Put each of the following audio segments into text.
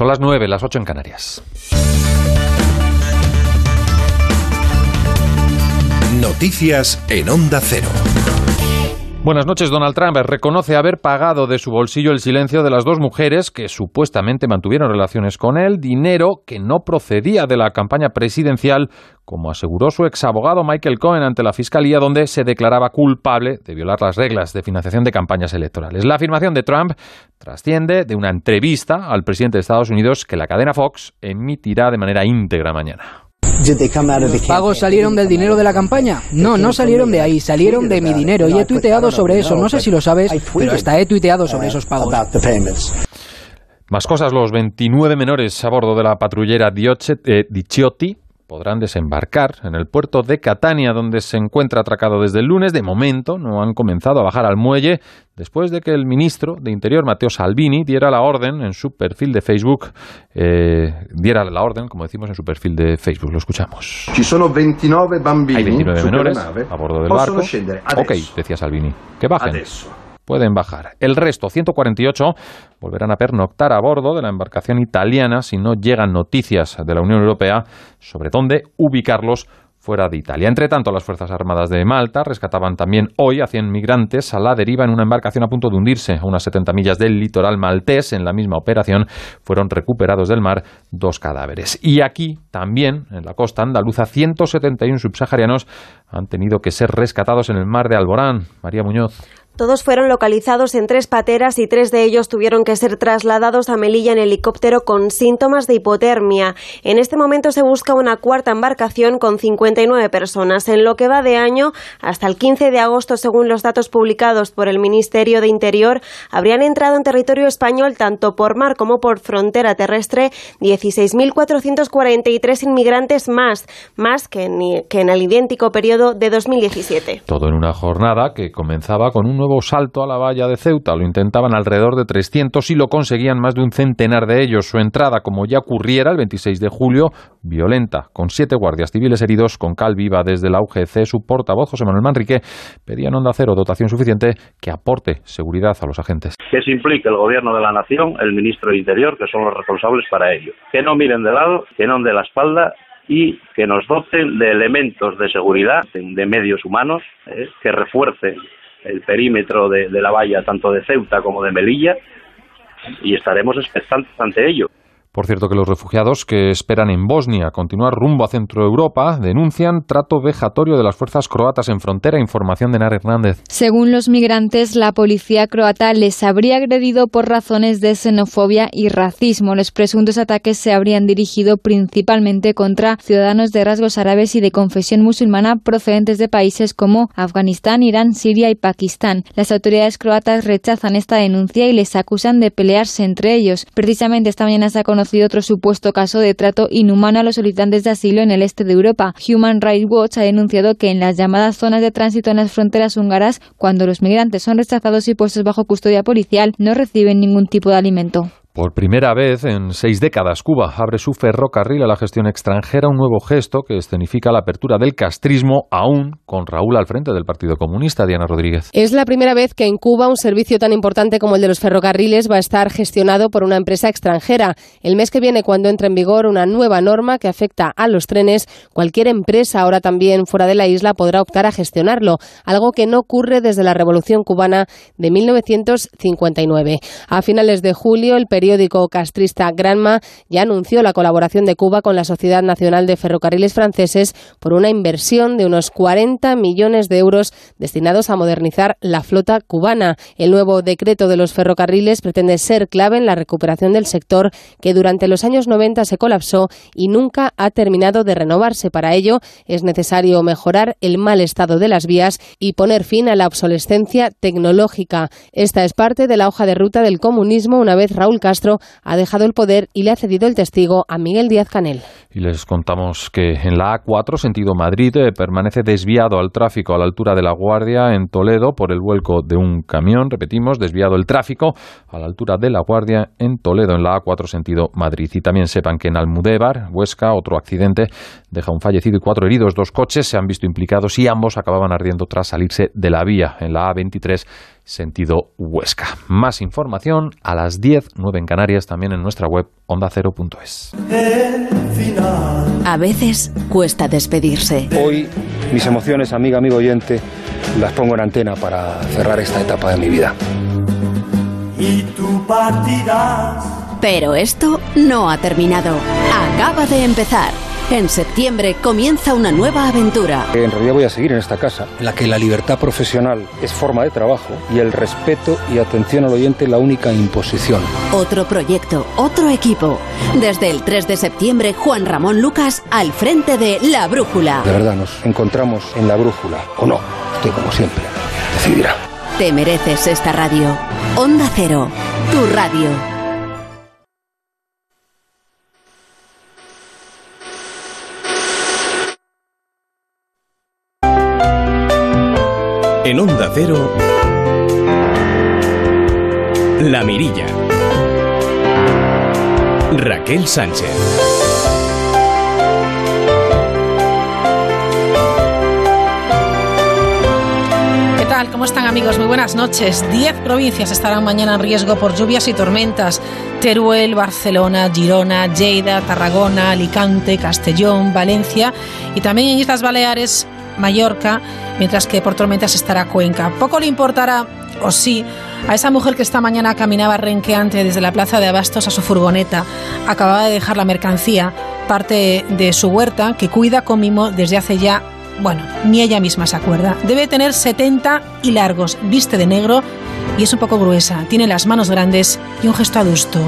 Son las 9, las 8 en Canarias. Noticias en Onda Cero. Buenas noches. Donald Trump reconoce haber pagado de su bolsillo el silencio de las dos mujeres que supuestamente mantuvieron relaciones con él, dinero que no procedía de la campaña presidencial, como aseguró su exabogado Michael Cohen ante la Fiscalía, donde se declaraba culpable de violar las reglas de financiación de campañas electorales. La afirmación de Trump trasciende de una entrevista al presidente de Estados Unidos que la cadena Fox emitirá de manera íntegra mañana. ¿Los pagos salieron del dinero de la campaña? No, no salieron de ahí, salieron de mi dinero y he tuiteado sobre eso. No sé si lo sabes, pero hasta he tuiteado sobre esos pagos. Más cosas, los 29 menores a bordo de la patrullera eh, Diciotti podrán desembarcar en el puerto de Catania, donde se encuentra atracado desde el lunes. De momento no han comenzado a bajar al muelle después de que el ministro de Interior, Matteo Salvini, diera la orden en su perfil de Facebook, eh, diera la orden, como decimos, en su perfil de Facebook. Lo escuchamos. Ci sono 29 bambini Hay 29 menores a bordo del barco. Ok, decía Salvini, que bajen. Adesso. Pueden bajar. El resto, 148, volverán a pernoctar a bordo de la embarcación italiana si no llegan noticias de la Unión Europea sobre dónde ubicarlos fuera de Italia. Entre tanto, las Fuerzas Armadas de Malta rescataban también hoy a 100 migrantes a la deriva en una embarcación a punto de hundirse a unas 70 millas del litoral maltés. En la misma operación fueron recuperados del mar dos cadáveres. Y aquí también, en la costa andaluza, 171 subsaharianos han tenido que ser rescatados en el mar de Alborán. María Muñoz. Todos fueron localizados en tres pateras y tres de ellos tuvieron que ser trasladados a Melilla en helicóptero con síntomas de hipotermia. En este momento se busca una cuarta embarcación con 59 personas. En lo que va de año, hasta el 15 de agosto, según los datos publicados por el Ministerio de Interior, habrían entrado en territorio español tanto por mar como por frontera terrestre 16.443 inmigrantes más, más que en, el idéntico periodo de 2017. Todo en una jornada que comenzaba con un nuevo salto a la valla de Ceuta. Lo intentaban alrededor de 300 y lo conseguían más de un centenar de ellos. Su entrada, como ya ocurriera el 26 de julio, violenta, con siete guardias civiles heridos, con cal viva desde la UGC. Su portavoz, José Manuel Manrique, pedía en Onda Cero dotación suficiente que aporte seguridad a los agentes. Que se implique el Gobierno de la Nación, el Ministro de Interior, que son los responsables para ello. Que no miren de lado, que no de la espalda y que nos doten de elementos de seguridad, de medios humanos, eh, que refuercen el perímetro de, la valla tanto de Ceuta como de Melilla y estaremos expectantes ante ello. Por cierto que los refugiados que esperan en Bosnia continuar rumbo a Centro Europa denuncian trato vejatorio de las fuerzas croatas en frontera. Información de Nar Hernández. Según los migrantes, la policía croata les habría agredido por razones de xenofobia y racismo. Los presuntos ataques se habrían dirigido principalmente contra ciudadanos de rasgos árabes y de confesión musulmana procedentes de países como Afganistán, Irán, Siria y Pakistán. Las autoridades croatas rechazan esta denuncia y les acusan de pelearse entre ellos. Precisamente esta mañana se ha conocido otro supuesto caso de trato inhumano a los solicitantes de asilo en el este de Europa. Human Rights Watch ha denunciado que en las llamadas zonas de tránsito en las fronteras húngaras, cuando los migrantes son rechazados y puestos bajo custodia policial, no reciben ningún tipo de alimento. Por primera vez en seis décadas, Cuba abre su ferrocarril a la gestión extranjera, un nuevo gesto que escenifica la apertura del castrismo, aún con Raúl al frente del Partido Comunista, Diana Rodríguez. Es la primera vez que en Cuba un servicio tan importante como el de los ferrocarriles va a estar gestionado por una empresa extranjera. El mes que viene, cuando entre en vigor una nueva norma que afecta a los trenes, cualquier empresa, ahora también fuera de la isla, podrá optar a gestionarlo, algo que no ocurre desde la Revolución cubana de 1959. A finales de julio, el periódico castrista Granma ya anunció la colaboración de Cuba con la Sociedad Nacional de Ferrocarriles Franceses por una inversión de unos 40 millones de euros destinados a modernizar la flota cubana. El nuevo decreto de los ferrocarriles pretende ser clave en la recuperación del sector que durante los años 90 se colapsó y nunca ha terminado de renovarse. Para ello es necesario mejorar el mal estado de las vías y poner fin a la obsolescencia tecnológica. Esta es parte de la hoja de ruta del comunismo una vez Raúl Castro ha dejado el poder y le ha cedido el testigo a Miguel Díaz Canel. Y les contamos que en la A4, sentido Madrid, eh, permanece desviado al tráfico a la altura de La Guardia en Toledo por el vuelco de un camión. Repetimos, desviado el tráfico a la altura de La Guardia en Toledo, en la A4, sentido Madrid. Y también sepan que en Almudévar, Huesca, otro accidente deja un fallecido y cuatro heridos. Dos coches se han visto implicados y ambos acababan ardiendo tras salirse de la vía en la A23 sentido Huesca. Más información a las 10, 9 en Canarias, también en nuestra web ondacero.es. A veces cuesta despedirse. Hoy mis emociones, amiga, amigo oyente, las pongo en antena para cerrar esta etapa de mi vida. Y tu Pero esto no ha terminado. Acaba de empezar. En septiembre comienza una nueva aventura. En realidad voy a seguir en esta casa, en la que la libertad profesional es forma de trabajo y el respeto y atención al oyente la única imposición. Otro proyecto, otro equipo. Desde el 3 de septiembre, Juan Ramón Lucas al frente de La Brújula. De verdad, nos encontramos en La Brújula, o no, estoy como siempre, decidirá. Te mereces esta radio. Onda Cero, tu radio. En Onda Cero, La Mirilla. Raquel Sánchez. ¿Qué tal? ¿Cómo están amigos? Muy buenas noches. Diez provincias estarán mañana en riesgo por lluvias y tormentas. Teruel, Barcelona, Girona, Lleida, Tarragona, Alicante, Castellón, Valencia y también en Islas Baleares, Mallorca mientras que por tormentas estará Cuenca. Poco le importará, o sí, a esa mujer que esta mañana caminaba renqueante desde la plaza de Abastos a su furgoneta. Acababa de dejar la mercancía, parte de su huerta, que cuida con mimo desde hace ya, bueno, ni ella misma se acuerda. Debe tener 70 y largos, viste de negro y es un poco gruesa. Tiene las manos grandes y un gesto adusto.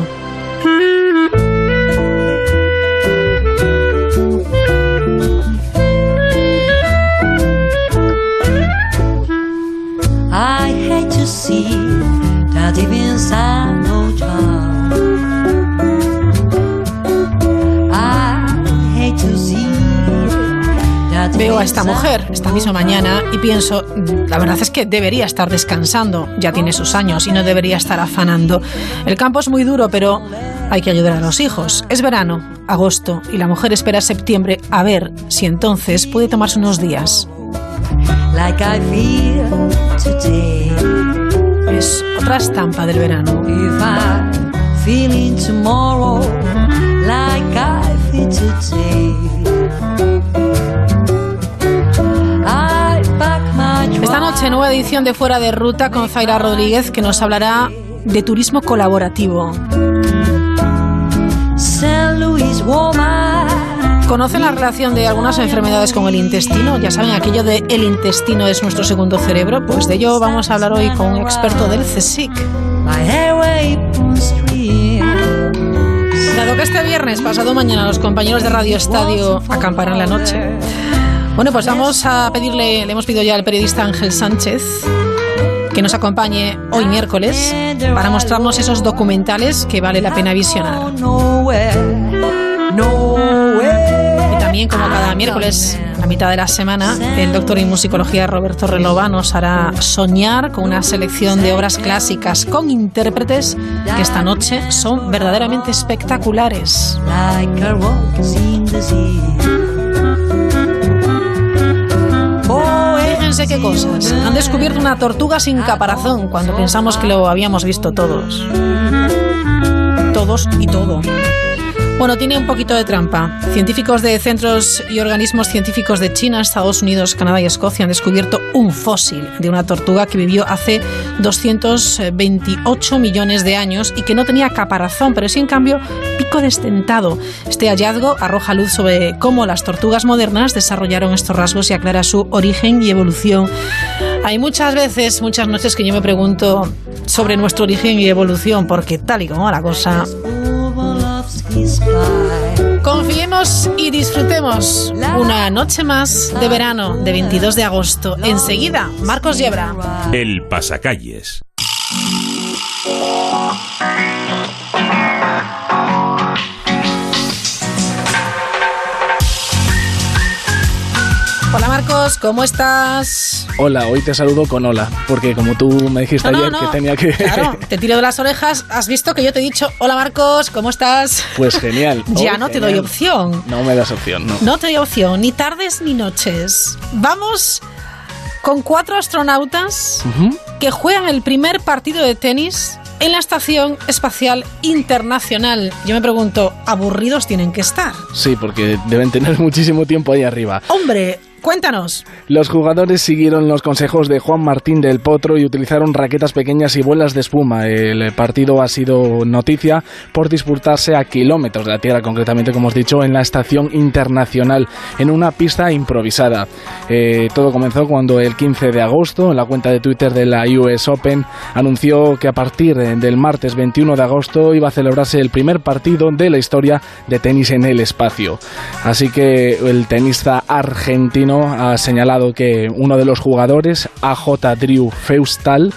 Veo a esta mujer esta misma mañana y pienso, la verdad es que debería estar descansando, ya tiene sus años y no debería estar afanando. El campo es muy duro, pero hay que ayudar a los hijos. Es verano, agosto, y la mujer espera septiembre a ver si entonces puede tomarse unos días. Es otra estampa del verano. Esta noche nueva edición de Fuera de Ruta con Zaira Rodríguez que nos hablará de turismo colaborativo. ¿Conocen la relación de algunas enfermedades con el intestino? Ya saben, aquello de el intestino es nuestro segundo cerebro. Pues de ello vamos a hablar hoy con un experto del CSIC. Dado que este viernes, pasado mañana, los compañeros de Radio Estadio acamparán la noche. Bueno, pues vamos a pedirle, le hemos pedido ya al periodista Ángel Sánchez que nos acompañe hoy miércoles para mostrarnos esos documentales que vale la pena visionar. También, como cada miércoles, a mitad de la semana, el doctor en musicología Roberto Relova nos hará soñar con una selección de obras clásicas con intérpretes que esta noche son verdaderamente espectaculares. Fíjense qué cosas. Han descubierto una tortuga sin caparazón cuando pensamos que lo habíamos visto todos. Todos y todo. Bueno, tiene un poquito de trampa. Científicos de centros y organismos científicos de China, Estados Unidos, Canadá y Escocia han descubierto un fósil de una tortuga que vivió hace 228 millones de años y que no tenía caparazón, pero sí en cambio pico destentado. Este hallazgo arroja luz sobre cómo las tortugas modernas desarrollaron estos rasgos y aclara su origen y evolución. Hay muchas veces, muchas noches que yo me pregunto sobre nuestro origen y evolución, porque tal y como la cosa, Confiemos y disfrutemos una noche más de verano de 22 de agosto. Enseguida, Marcos Yebra. El pasacalles. Marcos, ¿cómo estás? Hola, hoy te saludo con hola, porque como tú me dijiste ayer que tenía que... Claro, te tiro de las orejas, has visto que yo te he dicho, hola Marcos, ¿cómo estás? Pues genial. ya no te doy opción. No me das opción, no. No te doy opción, ni tardes ni noches. Vamos con cuatro astronautas que juegan el primer partido de tenis en la Estación Espacial Internacional. Yo me pregunto, ¿aburridos tienen que estar? Sí, porque deben tener muchísimo tiempo ahí arriba. Hombre, Cuéntanos. Los jugadores siguieron los consejos de Juan Martín del Potro y utilizaron raquetas pequeñas y bolas de espuma. El partido ha sido noticia por disputarse a kilómetros de la Tierra, concretamente, como os dicho, en la Estación Internacional, en una pista improvisada. Eh, todo comenzó cuando el 15 de agosto, en la cuenta de Twitter de la US Open, anunció que a partir del martes 21 de agosto iba a celebrarse el primer partido de la historia de tenis en el espacio. Así que el tenista argentino ha señalado que uno de los jugadores, AJ Drew Feustal,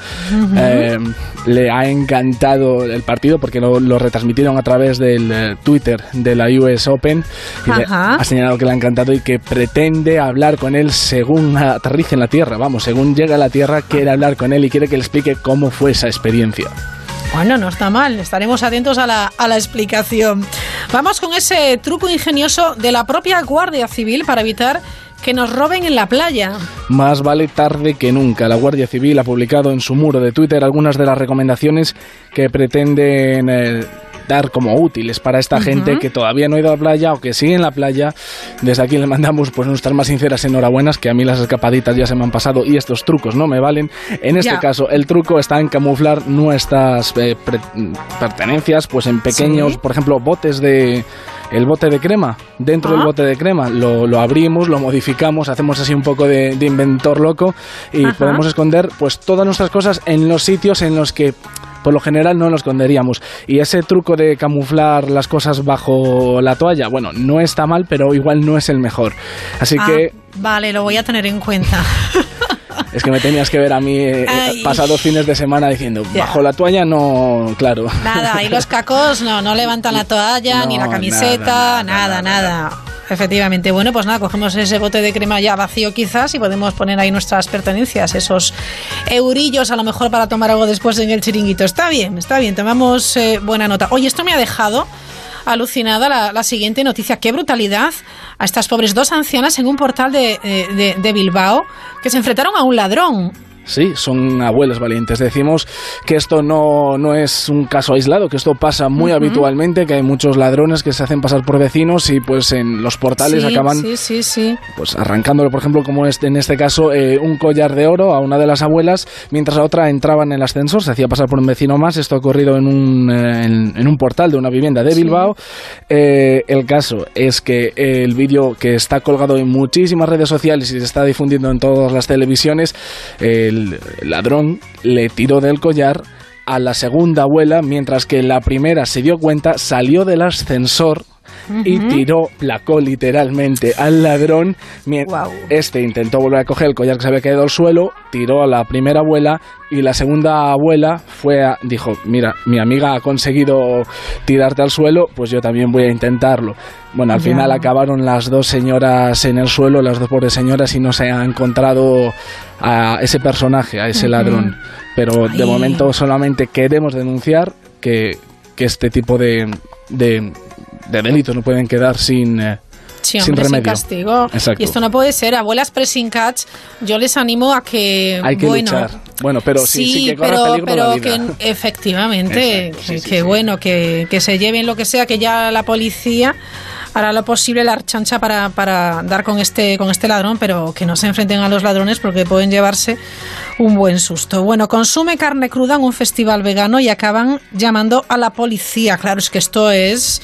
eh, le ha encantado el partido porque lo, retransmitieron a través del eh, Twitter de la US Open. Y ha señalado que le ha encantado y que pretende hablar con él según aterrice en la Tierra. Vamos, según llega a la Tierra, quiere hablar con él y quiere que le explique cómo fue esa experiencia. Bueno, no está mal, estaremos atentos a la, a la, explicación. Vamos con ese truco ingenioso de la propia Guardia Civil para evitar que nos roben en la playa. Más vale tarde que nunca. La Guardia Civil ha publicado en su muro de Twitter algunas de las recomendaciones que pretenden eh, dar como útiles para esta gente que todavía no ha ido a la playa o que sigue en la playa. Desde aquí le mandamos pues nuestras más sinceras enhorabuenas, que a mí las escapaditas ya se me han pasado y estos trucos no me valen. En este caso, el truco está en camuflar nuestras eh, pertenencias pues en pequeños, por ejemplo, botes de el bote de crema. Dentro del bote de crema lo, lo, abrimos, lo modificamos, hacemos así un poco de, inventor loco y podemos esconder pues todas nuestras cosas en los sitios en los que por lo general no lo esconderíamos. Y ese truco de camuflar las cosas bajo la toalla, bueno, no está mal, pero igual no es el mejor. Así ah, que... Vale, lo voy a tener en cuenta. Es que me tenías que ver a mí eh, pasados fines de semana diciendo, bajo la toalla no, claro. Nada, y los cacos no, no levantan la toalla, ni la camiseta, nada, nada, Efectivamente. Bueno, pues nada, cogemos ese bote de crema ya vacío quizás y podemos poner ahí nuestras pertenencias, esos eurillos a lo mejor para tomar algo después en el chiringuito. Está bien, está bien, tomamos eh, buena nota. Oye, esto me ha dejado alucinada la, siguiente noticia. Qué brutalidad a estas pobres dos ancianas en un portal de, de, de Bilbao que se enfrentaron a un ladrón. Sí, son abuelas valientes. Decimos que esto no, no es un caso aislado, que esto pasa muy habitualmente, que hay muchos ladrones que se hacen pasar por vecinos y pues en los portales acaban sí, sí, pues arrancándolo, por ejemplo, como este, en este caso, eh, un collar de oro a una de las abuelas, mientras la otra entraba en el ascensor, se hacía pasar por un vecino más. Esto ha ocurrido en un, eh, en, un portal de una vivienda de Bilbao. Eh, el caso es que el vídeo que está colgado en muchísimas redes sociales y se está difundiendo en todas las televisiones, el ladrón le tiró del collar a la segunda abuela, mientras que la primera se dio cuenta, salió del ascensor y tiró, placó literalmente al ladrón. Este intentó volver a coger el collar que se había caído al suelo, tiró a la primera abuela y la segunda abuela fue a, dijo, mira, mi amiga ha conseguido tirarte al suelo, pues yo también voy a intentarlo. Bueno, al final acabaron las dos señoras en el suelo, las dos pobres señoras, y no se ha encontrado a ese personaje, a ese ladrón. Pero de momento solamente queremos denunciar que, que este tipo de, de de delitos no pueden quedar sin... Eh, sin, remedio. castigo. Y esto no puede ser. Abuelas pressing catch, yo les animo a que. Hay que bueno, luchar. Bueno, pero sí, sí, que pero, peligro pero la vida. que efectivamente, que, bueno, que, que se lleven lo que sea, que ya la policía hará lo posible la chancha para, para dar con este, con este ladrón, pero que no se enfrenten a los ladrones porque pueden llevarse un buen susto. Bueno, consume carne cruda en un festival vegano y acaban llamando a la policía. Claro, es que esto es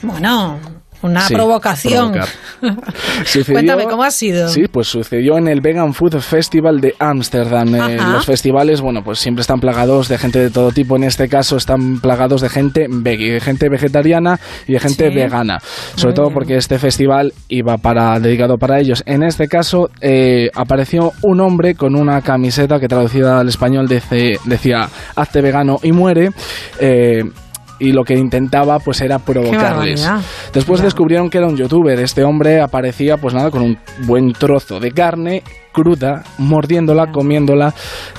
bueno, una provocación. Cuéntame, ¿cómo ha sido? Sí, pues sucedió en el Vegan Food Festival de Ámsterdam. Eh, los festivales, bueno, pues siempre están plagados de gente de todo tipo. En este caso están plagados de gente veggie, de gente vegetariana y de gente vegana. Sobre todo porque este festival iba para dedicado para ellos. En este caso eh, apareció un hombre con una camiseta que traducida al español decía hazte vegano y muere. Eh, y lo que intentaba pues era provocarles. Después descubrieron que era un youtuber. Este hombre aparecía, pues nada, con un buen trozo de carne cruda, mordiéndola, comiéndola,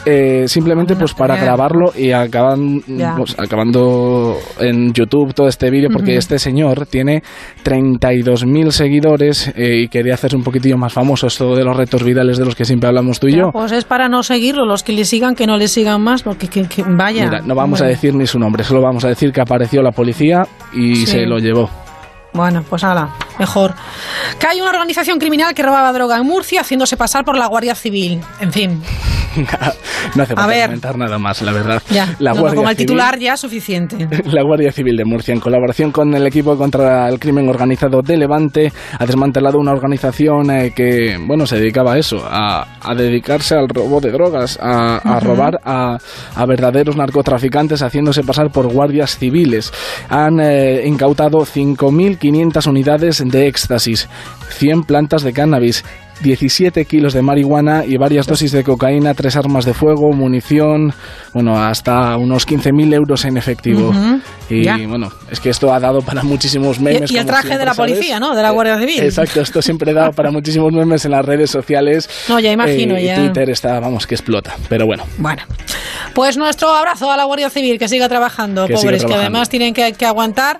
eh, simplemente pues para grabarlo y acaban, pues, acabando en YouTube todo este vídeo porque este señor tiene 32.000 seguidores eh, y quería hacerse un poquitillo más famoso. Esto de los retos virales de los que siempre hablamos tú y yo. Pues es para no seguirlo, los que le sigan, que no le sigan más, porque que, vaya. Mira, no vamos a decir ni su nombre, solo vamos a decir que apareció la policía y se lo llevó. Bueno, pues mejor. Que hay una organización criminal que robaba droga en Murcia haciéndose pasar por la Guardia Civil. En fin. No hace falta comentar nada más, la verdad. Ya, la como el titular ya suficiente. La Guardia Civil de Murcia, en colaboración con el equipo contra el crimen organizado de Levante, ha desmantelado una organización eh, que, bueno, se dedicaba a eso, a, dedicarse al robo de drogas, a, robar a, verdaderos narcotraficantes haciéndose pasar por guardias civiles. Han eh, incautado 5.500 unidades de éxtasis, 100 plantas de cannabis, 17 kilos de marihuana y varias dosis de cocaína, tres armas de fuego, munición, bueno, hasta unos 15.000 euros en efectivo. Y bueno, es que esto ha dado para muchísimos memes. Y, el traje de la policía, ¿no? De la Guardia Civil. Exacto, esto siempre ha dado para muchísimos memes en las redes sociales. No, ya imagino, eh, ya. Twitter está, vamos, que explota, pero bueno. Bueno, pues nuestro abrazo a la Guardia Civil, que siga trabajando, pobres, que además tienen que, que aguantar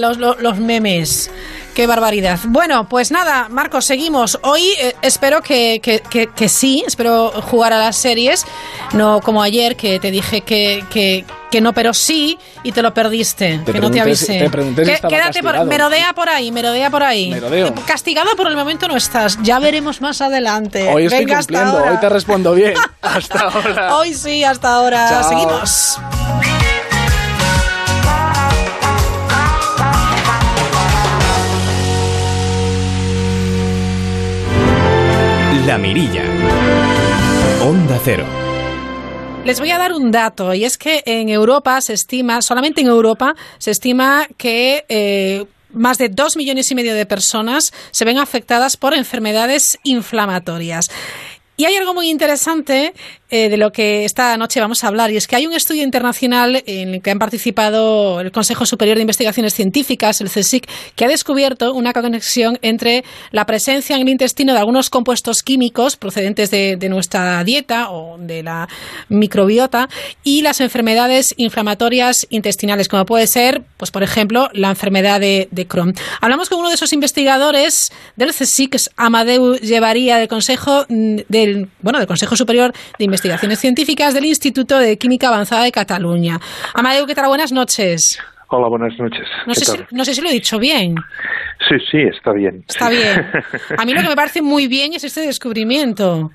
los, los, memes. Qué barbaridad. Bueno, pues nada, Marcos, seguimos. Hoy eh, espero que, que, sí, espero jugar a las series, no como ayer que te dije que, que, no, pero sí, y te lo perdiste, que no te avisé. quédate por, merodea por ahí, merodea por ahí. Castigado por el momento no estás, ya veremos más adelante. Hoy estoy cumpliendo, hoy te respondo bien. hasta ahora. hoy sí, hasta ahora. Seguimos. La Mirilla. Onda Cero. Les voy a dar un dato y es que en Europa se estima, solamente en Europa, se estima que eh, más de dos millones y medio de personas se ven afectadas por enfermedades inflamatorias. Y hay algo muy interesante eh, de lo que esta noche vamos a hablar, y es que hay un estudio internacional en el que han participado el Consejo Superior de Investigaciones Científicas, el CSIC, que ha descubierto una conexión entre la presencia en el intestino de algunos compuestos químicos procedentes de, nuestra dieta o de la microbiota y las enfermedades inflamatorias intestinales, como puede ser, pues por ejemplo, la enfermedad de, Crohn. Hablamos con uno de esos investigadores del CSIC, Amadeu Llevaría, del Consejo mm, del bueno del Consejo Superior de Investigaciones Investigaciones Científicas del Instituto de Química Avanzada de Cataluña. Amadeu, ¿qué tal? Buenas noches. Hola, buenas noches. No sé, si, lo he dicho bien. Sí, sí, está bien. Está bien. A mí lo que me parece muy bien es este descubrimiento.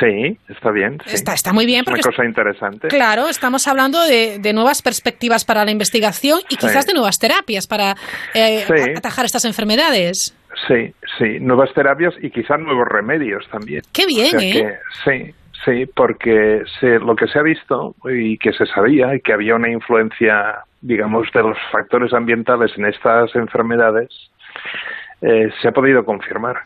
Sí, está bien. Está, está muy bien. Porque es una cosa interesante. Claro, estamos hablando de, nuevas perspectivas para la investigación y quizás de nuevas terapias para eh, atajar estas enfermedades. Sí, sí, nuevas terapias y quizás nuevos remedios también. Qué bien, ¿eh? sí, Sí, porque se, lo que se ha visto y que se sabía y que había una influencia, digamos, de los factores ambientales en estas enfermedades, eh, se ha podido confirmar,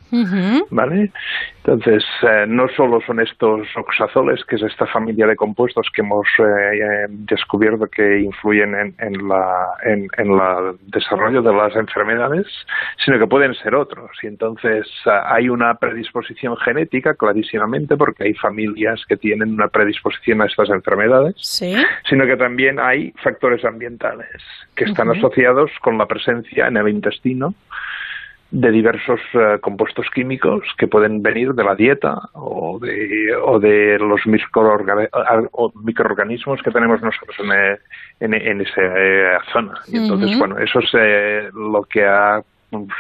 ¿vale? Entonces, eh, no solo son estos oxazoles, que es esta familia de compuestos que hemos eh, descubierto que influyen en, en la, en, el desarrollo de las enfermedades, sino que pueden ser otros. Y entonces hay una predisposición genética, clarísimamente, porque hay familias que tienen una predisposición a estas enfermedades, sino que también hay factores ambientales que están asociados con la presencia en el intestino de diversos eh, compuestos químicos que pueden venir de la dieta o de, o de los microorganismos que tenemos nosotros en, eh, en, en esa eh, zona. Y entonces, bueno, eso es lo que ha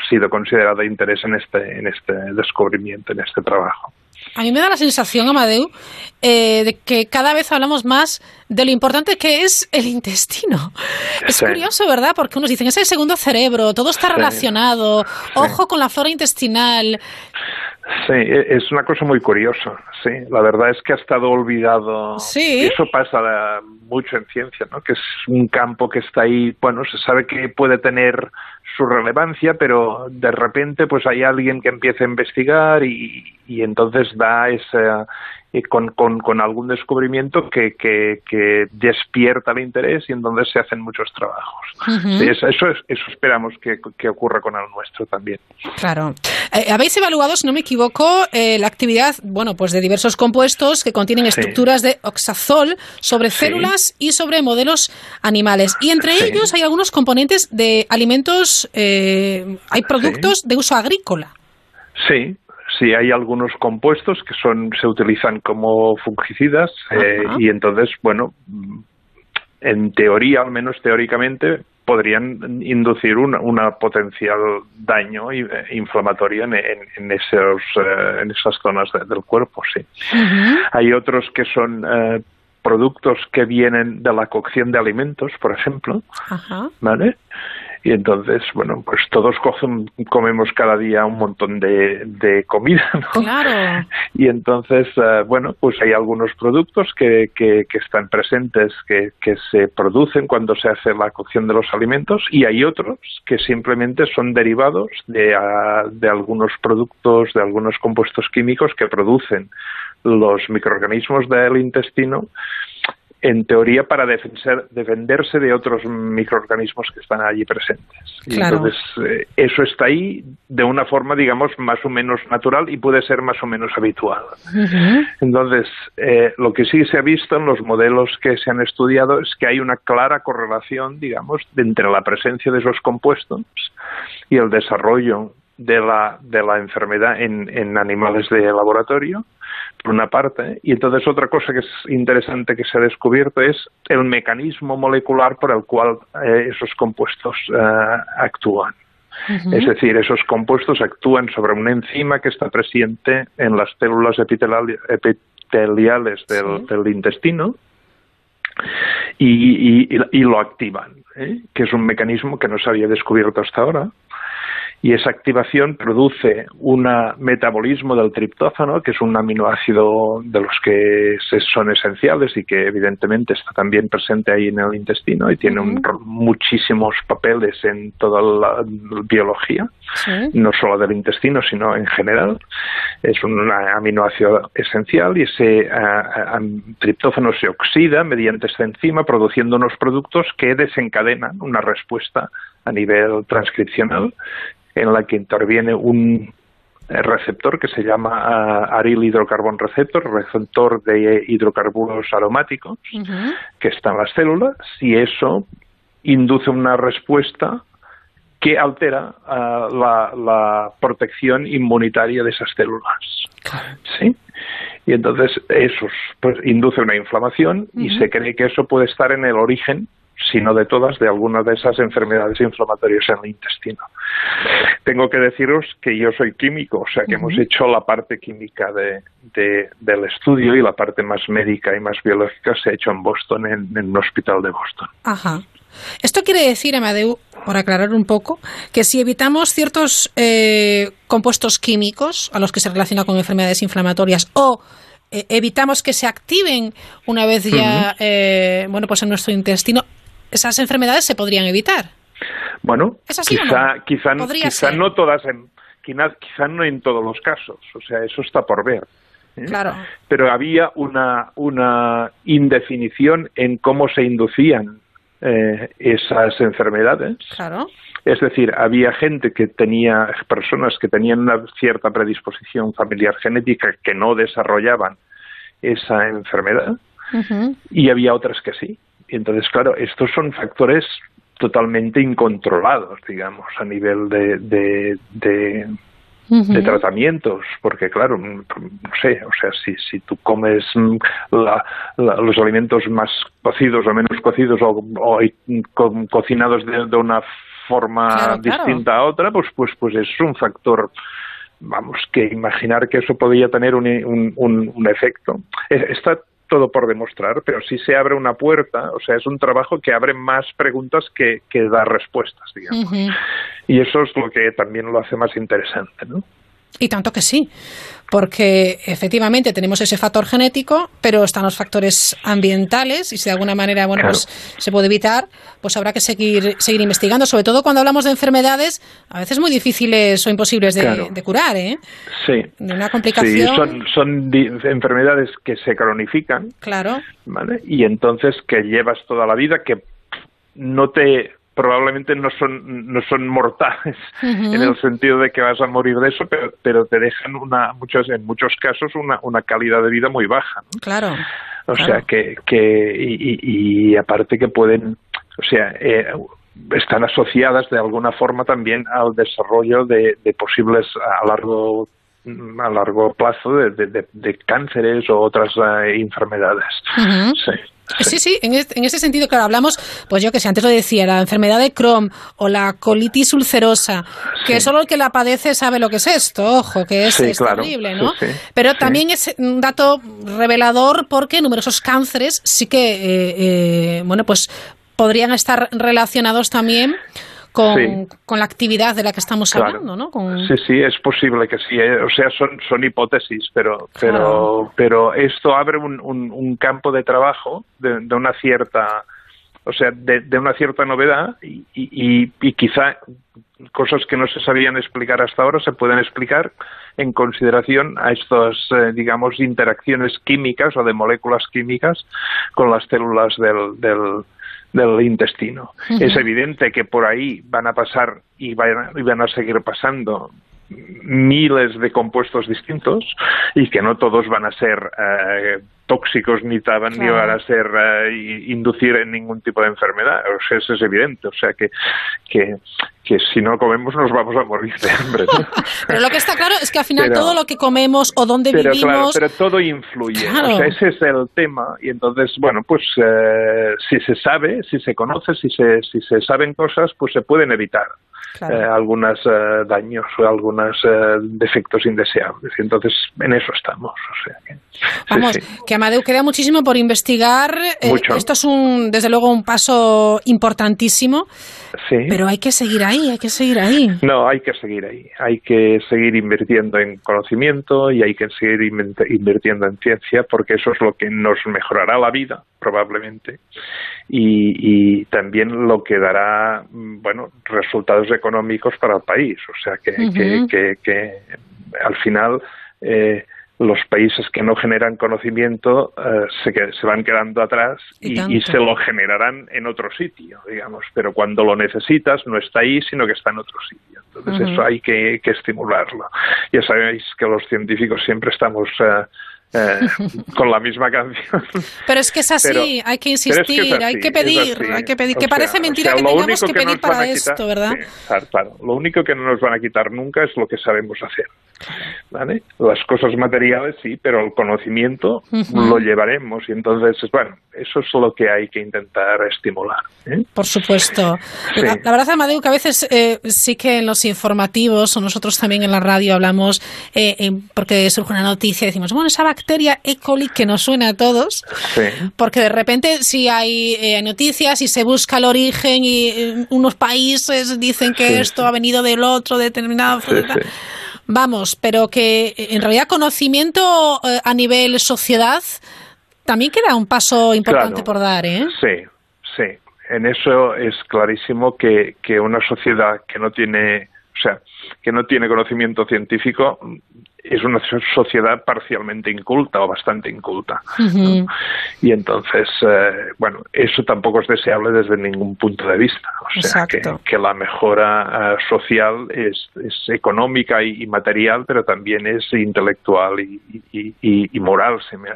sido considerado de interés en este, en este descubrimiento, en este trabajo. A mí me da la sensación, Amadeu, eh, de que cada vez hablamos más de lo importante que es el intestino. Es curioso, ¿verdad? Porque unos dicen, es el segundo cerebro, todo está relacionado, ojo con la flora intestinal. Sí, e, es una cosa muy curiosa, sí. La verdad es que ha estado olvidado. Sí. Eso pasa mucho en ciencia, ¿no? Que es un campo que está ahí, bueno, se sabe que puede tener su relevancia, pero de repente pues hay alguien que empieza a investigar y, y entonces da esa con, con, con, algún descubrimiento que, que, que, despierta el interés y en donde se hacen muchos trabajos. eso, eso, eso, esperamos que, que, ocurra con el nuestro también. Claro. Eh, habéis evaluado, si no me equivoco, eh, la actividad bueno, pues de diversos compuestos que contienen estructuras de oxazol sobre células y sobre modelos animales. Y entre ellos hay algunos componentes de alimentos, eh, hay productos de uso agrícola. Sí, sí hay algunos compuestos que son se utilizan como fungicidas eh, y entonces, bueno, en teoría, al menos teóricamente, podrían inducir una, una potencial daño eh, inflamatorio en, en, esos, eh, en esas zonas del cuerpo, sí. Hay otros que son productos que vienen de la cocción de alimentos, por ejemplo, ¿vale? Y entonces, bueno, pues todos comemos cada día un montón de, de comida, ¿no? Claro. Y entonces, eh, bueno, pues hay algunos productos que, que, que están presentes, que, que, se producen cuando se hace la cocción de los alimentos y hay otros que simplemente son derivados de, ah, de algunos productos, de algunos compuestos químicos que producen los microorganismos del intestino en teoría para defenderse de otros microorganismos que están allí presentes. entonces, eh, eso está ahí de una forma, digamos, más o menos natural y puede ser más o menos habitual. Entonces, eh, lo que sí se ha visto en los modelos que se han estudiado es que hay una clara correlación, digamos, entre la presencia de esos compuestos y el desarrollo de la, de la enfermedad en, en animales de laboratorio por una parte, y entonces otra cosa que es interesante que se ha descubierto es el mecanismo molecular por el cual eh, esos compuestos eh, actúan. Es decir, esos compuestos actúan sobre una enzima que está presente en las células epiteliales del, intestino y, y, lo activan, ¿eh? que es un mecanismo que no se había descubierto hasta ahora y esa activación produce un metabolismo del triptófano, que es un aminoácido de los que son esenciales y que evidentemente está también presente ahí en el intestino y tiene muchísimos papeles en toda la biología, no solo del intestino, sino en general. Es un aminoácido esencial y ese triptófano se oxida mediante esta enzima produciendo unos productos que desencadenan una respuesta a nivel transcripcional en la que interviene un receptor que se llama uh, aril hidrocarbón receptor, receptor de hidrocarburos aromáticos que está en las células y eso induce una respuesta que altera ah, la, protección inmunitaria de esas células. ¿Sí? Y entonces eso pues, induce una inflamación y se cree que eso puede estar en el origen sino de todas, de algunas de esas enfermedades inflamatorias en el intestino. Tengo que deciros que yo soy químico, o sea que hemos hecho la parte química de, del estudio y la parte más médica y más biológica se ha hecho en Boston, en, en un hospital de Boston. Ajá. Esto quiere decir, Amadeu, por aclarar un poco, que si evitamos ciertos eh, compuestos químicos a los que se relaciona con enfermedades inflamatorias o eh, evitamos que se activen una vez ya, eh, bueno, pues en nuestro intestino, esas enfermedades se podrían evitar. Bueno, quizá, quizá, quizá no todas, en, quizá, no en todos los casos, o sea, eso está por ver. ¿eh? Claro. Pero había una, una indefinición en cómo se inducían eh, esas enfermedades. Claro. Es decir, había gente que tenía, personas que tenían una cierta predisposición familiar genética que no desarrollaban esa enfermedad y había otras que sí. Y entonces, claro, estos son factores totalmente incontrolados, digamos, a nivel de, de, de, tratamientos, porque claro, no sé, o sea, si, si tú comes los alimentos más cocidos o menos cocidos o, cocinados de, una forma distinta a otra, pues, pues, pues es un factor vamos, que imaginar que eso podría tener un, un, un, un efecto. Está todo por demostrar, pero sí se abre una puerta, o sea, es un trabajo que abre más preguntas que, que da respuestas, digamos. Y eso es lo que también lo hace más interesante, ¿no? Y tanto que sí porque efectivamente tenemos ese factor genético, pero están los factores ambientales y si de alguna manera bueno pues se puede evitar, pues habrá que seguir seguir investigando, sobre todo cuando hablamos de enfermedades a veces muy difíciles o imposibles de, curar, ¿eh? Sí. De una complicación. son, son enfermedades que se cronifican. Claro. ¿Vale? Y entonces que llevas toda la vida que no te probablemente no son no son mortales en el sentido de que vas a morir de eso pero pero te dejan una muchos en muchos casos una, una calidad de vida muy baja claro o sea que que y, y, aparte que pueden o sea eh, están asociadas de alguna forma también al desarrollo de, de posibles a largo a largo plazo de, de, de cánceres o otras eh, enfermedades. Sí Sí, sí, en, ese sentido, claro, hablamos, pues yo que sé, antes lo decía, la enfermedad de Crohn o la colitis ulcerosa, que solo el que la padece sabe lo que es esto, ojo, que es, terrible, ¿no? Pero también es un dato revelador porque numerosos cánceres sí que, eh, eh, bueno, pues podrían estar relacionados también con, la actividad de la que estamos hablando, ¿no? Sí, sí, es posible que sí. Eh, o sea, son, son hipótesis, pero, pero, pero esto abre un, un, campo de trabajo de, de, una cierta, o sea, de, de una cierta novedad y, y, y, quizá cosas que no se sabían explicar hasta ahora se pueden explicar en consideración a estas, eh, digamos, interacciones químicas o de moléculas químicas con las células del, del del intestino. Es evidente que por ahí van a pasar y van, y van a seguir pasando miles de compuestos distintos y que no todos van a ser eh, tóxicos ni, taban, ni van a ser eh, inducir en ningún tipo de enfermedad. O sea, eso es evidente. O sea, que, que, que si no comemos nos vamos a morir de hambre. pero lo que está claro es que al final todo lo que comemos o donde vivimos... pero todo influye. O sea, ese es el tema. Y entonces, bueno, pues eh, si se sabe, si se conoce, si se, si se saben cosas, pues se pueden evitar. Eh, algunos eh, daños o algunos eh, defectos indeseables. Y entonces en eso estamos. O sea que, Vamos, que Amadeu queda muchísimo por investigar. esto es un, desde luego un paso importantísimo. Sí. Pero hay que seguir ahí, hay que seguir ahí. No, hay que seguir ahí. Hay que seguir invirtiendo en conocimiento y hay que seguir invirtiendo en ciencia porque eso es lo que nos mejorará la vida, probablemente. Y, y también lo que dará, mm, bueno, resultados económicos para el país. O sea que, que, que, al final eh, los países que no generan conocimiento eh, se, se van quedando atrás y, se lo generarán en otro sitio, digamos. Pero cuando lo necesitas no está ahí, sino que está en otro sitio. Entonces eso hay que, que, estimularlo. Ya sabéis que los científicos siempre estamos... Eh, eh, con la misma canción. Pero es que es así, hay que insistir, hay que pedir, hay que pedir. que parece mentira que tengamos que, pedir para esto, ¿verdad? claro, Lo único que no nos van a quitar nunca es lo que sabemos hacer. ¿Vale? Las cosas materiales sí, pero el conocimiento lo llevaremos y entonces, bueno, eso es lo que hay que intentar estimular. ¿eh? Por supuesto. La, verdad, Amadeu, que a veces eh, sí que en los informativos o nosotros también en la radio hablamos, eh, porque surge una noticia y decimos, bueno, esa bacteria E. coli que nos suena a todos, porque de repente si hay noticias y se busca el origen y unos países dicen que esto ha venido del otro determinado... Vamos, pero que en realidad conocimiento eh, a nivel sociedad también queda un paso importante por dar, ¿eh? Sí, sí. En eso es clarísimo que, que una sociedad que no tiene, o sea, que no tiene conocimiento científico es una sociedad parcialmente inculta o bastante inculta. Y entonces, eh, bueno, eso tampoco es deseable desde ningún punto de vista. O sea, que, que, la mejora eh, social es, es económica y, material, pero también es intelectual y, y, y moral. Si me,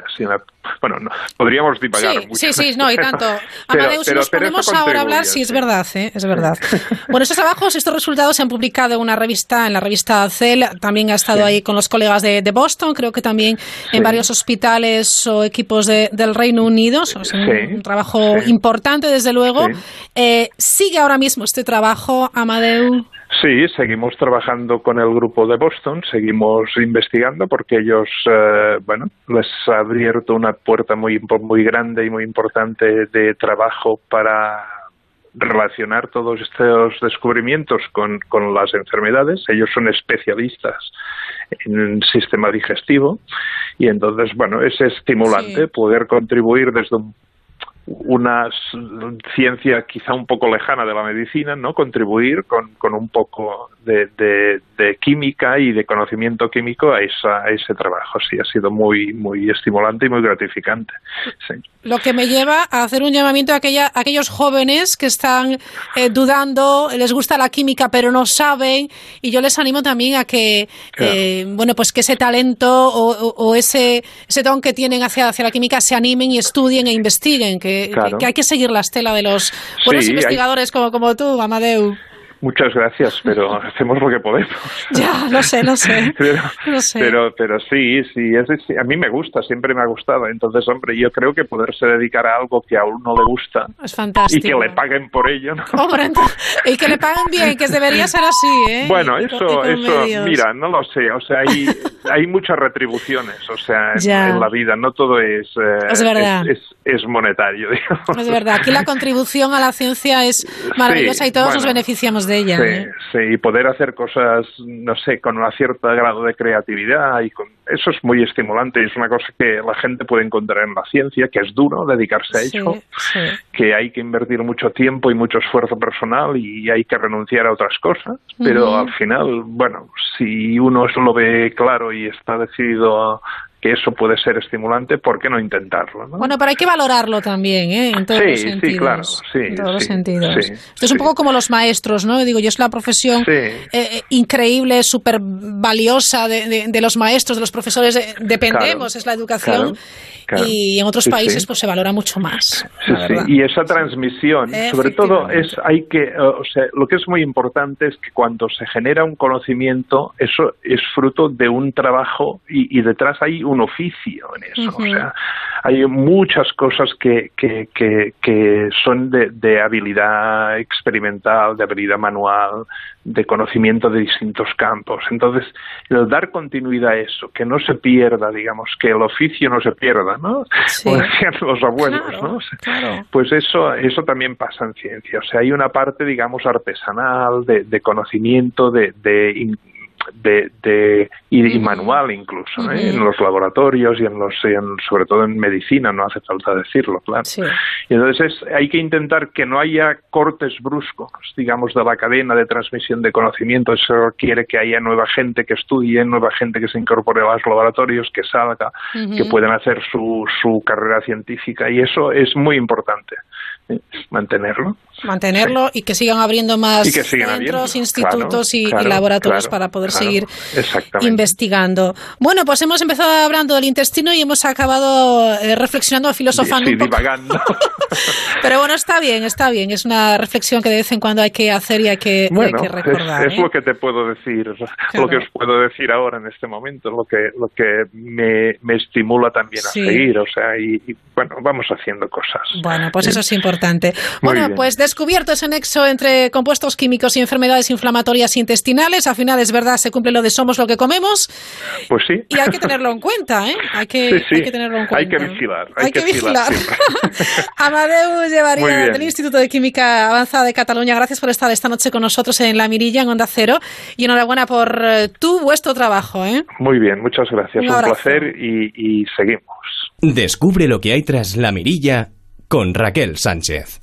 bueno, no, podríamos divagar sí, mucho. Sí, sí, no, y tanto. Amadeus, si nos ponemos ahora a hablar, sí, es verdad, ¿eh? es verdad. bueno, estos trabajos, estos resultados se han publicado en una revista, en la revista CEL, también ha estado ahí con los colegas de, de, Boston, creo que también en varios hospitales o equipos de, del Reino Unido, o sea, un, trabajo importante, desde luego. Eh, ¿Sigue ahora mismo este trabajo, Amadeu? Sí, seguimos trabajando con el grupo de Boston, seguimos investigando porque ellos, eh, bueno, les ha abierto una puerta muy, muy grande y muy importante de trabajo para relacionar todos estos descubrimientos con, con las enfermedades. Ellos son especialistas en un sistema digestivo y entonces, bueno, es estimulante poder contribuir desde un una ciencia quizá un poco lejana de la medicina, ¿no? Contribuir con, con un poco de, de, química y de conocimiento químico a, esa, a ese trabajo. Sí, ha sido muy, muy estimulante y muy gratificante. Lo que me lleva a hacer un llamamiento a, aquella, aquellos jóvenes que están eh, dudando, les gusta la química pero no saben, y yo les animo también a que, eh, bueno, pues que ese talento o, o, ese, ese don que tienen hacia, hacia la química se animen y estudien e investiguen, que que, hay que seguir la estela de los buenos investigadores como, como tú, Amadeu. Muchas gracias, pero hacemos lo que podemos. Ya, lo sé, lo sé. pero, pero, sí, sí, es, a mí me gusta, siempre me ha gustado. Entonces, hombre, yo creo que poderse dedicar a algo que a uno le gusta es fantástico. y que le paguen por ello. ¿no? y que le paguen bien, que debería ser así, ¿eh? Bueno, eso, eso, mira, no lo sé. O sea, hay, hay muchas retribuciones, o sea, en, la vida, no todo es, eh, es, verdad. Es, monetario, digamos. Es verdad, aquí la contribución a la ciencia es maravillosa y todos nos beneficiamos de Sí, ¿eh? sí, y poder hacer cosas, no sé, con un cierto grado de creatividad y con eso es muy estimulante y es una cosa que la gente puede encontrar en la ciencia, que es duro dedicarse a ello, que hay que invertir mucho tiempo y mucho esfuerzo personal y hay que renunciar a otras cosas, pero al final, bueno, si uno lo ve claro y está decidido a que eso puede ser estimulante, ¿por qué no intentarlo? Bueno, pero hay que valorarlo también, ¿eh? En todos los sentidos. Sí, claro, sí. En todos los sentidos. Esto es un poco como los maestros, ¿no? Digo, yo es la profesión eh, eh, increíble, súper valiosa de, de, los maestros, de los profesores. Eh, dependemos, es la educación. Y en otros países pues se valora mucho más. Y esa transmisión, sobre todo, es hay que, o sea, lo que es muy importante es que cuando se genera un conocimiento, eso es fruto de un trabajo y, y detrás hay un oficio en eso. O sea, hay muchas cosas que, que, que, son de, de, habilidad experimental, de habilidad manual, de conocimiento de distintos campos. Entonces, el dar continuidad a eso, que no se pierda, digamos, que el oficio no se pierda, ¿no? Como decían los abuelos, ¿no? Pues eso, eso también pasa en ciencia. O sea, hay una parte, digamos, artesanal, de, de conocimiento, de, de de, de y, manual incluso ¿eh? en los laboratorios y en los sobre todo en medicina no hace falta decirlo claro. Y entonces hay que intentar que no haya cortes bruscos digamos de la cadena de transmisión de conocimiento. Eso requiere que haya nueva gente que estudie nueva gente que se incorpore a los laboratorios que salga que puedan hacer su, su carrera científica. Y eso es muy importante ¿eh? mantenerlo mantenerlo y que sigan abriendo más centros, institutos y, laboratorios para poder seguir investigando. Bueno, pues hemos empezado hablando del intestino y hemos acabado eh, reflexionando, filosofando un poco. Pero bueno, está bien, está bien. Es una reflexión que de vez en cuando hay que hacer y hay que, recordar. Es, ¿eh? lo que te puedo decir, lo que os puedo decir ahora en este momento, lo que lo que me, estimula también a seguir, o sea, y, bueno, vamos haciendo cosas. Bueno, pues eso es importante. bueno, pues descubierto ese nexo entre compuestos químicos y enfermedades inflamatorias intestinales. Al final es verdad, se cumple lo de somos lo que comemos. Pues sí. Y hay que tenerlo en cuenta, ¿eh? Hay que, tenerlo en cuenta. Hay que vigilar. Hay, que, vigilar. Amadeus Llevaría del Instituto de Química Avanzada de Cataluña. Gracias por estar esta noche con nosotros en La Mirilla, en Onda Cero. Y enhorabuena por eh, tu, vuestro trabajo, ¿eh? Muy bien, muchas gracias. Un, Un placer y, y seguimos. Descubre lo que hay tras La Mirilla con Raquel Sánchez.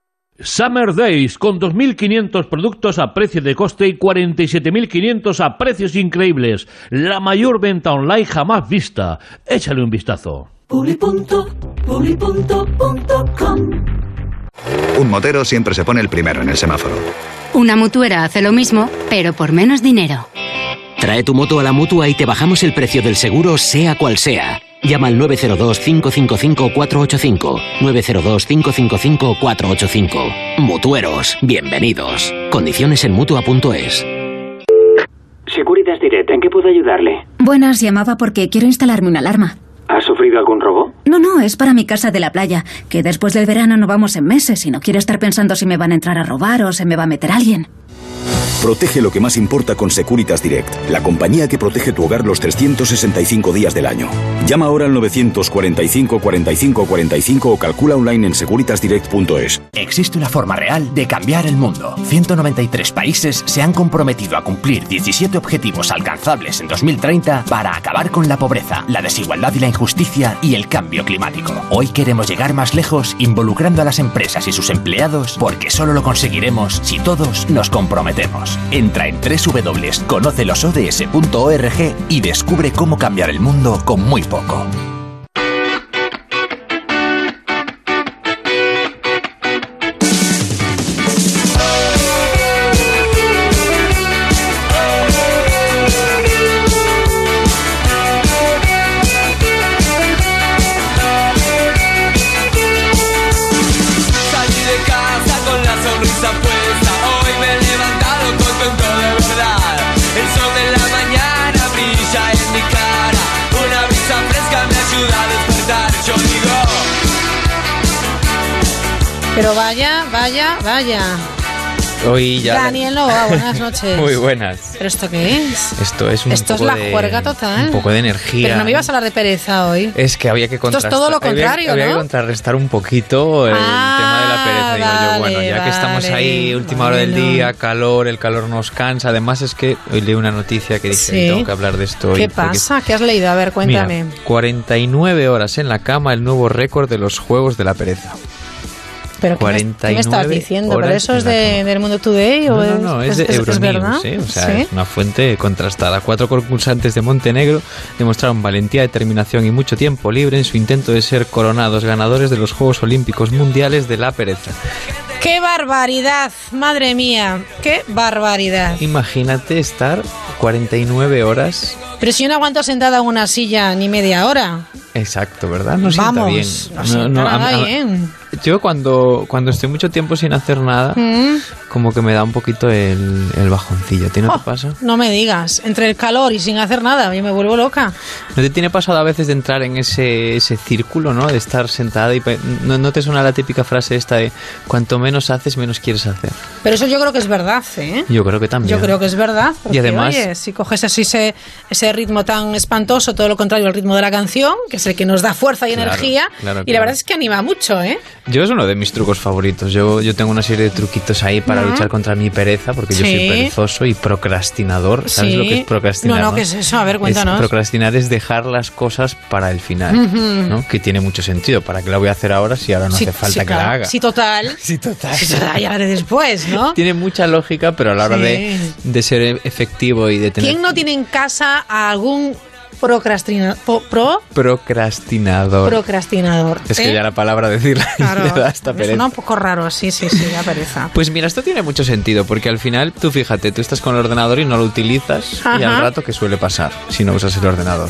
Summer Days con 2.500 productos a precio de coste y 47.500 a precios increíbles. La mayor venta online jamás vista. Échale un vistazo. Un motero siempre se pone el primero en el semáforo. Una mutuera hace lo mismo, pero por menos dinero. Trae tu moto a la mutua y te bajamos el precio del seguro, sea cual sea. Llama al 902-555-485. 902-555-485. Mutueros, bienvenidos. Condiciones en Mutua.es. Securitas Direct, ¿en qué puedo ayudarle? Buenas, llamaba porque quiero instalarme una alarma. ¿Ha sufrido sufrido algún robo? No, no, es para mi casa de la playa, que después del verano no vamos en meses y no quiero estar pensando si me van a entrar a robar o se me va a meter alguien. Protege lo que más importa con Securitas Direct, la compañía que protege tu hogar los 365 días del año. Llama ahora al 945 45 45 o calcula online en securitasdirect.es. Existe una forma real de cambiar el mundo. 193 países se han comprometido a cumplir 17 objetivos alcanzables en 2030 para acabar con la pobreza, la desigualdad y la injusticia y el cambio climático. Hoy queremos llegar más lejos involucrando a las empresas y sus empleados porque solo lo conseguiremos si todos nos comprometemos. Entra en www.conocelosods.org y descubre cómo cambiar el mundo con muy poco. Vaya. Hoy ya. Daniel Nova, buenas noches. Muy buenas. ¿Pero esto qué es? Esto es un Esto es poco la de- juerga total. Un poco de energía. Pero no me ibas a hablar de pereza hoy. Es que había que Esto es todo lo había- contrario, había, ¿no? que contrarrestar un poquito el tema de la pereza. Digo yo, vale, bueno, ya que estamos vale, ahí, última hora del día, calor, el calor nos cansa. Además, es que hoy leí una noticia que dije, Sí. tengo que hablar de esto hoy. ¿Qué porque- pasa? ¿Qué has leído? A ver, cuéntame. Mira, 49 horas en la cama, el nuevo récord de los Juegos de la Pereza. ¿Pero qué me- qué me, 49 estás diciendo? ¿Pero eso es de, del Mundo Today? No, o no, no, es, de Euronews? ¿eh? O sea, ¿Sí? es una fuente contrastada. Cuatro concursantes de Montenegro demostraron valentía, determinación y mucho tiempo libre en su intento de ser coronados ganadores de los Juegos Olímpicos Mundiales de la Pereza. ¡Qué barbaridad! Madre mía, qué barbaridad. Imagínate estar 49 horas. Pero si yo no aguanto sentada en una silla ni media hora. Exacto, ¿verdad? No Vamos, sienta no bien. a- nada a- bien. Yo cuando, cuando estoy mucho tiempo sin hacer nada, Mm. como que me da un poquito el, el bajoncillo. ¿A ti no Oh. pasa? No me digas, entre el calor y sin hacer nada, yo me vuelvo loca. ¿No te tiene pasado a veces de entrar en ese, ese círculo, ¿no? De estar sentada y... ¿No, no te suena la típica frase esta de cuanto menos haces, menos quieres hacer? Pero eso yo creo que es verdad, ¿eh? Yo creo que también. Yo creo que es verdad. Porque, Y además- oye, si coges así ese, ese ritmo tan espantoso, todo lo contrario al ritmo de la canción, que es el que nos da fuerza y Claro, energía, claro, y claro. la verdad es que anima mucho, ¿eh? Yo es uno de mis trucos favoritos. Yo, yo tengo una serie de truquitos ahí para luchar contra mi pereza, porque yo soy perezoso y procrastinador. ¿Sabes Sí. lo que es procrastinar? No, no, ¿qué es eso? A ver, cuéntanos. Es- procrastinar es dejar las cosas para el final. ¿no? Que tiene mucho sentido. ¿Para qué la voy a hacer ahora si ahora no Sí, hace falta que claro. la haga? Sí, total. Sí, total. Sí, total, ya haré después, ¿no? Tiene mucha lógica, pero a la hora de, de ser efectivo y de tener ¿Quién no tiene en casa a algún procrastinador? Pro, procrastinador. procrastinador. es ¿eh? que ya la palabra decirla Claro, ya da hasta me pereza. suena un poco raro, sí, sí, sí, da pereza. Pues mira, esto tiene mucho sentido, porque al final, tú fíjate, tú estás con el ordenador y no lo utilizas, y al rato, ¿qué suele pasar si no usas el ordenador?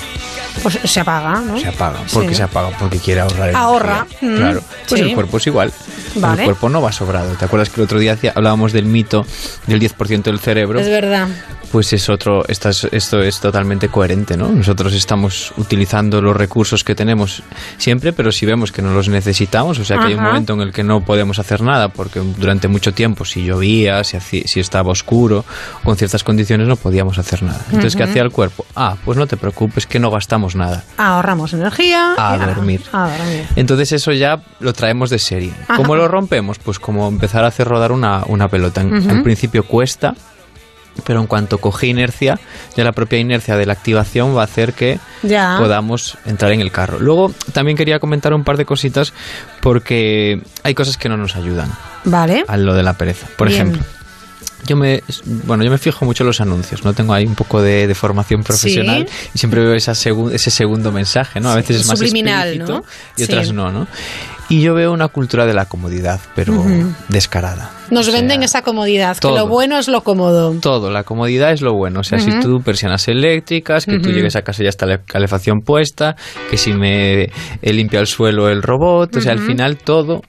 Pues se apaga, ¿no? Se apaga. ¿Por qué Sí. se apaga? Porque quiere ahorrar. Ahorra, mm, Claro. Pues sí. el cuerpo es igual. Vale. El cuerpo no va sobrado. ¿Te acuerdas que el otro día hablábamos del mito del 10% del cerebro? Es verdad. Pues es otro, esto es, esto es totalmente coherente, ¿no? Nosotros estamos utilizando los recursos que tenemos siempre, pero si vemos que no los necesitamos, o sea que hay un Ajá. momento en el que no podemos hacer nada, porque durante mucho tiempo, si llovía, si, hacía- si estaba oscuro, con ciertas condiciones no podíamos hacer nada. Entonces, ¿qué Ujú. hacía el cuerpo? Ah, pues no te preocupes, que no gastamos nada. Ahorramos energía. A y- dormir. A dormir. Entonces eso ya lo traemos de serie. Ajá. ¿Cómo lo rompemos? Pues como empezar a hacer rodar una, una pelota. En- principio cuesta, pero en cuanto coge inercia, ya la propia inercia de la activación va a hacer que Ya. podamos entrar en el carro. Luego también quería comentar un par de cositas porque hay cosas que no nos ayudan Vale. a lo de la pereza. Por Bien. ejemplo, yo me bueno yo me fijo mucho en los anuncios no tengo ahí un poco de, de formación profesional y siempre veo esa segu- ese segundo mensaje no a veces es más Subliminal, y otras Sí. no no y yo veo una cultura de la comodidad pero Ujú. descarada Nos O sea, venden esa comodidad, que todo. lo bueno es lo cómodo. todo, la comodidad es lo bueno. O sea, si Ujú. tú persianas eléctricas, que tú Ujú. llegues a casa y ya está la calefacción puesta, que si me limpia el suelo el robot, o sea, al final todo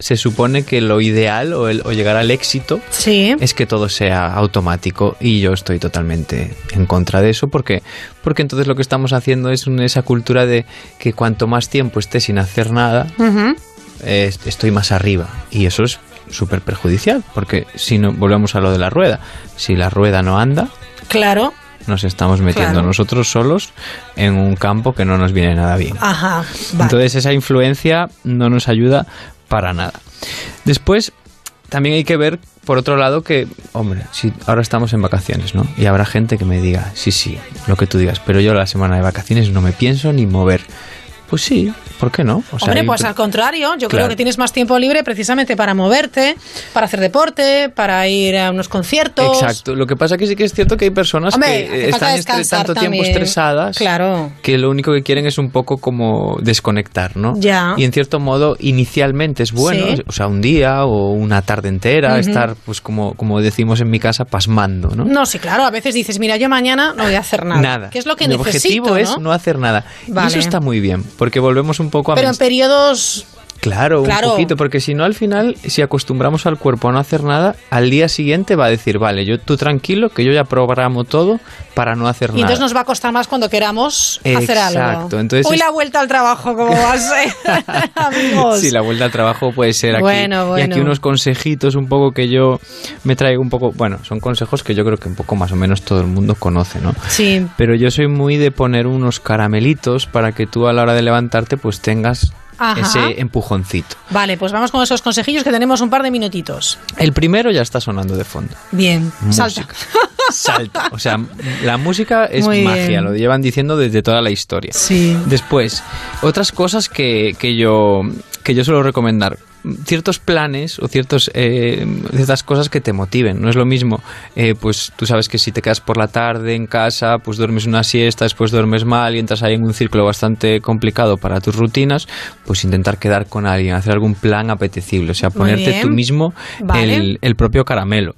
se supone que lo ideal o, el, o llegar al éxito es que todo sea automático y yo estoy totalmente en contra de eso porque, porque entonces lo que estamos haciendo es esa cultura de que cuanto más tiempo esté sin hacer nada, estoy más arriba y eso es súper perjudicial porque si no volvemos a lo de la rueda, si la rueda no anda, claro nos estamos metiendo nosotros solos en un campo que no nos viene nada bien. Ajá. Entonces esa influencia no nos ayuda para nada. Después, también hay que ver, por otro lado, que, hombre, si ahora estamos en vacaciones, ¿no? Y habrá gente que me diga, sí, sí, lo que tú digas, pero yo la semana de vacaciones no me pienso ni mover. Pues sí, ¿por qué no? Hombre, pues al contrario, yo creo que tienes más tiempo libre precisamente para moverte, para hacer deporte, para ir a unos conciertos. Exacto. Lo que pasa que sí que es cierto que hay personas que están tanto tiempo estresadas claro. que lo único que quieren es un poco como desconectar, ¿no? Ya. Y en cierto modo, inicialmente es bueno, o sea, un día o una tarde entera, estar, pues como, como decimos en mi casa, pasmando, ¿no? No, sí, claro. A veces dices, mira, yo mañana no voy a hacer nada. Nada. ¿Qué es lo que Mi necesito? objetivo es no hacer nada. Y eso está muy bien, porque volvemos un poco a... Pero en periodos Claro, un poquito, porque si no al final, si acostumbramos al cuerpo a no hacer nada, al día siguiente va a decir, vale, yo tú tranquilo, que yo ya programo todo para no hacer nada. Y entonces nos va a costar más cuando queramos hacer algo. Exacto. Entonces Hoy la vuelta al trabajo, ¿cómo va a ser, amigos? Sí, la vuelta al trabajo puede ser aquí. Bueno, bueno. Y aquí unos consejitos un poco que yo me traigo un poco, bueno, son consejos que yo creo que un poco más o menos todo el mundo conoce, ¿no? Sí. Pero yo soy muy de poner unos caramelitos para que tú a la hora de levantarte pues tengas Ajá. ese empujoncito. Vale, pues vamos con esos consejillos que tenemos un par de minutitos. El primero ya está sonando de fondo. Bien, Música. salta. Salta. O sea, la música es Muy magia, bien. lo llevan diciendo desde toda la historia. Sí. Después, otras cosas que, que yo, que yo suelo recomendar. Ciertos planes o ciertos, eh, ciertas cosas que te motiven. No es lo mismo, eh, pues tú sabes que si te quedas por la tarde en casa, pues duermes una siesta, después duermes mal y entras ahí en un círculo bastante complicado para tus rutinas, pues intentar quedar con alguien, hacer algún plan apetecible, o sea, ponerte tú mismo Vale. el, el propio caramelo.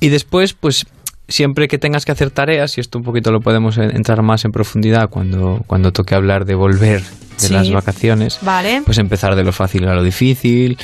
Y después, pues siempre que tengas que hacer tareas, y esto un poquito lo podemos en- entrar más en profundidad cuando, cuando toque hablar de volver de Sí. las vacaciones, Vale. pues empezar de lo fácil a lo difícil,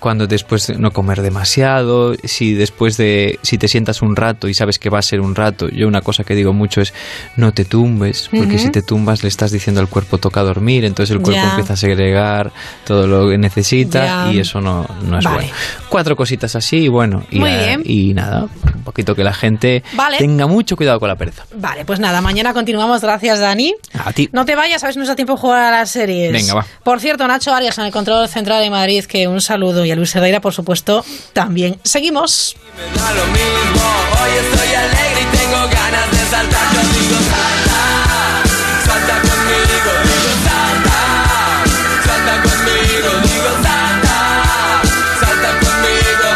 cuando después no comer demasiado, si después de, si te sientas un rato y sabes que va a ser un rato, yo una cosa que digo mucho es no te tumbes, porque Ujú. si te tumbas le estás diciendo al cuerpo toca dormir, entonces el cuerpo empieza a segregar todo lo que necesita y eso no, no es Vale. bueno. Cuatro cositas así y bueno, y, a- nada, un poquito que la gente Vale. tenga mucho cuidado con la pereza. Vale, pues nada, mañana continuamos. Gracias, Dani. A ti. No te vayas, si nos da tiempo jugar a las series. Venga, va. Por cierto, Nacho Arias en el control central de Madrid, que un saludo. Y a Luis Herrera, por supuesto, también. Seguimos. Hoy estoy alegre y tengo ganas de saltar. Yo digo salta, salta conmigo, digo salta, salta conmigo, digo salta, salta conmigo.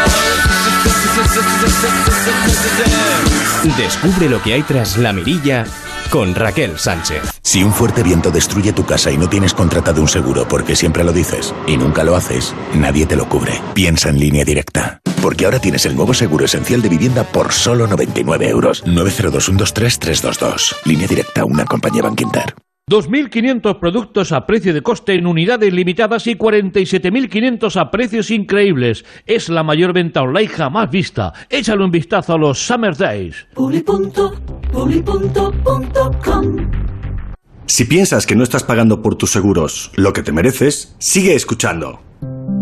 Descubre lo que hay tras la mirilla con Raquel Sánchez. Si un fuerte viento destruye tu casa y no tienes contratado un seguro porque siempre lo dices y nunca lo haces, nadie te lo cubre. Piensa en línea directa. Porque ahora tienes el nuevo seguro esencial de vivienda por solo 99 euros. 902-123-322. Línea directa, una compañía Bankinter. 2.500 productos a precio de coste en unidades limitadas y 47.500 a precios increíbles. Es la mayor venta online jamás vista. Échale un vistazo a los Summer Days. Si piensas que no estás pagando por tus seguros lo que te mereces, sigue escuchando.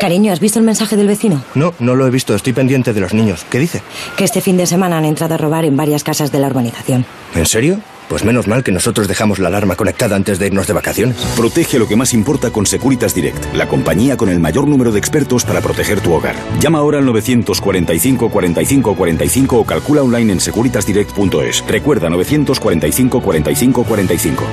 Cariño, ¿has visto el mensaje del vecino? No, no lo he visto. Estoy pendiente de los niños. ¿Qué dice? Que este fin de semana han entrado a robar en varias casas de la urbanización. ¿En serio? Pues menos mal que nosotros dejamos la alarma conectada antes de irnos de vacaciones. Protege lo que más importa con Securitas Direct, la compañía con el mayor número de expertos para proteger tu hogar. Llama ahora al 945 45 45 o calcula online en securitasdirect.es. Recuerda 945 45 45.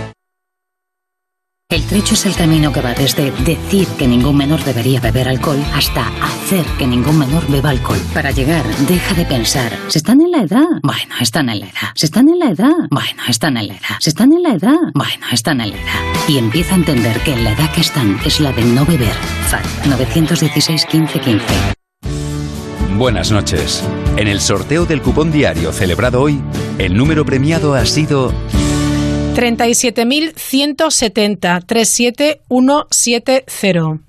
El trecho es el camino que va desde decir que ningún menor debería beber alcohol hasta hacer que ningún menor beba alcohol. Para llegar, deja de pensar, ¿se están en la edad? Bueno, están en la edad. ¿Se están en la edad? Bueno, están en la edad. ¿Se están en la edad? Bueno, están en la edad. y empieza a entender que en la edad que están es la de no beber. FAD 916 15 15. Buenas noches. En el sorteo del cupón diario celebrado hoy, el número premiado ha sido 37.170 37170.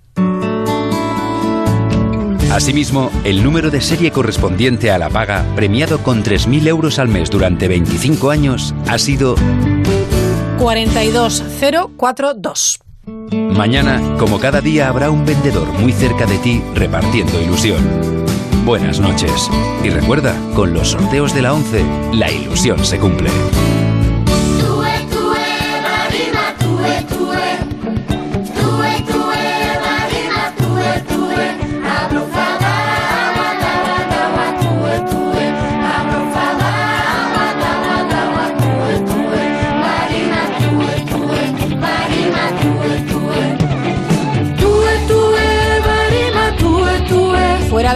Asimismo, el número de serie correspondiente a la paga, premiado con 3.000 euros al mes durante 25 años, ha sido 42042. Mañana, como cada día, habrá un vendedor muy cerca de ti repartiendo ilusión. Buenas noches. Y recuerda, con los sorteos de la 11, la ilusión se cumple.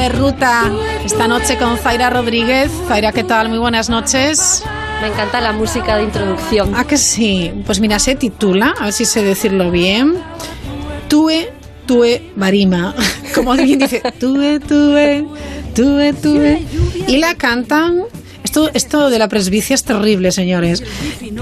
De ruta esta noche con Zaira Rodríguez. Zaira, ¿qué tal? Muy buenas noches. Me encanta la música de introducción. ¿Ah, que sí? Pues mira, se titula, a ver si sé decirlo bien, Tue, Tue Barima. Como alguien dice, Tue, Tue, Tue, Tue. Y la cantan esto, esto, de la presbicia es terrible, señores.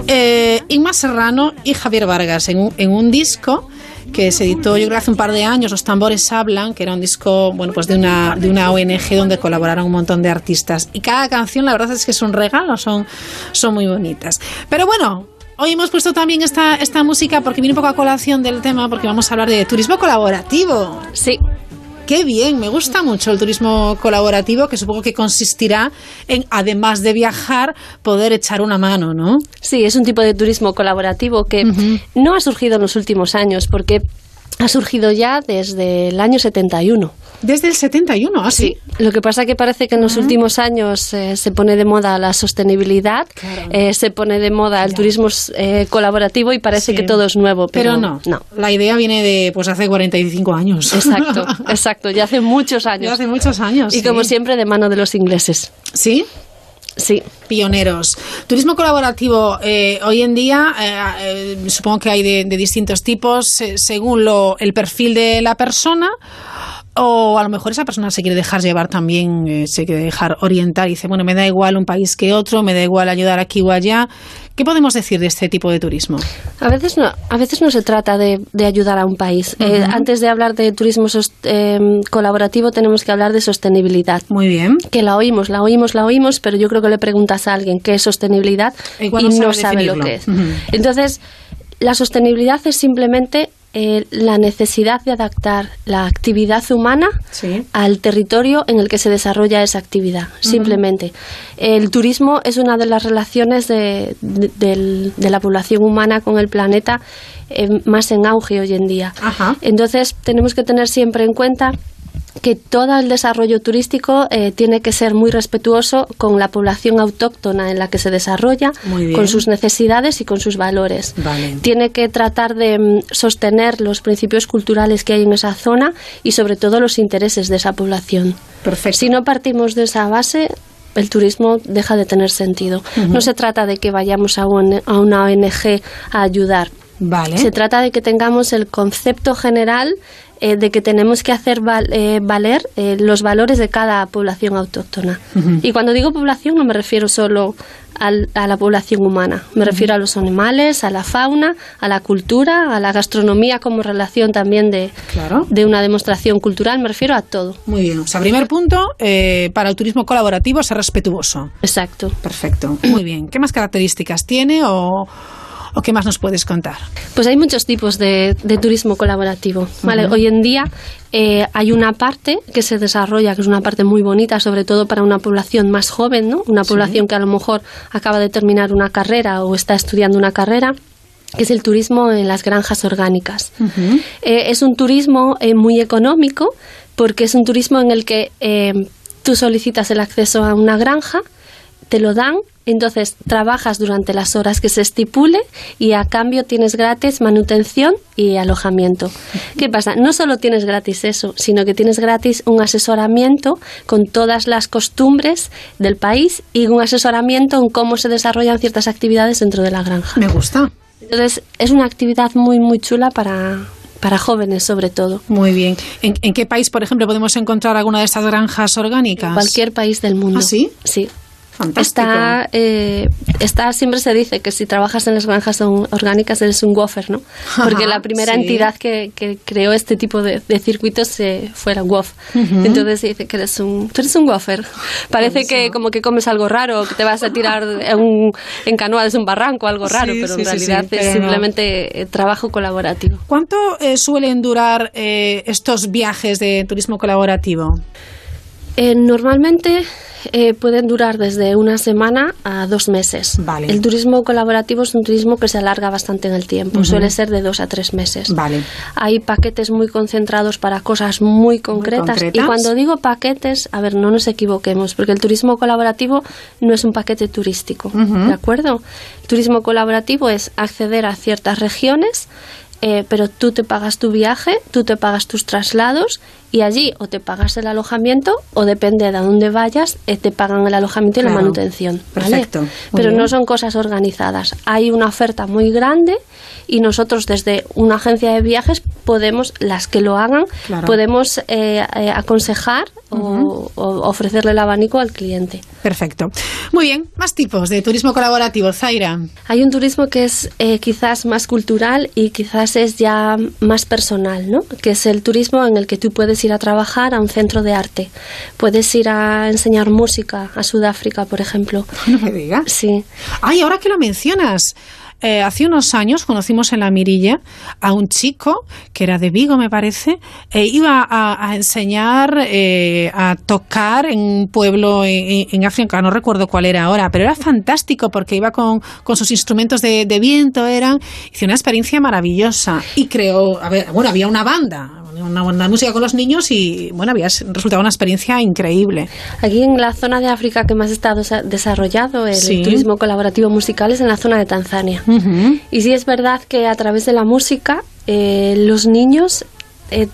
Eh, Inma Serrano y Javier Vargas en en un disco que se editó yo creo hace un par de años, Los tambores hablan, que era un disco bueno pues de una, de una ONG donde colaboraron un montón de artistas. Y cada canción la verdad es que es un regalo, son, son muy bonitas. Pero bueno, Hoy hemos puesto también esta, esta música porque viene un poco a colación del tema, porque vamos a hablar de turismo colaborativo. Sí, Qué bien, me gusta mucho el turismo colaborativo, que supongo que consistirá en, además de viajar, poder echar una mano, ¿no? Sí, es un tipo de turismo colaborativo que no ha surgido en los últimos años, porque ha surgido ya desde el año 71. Desde el 71, ¿ah, sí? Lo que pasa que parece que en los últimos años eh, se pone de moda la sostenibilidad, eh, se pone de moda el turismo eh, colaborativo y parece que todo es nuevo. Pero, no, no. La idea viene de pues hace 45 años. Exacto, exacto. Ya hace muchos años. Ya hace muchos años. Y como siempre, de mano de los ingleses. ¿Sí? Sí. Pioneros. Turismo colaborativo, eh, hoy en día eh, eh, supongo que hay de, distintos tipos según lo, el perfil de la persona o a lo mejor esa persona se quiere dejar llevar también, se quiere dejar orientar y dice, bueno, me da igual un país que otro, me da igual ayudar aquí o allá. ¿Qué podemos decir de este tipo de turismo? A veces no, a veces no se trata de, ayudar a un país. Eh, antes de hablar de turismo eh, colaborativo tenemos que hablar de sostenibilidad. Muy bien. Que la oímos, la oímos, la oímos, pero yo creo que le preguntas a alguien qué es sostenibilidad y no sabe lo que es. Entonces, la sostenibilidad es simplemente eh, la necesidad de adaptar la actividad humana al territorio en el que se desarrolla esa actividad, simplemente. El turismo es una de las relaciones de, la población humana con el planeta eh, más en auge hoy en día. Entonces, tenemos que tener siempre en cuenta que todo el desarrollo turístico eh, tiene que ser muy respetuoso con la población autóctona en la que se desarrolla, con sus necesidades y con sus valores. Tiene que tratar de mm, sostener los principios culturales que hay en esa zona y sobre todo los intereses de esa población. Si no partimos de esa base, el turismo deja de tener sentido. No se trata de que vayamos a, una ONG a ayudar. Se trata de que tengamos el concepto general eh, de que tenemos que hacer eh, valer eh, los valores de cada población autóctona. Y cuando digo población no me refiero solo a la población humana, me refiero a los animales, a la fauna, a la cultura, a la gastronomía como relación también de, de una demostración cultural, me refiero a todo. Muy bien, o sea, primer punto, para el turismo colaborativo, ser respetuoso. Exacto. Perfecto, muy bien. ¿Qué más características tiene o ¿O qué más nos puedes contar? Pues hay muchos tipos de, turismo colaborativo. ¿vale? Hoy en día eh, hay una parte que se desarrolla, que es una parte muy bonita, sobre todo para una población más joven, ¿no? una población que a lo mejor acaba de terminar una carrera o está estudiando una carrera que es el turismo en las granjas orgánicas. Eh, es un turismo eh, muy económico porque es un turismo en el que tú solicitas el acceso a una granja, te lo dan entonces trabajas durante las horas que se estipule y a cambio tienes gratis manutención y alojamiento. ¿Qué pasa? No solo tienes gratis eso, sino que tienes gratis un asesoramiento con todas las costumbres del país y un asesoramiento en cómo se desarrollan ciertas actividades dentro de la granja. Me gusta. Entonces, es una actividad muy, muy chula para, para jóvenes sobre todo. Muy bien. ¿En, ¿En, qué país, por ejemplo, podemos encontrar alguna de estas granjas orgánicas? En cualquier país del mundo. ¿Ah, sí? Sí. Está, eh, está, siempre se dice que si trabajas en las granjas orgánicas eres un WOFer, ¿no? Porque la primera entidad que, que, creó este tipo de, de circuitos eh, fue la WOF. Entonces se dice que eres un, tú eres un WOFer. Parece que como que comes algo raro, que te vas a tirar en, un, en canoa desde un barranco, algo raro, pero en realidad es simplemente eh, trabajo colaborativo. ¿Cuánto eh, suelen durar estos viajes de turismo colaborativo? normalmente eh, pueden durar desde una semana a dos meses. Vale. El turismo colaborativo es un turismo que se alarga bastante en el tiempo, suele ser de dos a tres meses. Vale. Hay paquetes muy concentrados para cosas muy concretas, y cuando digo paquetes, a ver, no nos equivoquemos, porque el turismo colaborativo no es un paquete turístico, ¿de acuerdo? El turismo colaborativo es acceder a ciertas regiones eh, pero tú te pagas tu viaje, tú te pagas tus traslados y allí o te pagas el alojamiento o depende de dónde vayas, eh, te pagan el alojamiento y la manutención. Perfecto. Pero no son cosas organizadas. Hay una oferta muy grande y nosotros desde una agencia de viajes podemos, las que lo hagan, podemos eh, aconsejar o, ofrecerle el abanico al cliente. Perfecto. Muy bien, más tipos de turismo colaborativo, Zaira. Hay un turismo que es quizás más cultural y quizás es ya más personal, ¿no? Que es el turismo en el que tú puedes ir a trabajar a un centro de arte. Puedes ir a enseñar música a Sudáfrica, por ejemplo. No me digas. Sí. Ay, ahora que lo mencionas, eh, hace unos años conocimos en la Mirilla a un chico que era de Vigo, me parece, e iba a, enseñar eh, a tocar en un pueblo en, África, no recuerdo cuál era ahora, pero era fantástico porque iba con, sus instrumentos de, viento, eran, hizo una experiencia maravillosa y creó, a ver, bueno, había una banda, una buena música con los niños y bueno, había resultado una experiencia increíble. Aquí en la zona de África que más está desarrollado el turismo colaborativo musical es en la zona de Tanzania. Y sí es verdad que a través de la música eh, los niños eh,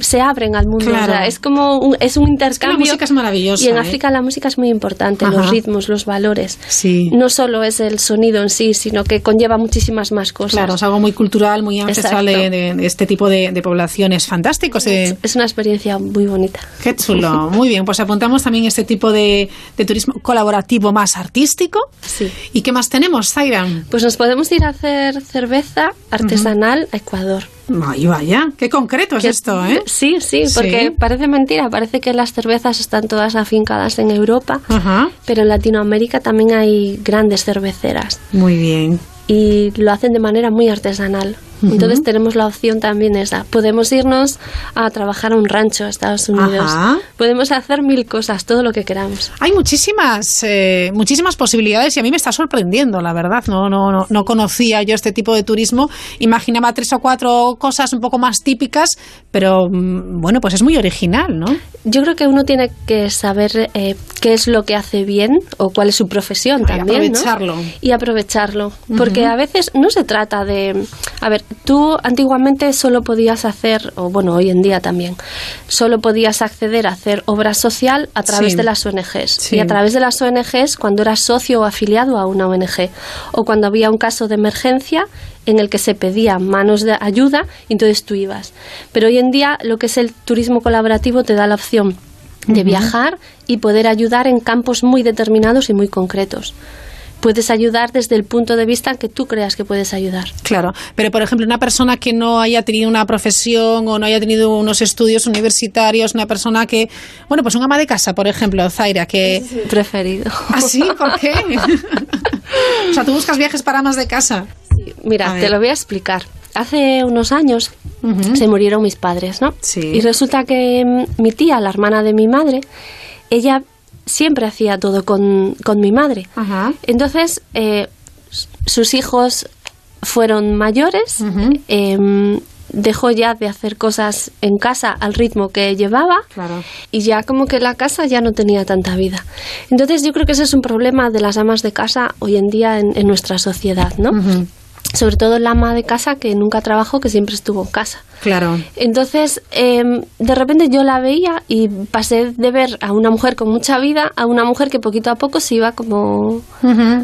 se abren al mundo. es como un, es un intercambio. la música es maravillosa. Y en ¿eh? África la música es muy importante, los ritmos, los valores. Sí. No solo es el sonido en sí, sino que conlleva muchísimas más cosas. Claro, es algo muy cultural, muy ancestral de, este tipo de, poblaciones. Fantásticos. Es, es, una experiencia muy bonita. Qué chulo. Muy bien, pues apuntamos también este tipo de, turismo colaborativo más artístico. Sí. ¿Y qué más tenemos, Zaira? Pues nos podemos ir a hacer cerveza artesanal a Ecuador. Ay, vaya, qué concreto es esto, ¿eh? Sí, sí, porque parece mentira, parece que las cervezas están todas afincadas en Europa, pero en Latinoamérica también hay grandes cerveceras. Muy bien. Y lo hacen de manera muy artesanal. Entonces tenemos la opción también esa. Podemos irnos a trabajar a un rancho a Estados Unidos. Podemos hacer mil cosas, todo lo que queramos. Hay muchísimas, eh, muchísimas posibilidades y a mí me está sorprendiendo, la verdad. No, no, no, no conocía yo este tipo de turismo. Imaginaba tres o cuatro cosas un poco más típicas, pero mm, bueno, pues es muy original, ¿no? Yo creo que uno tiene que saber eh, qué es lo que hace bien o cuál es su profesión también. Y aprovecharlo. Y aprovecharlo. Porque a veces no se trata de. A ver, tú antiguamente solo podías hacer, o bueno, hoy en día también, solo podías acceder a hacer obra social a través de las ONGs. Y a través de las ONGs cuando eras socio o afiliado a una ONG. O cuando había un caso de emergencia en el que se pedía manos de ayuda, entonces tú ibas. Pero hoy en día lo que es el turismo colaborativo te da la opción de viajar y poder ayudar en campos muy determinados y muy concretos puedes ayudar desde el punto de vista que tú creas que puedes ayudar. Claro, pero por ejemplo, una persona que no haya tenido una profesión o no haya tenido unos estudios universitarios, una persona que, bueno, pues un ama de casa, por ejemplo, Zaira, que... Preferido. ¿Ah, sí? ¿Por qué? o sea, tú buscas viajes para amas de casa. Mira, te lo voy a explicar. Hace unos años se murieron mis padres, ¿no? Sí. Y resulta que mm, mi tía, la hermana de mi madre, ella siempre hacía todo con, mi madre. Entonces, eh, sus hijos fueron mayores, em, dejó ya de hacer cosas en casa al ritmo que llevaba y ya como que la casa ya no tenía tanta vida. Entonces yo creo que ese es un problema de las amas de casa hoy en día en, nuestra sociedad, ¿no? sobre todo la ama de casa que nunca trabajó, que siempre estuvo en casa. Claro. Entonces, em, de repente yo la veía y pasé de ver a una mujer con mucha vida a una mujer que poquito a poco se iba como...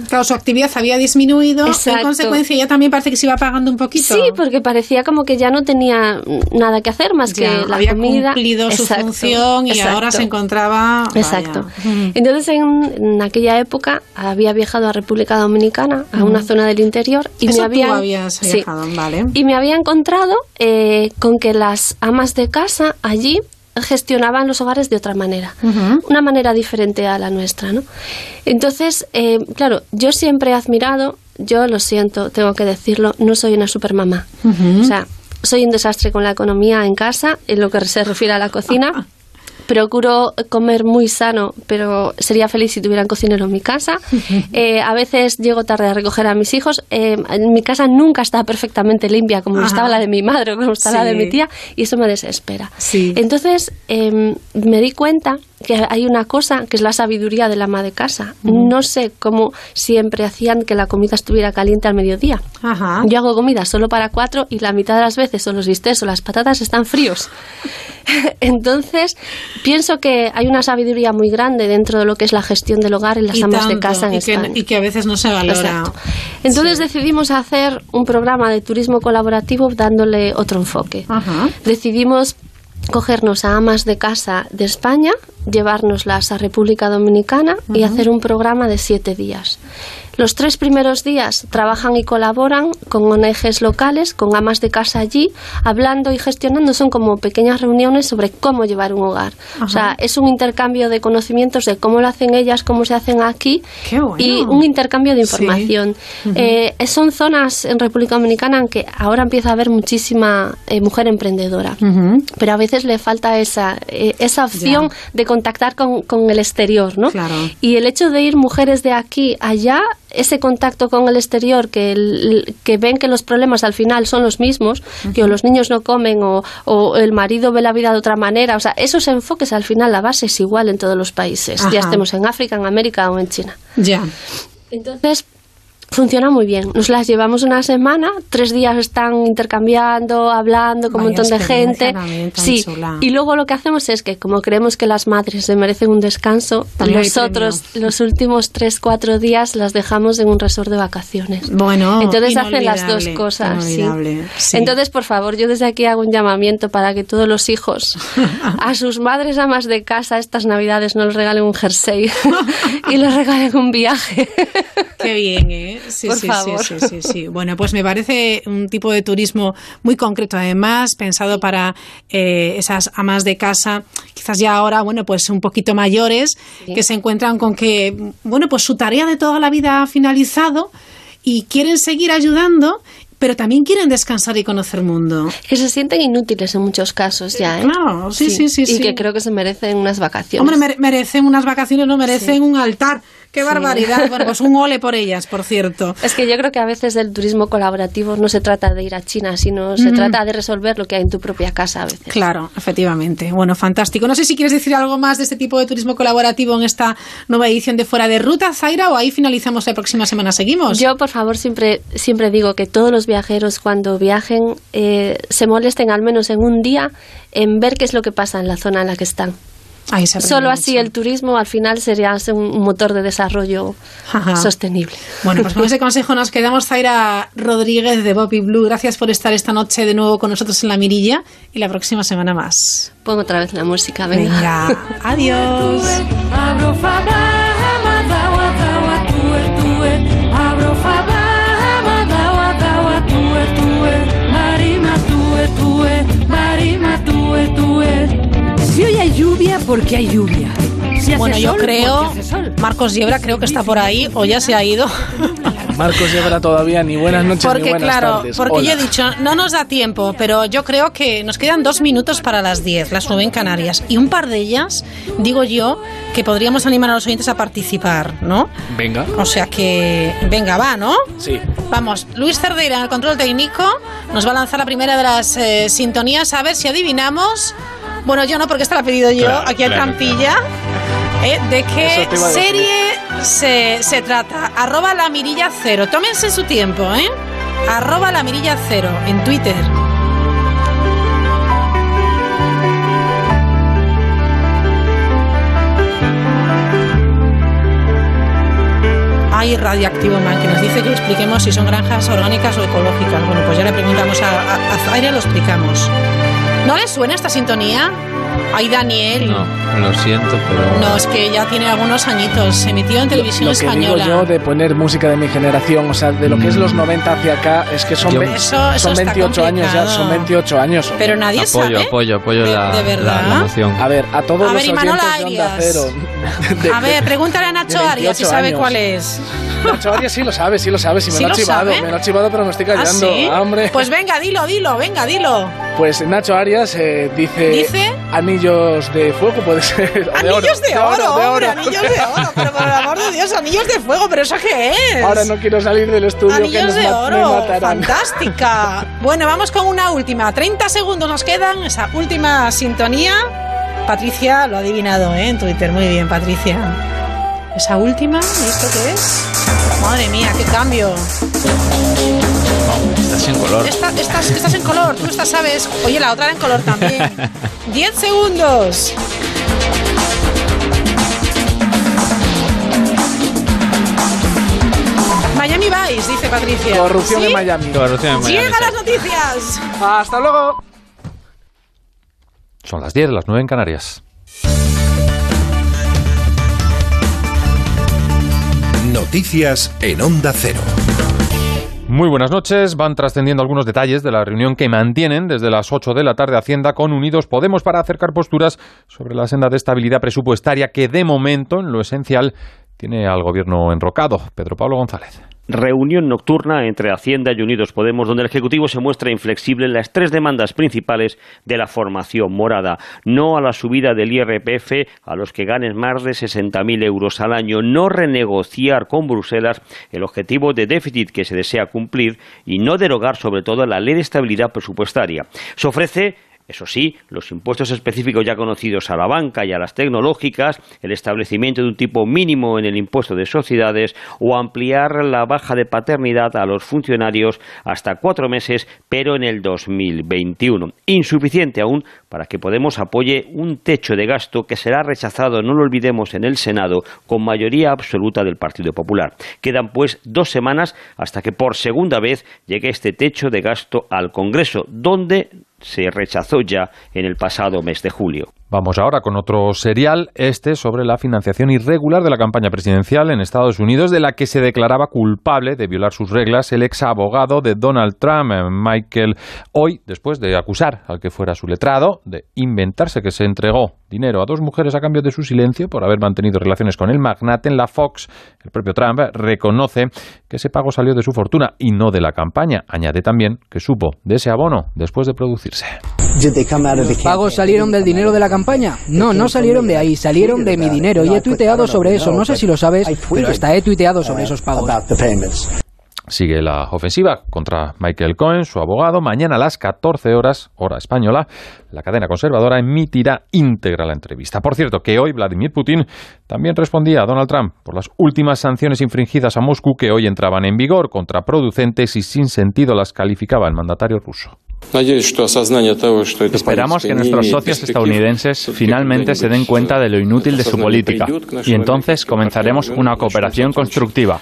Claro, su actividad había disminuido, en consecuencia ella también parece que se iba apagando un poquito. Sí, porque parecía como que ya no tenía nada que hacer más que la había comida. cumplido su función y ahora se encontraba... Exacto. Entonces, en, aquella época había viajado a República Dominicana, a una zona del interior, y me había... habías viajado, vale. Y me había encontrado... Eh, con que las amas de casa allí gestionaban los hogares de otra manera, una manera diferente a la nuestra, ¿no? Entonces, eh, claro, yo siempre he admirado, yo lo siento, tengo que decirlo, no soy una supermamá. O sea, soy un desastre con la economía en casa, en lo que se refiere a la cocina. procuro comer muy sano, pero sería feliz si tuvieran cocinero en mi casa. Eh, a veces llego tarde a recoger a mis hijos. Eh, en mi casa nunca está perfectamente limpia, como estaba la de mi madre o como estaba la de mi tía, y eso me desespera. Entonces em, me di cuenta que hay una cosa que es la sabiduría del ama de casa. No sé cómo siempre hacían que la comida estuviera caliente al mediodía. Yo hago comida solo para cuatro y la mitad de las veces o los bistecs o las patatas están fríos. Entonces, pienso que hay una sabiduría muy grande dentro de lo que es la gestión del hogar en las amas de casa en y España. Que, y que a veces no se valora. Entonces decidimos hacer un programa de turismo colaborativo dándole otro enfoque. Decidimos cogernos a amas de casa de España, llevárnoslas a República Dominicana y hacer un programa de siete días. Los tres primeros días trabajan y colaboran con ONGs locales, con amas de casa allí, hablando y gestionando. Son como pequeñas reuniones sobre cómo llevar un hogar. O sea, es un intercambio de conocimientos de cómo lo hacen ellas, cómo se hacen aquí y un intercambio de información. Eh, son zonas en República Dominicana en que ahora empieza a haber muchísima eh, mujer emprendedora, pero a veces le falta esa, eh, esa opción de contactar con, con, el exterior, ¿no? Y el hecho de ir mujeres de aquí allá ese contacto con el exterior, que, que ven que los problemas al final son los mismos, que los niños no comen o, o, el marido ve la vida de otra manera, o sea, esos enfoques al final la base es igual en todos los países, ya estemos en África, en América o en China. Ya. Entonces, Funciona muy bien. Nos las llevamos una semana, tres días están intercambiando, hablando con un montón de gente. Sí, y luego lo que hacemos es que, como creemos que las madres se merecen un descanso, nosotros los últimos tres, cuatro días las dejamos en un resort de vacaciones. Bueno, entonces hacen las dos cosas. Sí. Entonces, por favor, yo desde aquí hago un llamamiento para que todos los hijos a sus madres amas de casa estas navidades no les regalen un jersey y les regalen un viaje. Qué bien, ¿eh? Sí, Por sí, favor. sí, sí, sí, Bueno, pues me parece un tipo de turismo muy concreto, además, pensado para eh, esas amas de casa, quizás ya ahora, bueno, pues un poquito mayores, que se encuentran con que, bueno, pues su tarea de toda la vida ha finalizado y quieren seguir ayudando pero también quieren descansar y conocer mundo. Que se sienten inútiles en muchos casos ya, ¿eh? Claro, sí, sí, sí. y que creo que se merecen unas vacaciones. Hombre, merecen unas vacaciones, no merecen un altar. ¡Qué barbaridad! Bueno, pues un ole por ellas, por cierto. Es que yo creo que a veces el turismo colaborativo no se trata de ir a China, sino se trata de resolver lo que hay en tu propia casa a veces. Claro, efectivamente. Bueno, fantástico. No sé si quieres decir algo más de este tipo de turismo colaborativo en esta nueva edición de Fuera de Ruta, Zaira, o ahí finalizamos la próxima semana. ¿Seguimos? Yo, por favor, siempre, siempre digo que todos los viajeros cuando viajen eh, se molesten al menos en un día en ver qué es lo que pasa en la zona en la que están. Solo así el turismo al final sería un motor de desarrollo sostenible. Bueno, pues con ese consejo nos quedamos. Zaira Rodríguez de Bobby Blue, gracias por estar esta noche de nuevo con nosotros en la mirilla y la próxima semana más. Pongo otra vez la música, venga. venga. Adiós. Porque hay lluvia. Si hace bueno, yo sol, creo, porque hace sol. Marcos Yebra creo que está por ahí o ya se ha ido. Marcos Yebra todavía ni buenas noches Porque ni buenas claro, tardes. porque Hola. yo he dicho, no nos da tiempo, pero yo creo que nos quedan dos minutos para las 10, las 9 en Canarias. Y un par de ellas, digo yo, que podríamos animar a los oyentes a participar, ¿no? Venga. O sea que, venga, va, ¿no? Sí. Vamos, Luis Cerdeira en el control técnico nos va a lanzar la primera de las eh, sintonías, a ver si adivinamos. Bueno, yo no, porque esta la he pedido yo, Claro, aquí claro, Trampilla. ¿eh? ¿De qué a serie se, se trata? Arroba la mirilla cero. Tómense su tiempo, ¿eh? arroba la mirilla cero en Twitter. Hay Radioactivo Man que nos dice que expliquemos si son granjas orgánicas o ecológicas. Bueno, pues ya le preguntamos a, a, a lo explicamos. ¿No le suena esta sintonía? Ay, Daniel. No, lo siento, pero. No, es que ya tiene algunos añitos. Se emitió en televisión lo, lo que española. Digo yo de poner música de mi generación, o sea, de lo que es los 90 hacia acá, es que son, yo, eso, eso son 28 años ya, son 28 años. Pero nadie apoyo, sabe. Apoyo, apoyo, de, la, de verdad. La, la emoción. A ver, a todos a los ver, oyentes de Onda Cero. De, a ver, pregúntale a Nacho Arias si sabe años. cuál es. Nacho Arias sí lo sabe, sí lo sabe, sí me ¿Sí lo ha chivado, sabe? me lo ha chivado, pero me estoy ¿Ah, callando, sí? hombre. Pues venga, dilo, dilo, venga, dilo. Pues Nacho Arias eh, dice, ¿Dice? Anillos de fuego, puede ser. Anillos de, de oro, oro, de oro. anillos de oro, pero por el amor de Dios, anillos de fuego, pero ¿eso qué es? Ahora no quiero salir del estudio que Anillos nos de oro, matarán. fantástica. Bueno, vamos con una última. 30 segundos nos quedan, esa última sintonía. Patricia lo ha adivinado ¿eh? en Twitter. Muy bien, Patricia. Esa última, ¿y esto qué es? Madre mía, qué cambio. Estás en color. Esta- estás, estás en color, tú esta sabes. Oye, la otra era en color también. 10 segundos. Miami Vice, dice Patricia. Corrupción ¿Sí? en Miami. Corrupción en Miami, Llegan las noticias. Hasta luego. Son las 10, las 9 en Canarias. Noticias en Onda Cero. Muy buenas noches. Van trascendiendo algunos detalles de la reunión que mantienen desde las 8 de la tarde Hacienda con Unidos Podemos para acercar posturas sobre la senda de estabilidad presupuestaria que de momento, en lo esencial, tiene al gobierno enrocado. Pedro Pablo González. Reunión nocturna entre Hacienda y Unidos Podemos, donde el Ejecutivo se muestra inflexible en las tres demandas principales de la formación morada. No a la subida del IRPF a los que ganen más de 60.000 euros al año. No renegociar con Bruselas el objetivo de déficit que se desea cumplir y no derogar sobre todo la ley de estabilidad presupuestaria. Se ofrece eso sí, los impuestos específicos ya conocidos a la banca y a las tecnológicas, el establecimiento de un tipo mínimo en el impuesto de sociedades o ampliar la baja de paternidad a los funcionarios hasta cuatro meses, pero en el 2021. Insuficiente aún para que Podemos apoye un techo de gasto que será rechazado, no lo olvidemos, en el Senado con mayoría absoluta del Partido Popular. Quedan pues dos semanas hasta que por segunda vez llegue este techo de gasto al Congreso, donde se rechazó ya en el pasado mes de julio. Vamos ahora con otro serial, este sobre la financiación irregular de la campaña presidencial en Estados Unidos, de la que se declaraba culpable de violar sus reglas el ex abogado de Donald Trump, eh, Michael, hoy, después de acusar al que fuera su letrado de inventarse que se entregó dinero a dos mujeres a cambio de su silencio por haber mantenido relaciones con el magnate en la Fox, el propio Trump reconoce que ese pago salió de su fortuna y no de la campaña. Añade también que supo de ese abono después de producirse. ¿Los pagos salieron del dinero de la campaña? No, no salieron de ahí, salieron de mi dinero y he tuiteado sobre eso. No sé si lo sabes, pero hasta he tuiteado sobre esos pagos. Sigue la ofensiva contra Michael Cohen, su abogado. Mañana a las 14 horas, hora española, la cadena conservadora emitirá íntegra la entrevista. Por cierto, que hoy Vladimir Putin también respondía a Donald Trump por las últimas sanciones infringidas a Moscú que hoy entraban en vigor, contraproducentes y sin sentido las calificaba el mandatario ruso. Esperamos que nuestros socios estadounidenses finalmente se den cuenta de lo inútil de su política y entonces comenzaremos una cooperación constructiva.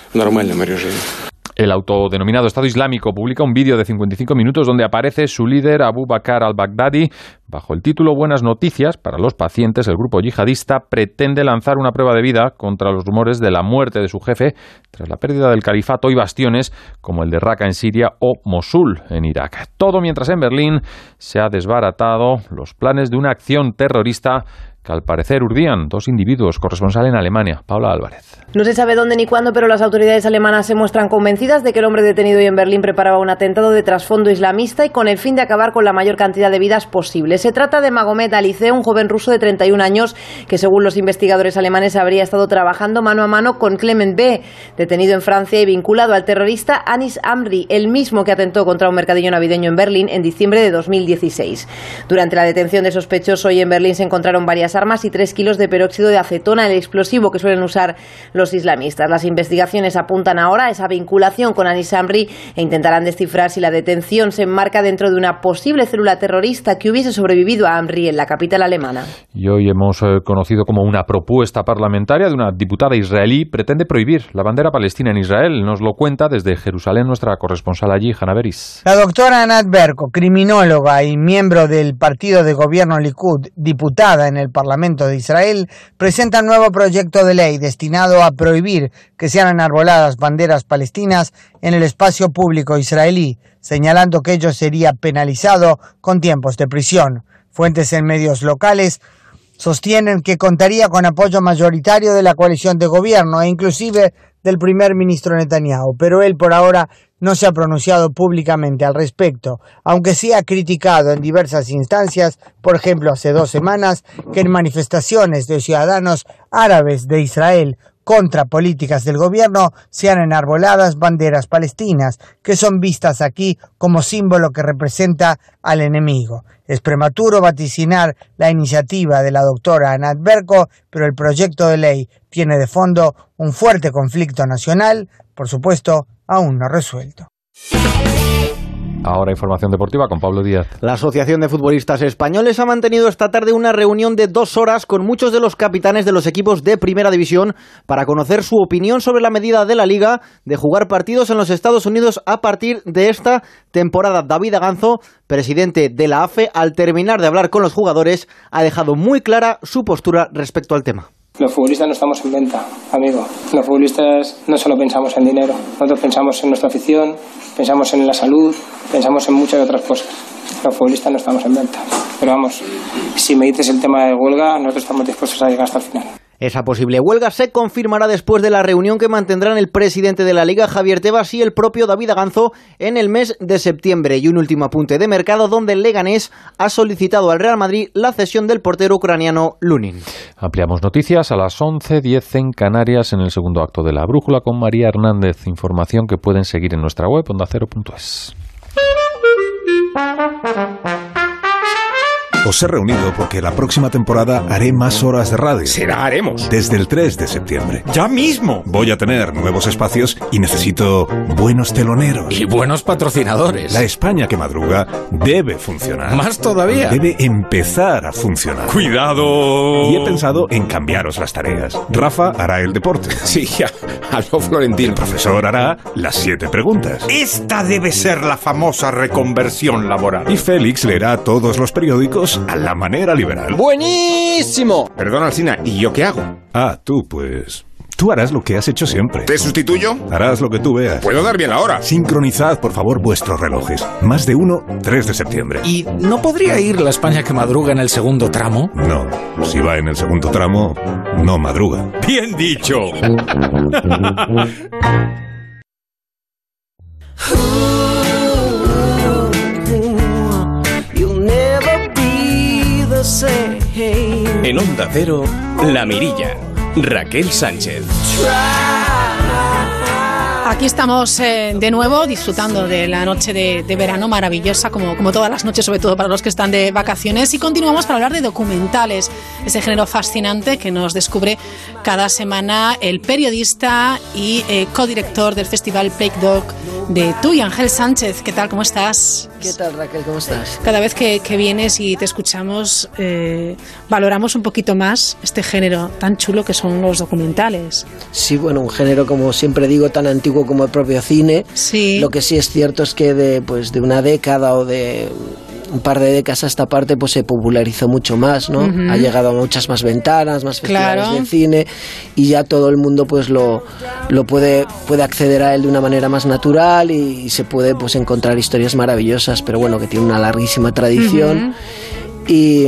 El autodenominado Estado Islámico publica un vídeo de 55 minutos donde aparece su líder Abu Bakr al-Baghdadi. Bajo el título Buenas noticias para los pacientes, el grupo yihadista pretende lanzar una prueba de vida contra los rumores de la muerte de su jefe tras la pérdida del califato y bastiones como el de Raqqa en Siria o Mosul en Irak. Todo mientras en Berlín se ha desbaratado los planes de una acción terrorista que al parecer urdían dos individuos, corresponsal en Alemania, Paula Álvarez. No se sabe dónde ni cuándo, pero las autoridades alemanas se muestran convencidas de que el hombre detenido hoy en Berlín preparaba un atentado de trasfondo islamista y con el fin de acabar con la mayor cantidad de vidas posible. Se trata de Magomed Alice, un joven ruso de 31 años que, según los investigadores alemanes, habría estado trabajando mano a mano con Clement B., detenido en Francia y vinculado al terrorista Anis Amri, el mismo que atentó contra un mercadillo navideño en Berlín en diciembre de 2016. Durante la detención de sospechosos hoy en Berlín se encontraron varias armas y tres kilos de peróxido de acetona, el explosivo que suelen usar los islamistas. Las investigaciones apuntan ahora a esa vinculación con Anis Amri e intentarán descifrar si la detención se enmarca dentro de una posible célula terrorista que hubiese sobrevivido a Amri en la capital alemana. Y hoy hemos eh, conocido como una propuesta parlamentaria de una diputada israelí pretende prohibir la bandera palestina en Israel. Nos lo cuenta desde Jerusalén nuestra corresponsal allí, Hanna Beris. La doctora Anat Berko, criminóloga y miembro del partido de gobierno Likud, diputada en el Parlamento de Israel, presenta un nuevo proyecto de ley destinado a prohibir que sean enarboladas banderas palestinas en el espacio público israelí, señalando que ello sería penalizado con tiempos de prisión. Fuentes en medios locales sostienen que contaría con apoyo mayoritario de la coalición de gobierno e inclusive del primer ministro Netanyahu, pero él por ahora no se ha pronunciado públicamente al respecto, aunque sí ha criticado en diversas instancias, por ejemplo hace dos semanas, que en manifestaciones de ciudadanos árabes de Israel contra políticas del gobierno sean enarboladas banderas palestinas, que son vistas aquí como símbolo que representa al enemigo. Es prematuro vaticinar la iniciativa de la doctora Anat Berko, pero el proyecto de ley tiene de fondo un fuerte conflicto nacional, por supuesto, aún no resuelto. Ahora información deportiva con Pablo Díaz. La Asociación de Futbolistas Españoles ha mantenido esta tarde una reunión de dos horas con muchos de los capitanes de los equipos de Primera División para conocer su opinión sobre la medida de la Liga de jugar partidos en los Estados Unidos a partir de esta temporada. David Aganzo, presidente de la AFE, al terminar de hablar con los jugadores, ha dejado muy clara su postura respecto al tema. Los futbolistas no estamos en venta, amigo. Los futbolistas no solo pensamos en dinero, nosotros pensamos en nuestra afición, pensamos en la salud, pensamos en muchas otras cosas. Los futbolistas no estamos en venta. Pero vamos, si me dices el tema de huelga, nosotros estamos dispuestos a llegar hasta el final. Esa posible huelga se confirmará después de la reunión que mantendrán el presidente de la Liga, Javier Tebas, y el propio David Aganzo en el mes de septiembre. Y un último apunte de mercado donde el Leganés ha solicitado al Real Madrid la cesión del portero ucraniano Lunin. Ampliamos noticias a las 11.10 en Canarias en el segundo acto de la brújula con María Hernández. Información que pueden seguir en nuestra web ondacero.es. Os he reunido porque la próxima temporada haré más horas de radio. Será haremos. Desde el 3 de septiembre. ¡Ya mismo! Voy a tener nuevos espacios y necesito buenos teloneros. Y buenos patrocinadores. La España que madruga debe funcionar. Más todavía. Debe empezar a funcionar. ¡Cuidado! Y he pensado en cambiaros las tareas. Rafa hará el deporte. Sí, ya, a lo Florentino. El profesor hará las siete preguntas. Esta debe ser la famosa reconversión laboral. Y Félix leerá todos los periódicos a la manera liberal. ¡Buenísimo! Perdona, Alcina, ¿y yo qué hago? Ah, tú, pues... Tú harás lo que has hecho siempre. ¿Te sustituyo? Harás lo que tú veas. ¿Puedo dar bien la hora? Sincronizad, por favor, vuestros relojes. Más de uno, 3 de septiembre. ¿Y no podría ir la España que madruga en el segundo tramo? No. Si va en el segundo tramo, no madruga. ¡Bien dicho! En Onda Cero, La Mirilla, Raquel Sánchez. Aquí estamos eh, de nuevo disfrutando de la noche de, verano maravillosa, como, como todas las noches, sobre todo para los que están de vacaciones. Y continuamos para hablar de documentales, ese género fascinante que nos descubre cada semana el periodista y eh, codirector del festival Fake Dog de tú y Ángel Sánchez. ¿Qué tal? ¿Cómo estás? ¿Qué tal, Raquel? ¿Cómo estás? Cada vez que, que vienes y te escuchamos, eh, valoramos un poquito más este género tan chulo que son los documentales. Sí, bueno, un género, como siempre digo, tan antiguo como el propio cine. Sí. Lo que sí es cierto es que de, pues, de una década o de un par de décadas a esta parte pues se popularizó mucho más, ¿no? Ha llegado a muchas más ventanas, más festivales Claro. de cine y ya todo el mundo pues lo, lo puede, puede acceder a él de una manera más natural y, se puede pues encontrar historias maravillosas, pero bueno, que tiene una larguísima tradición. Y,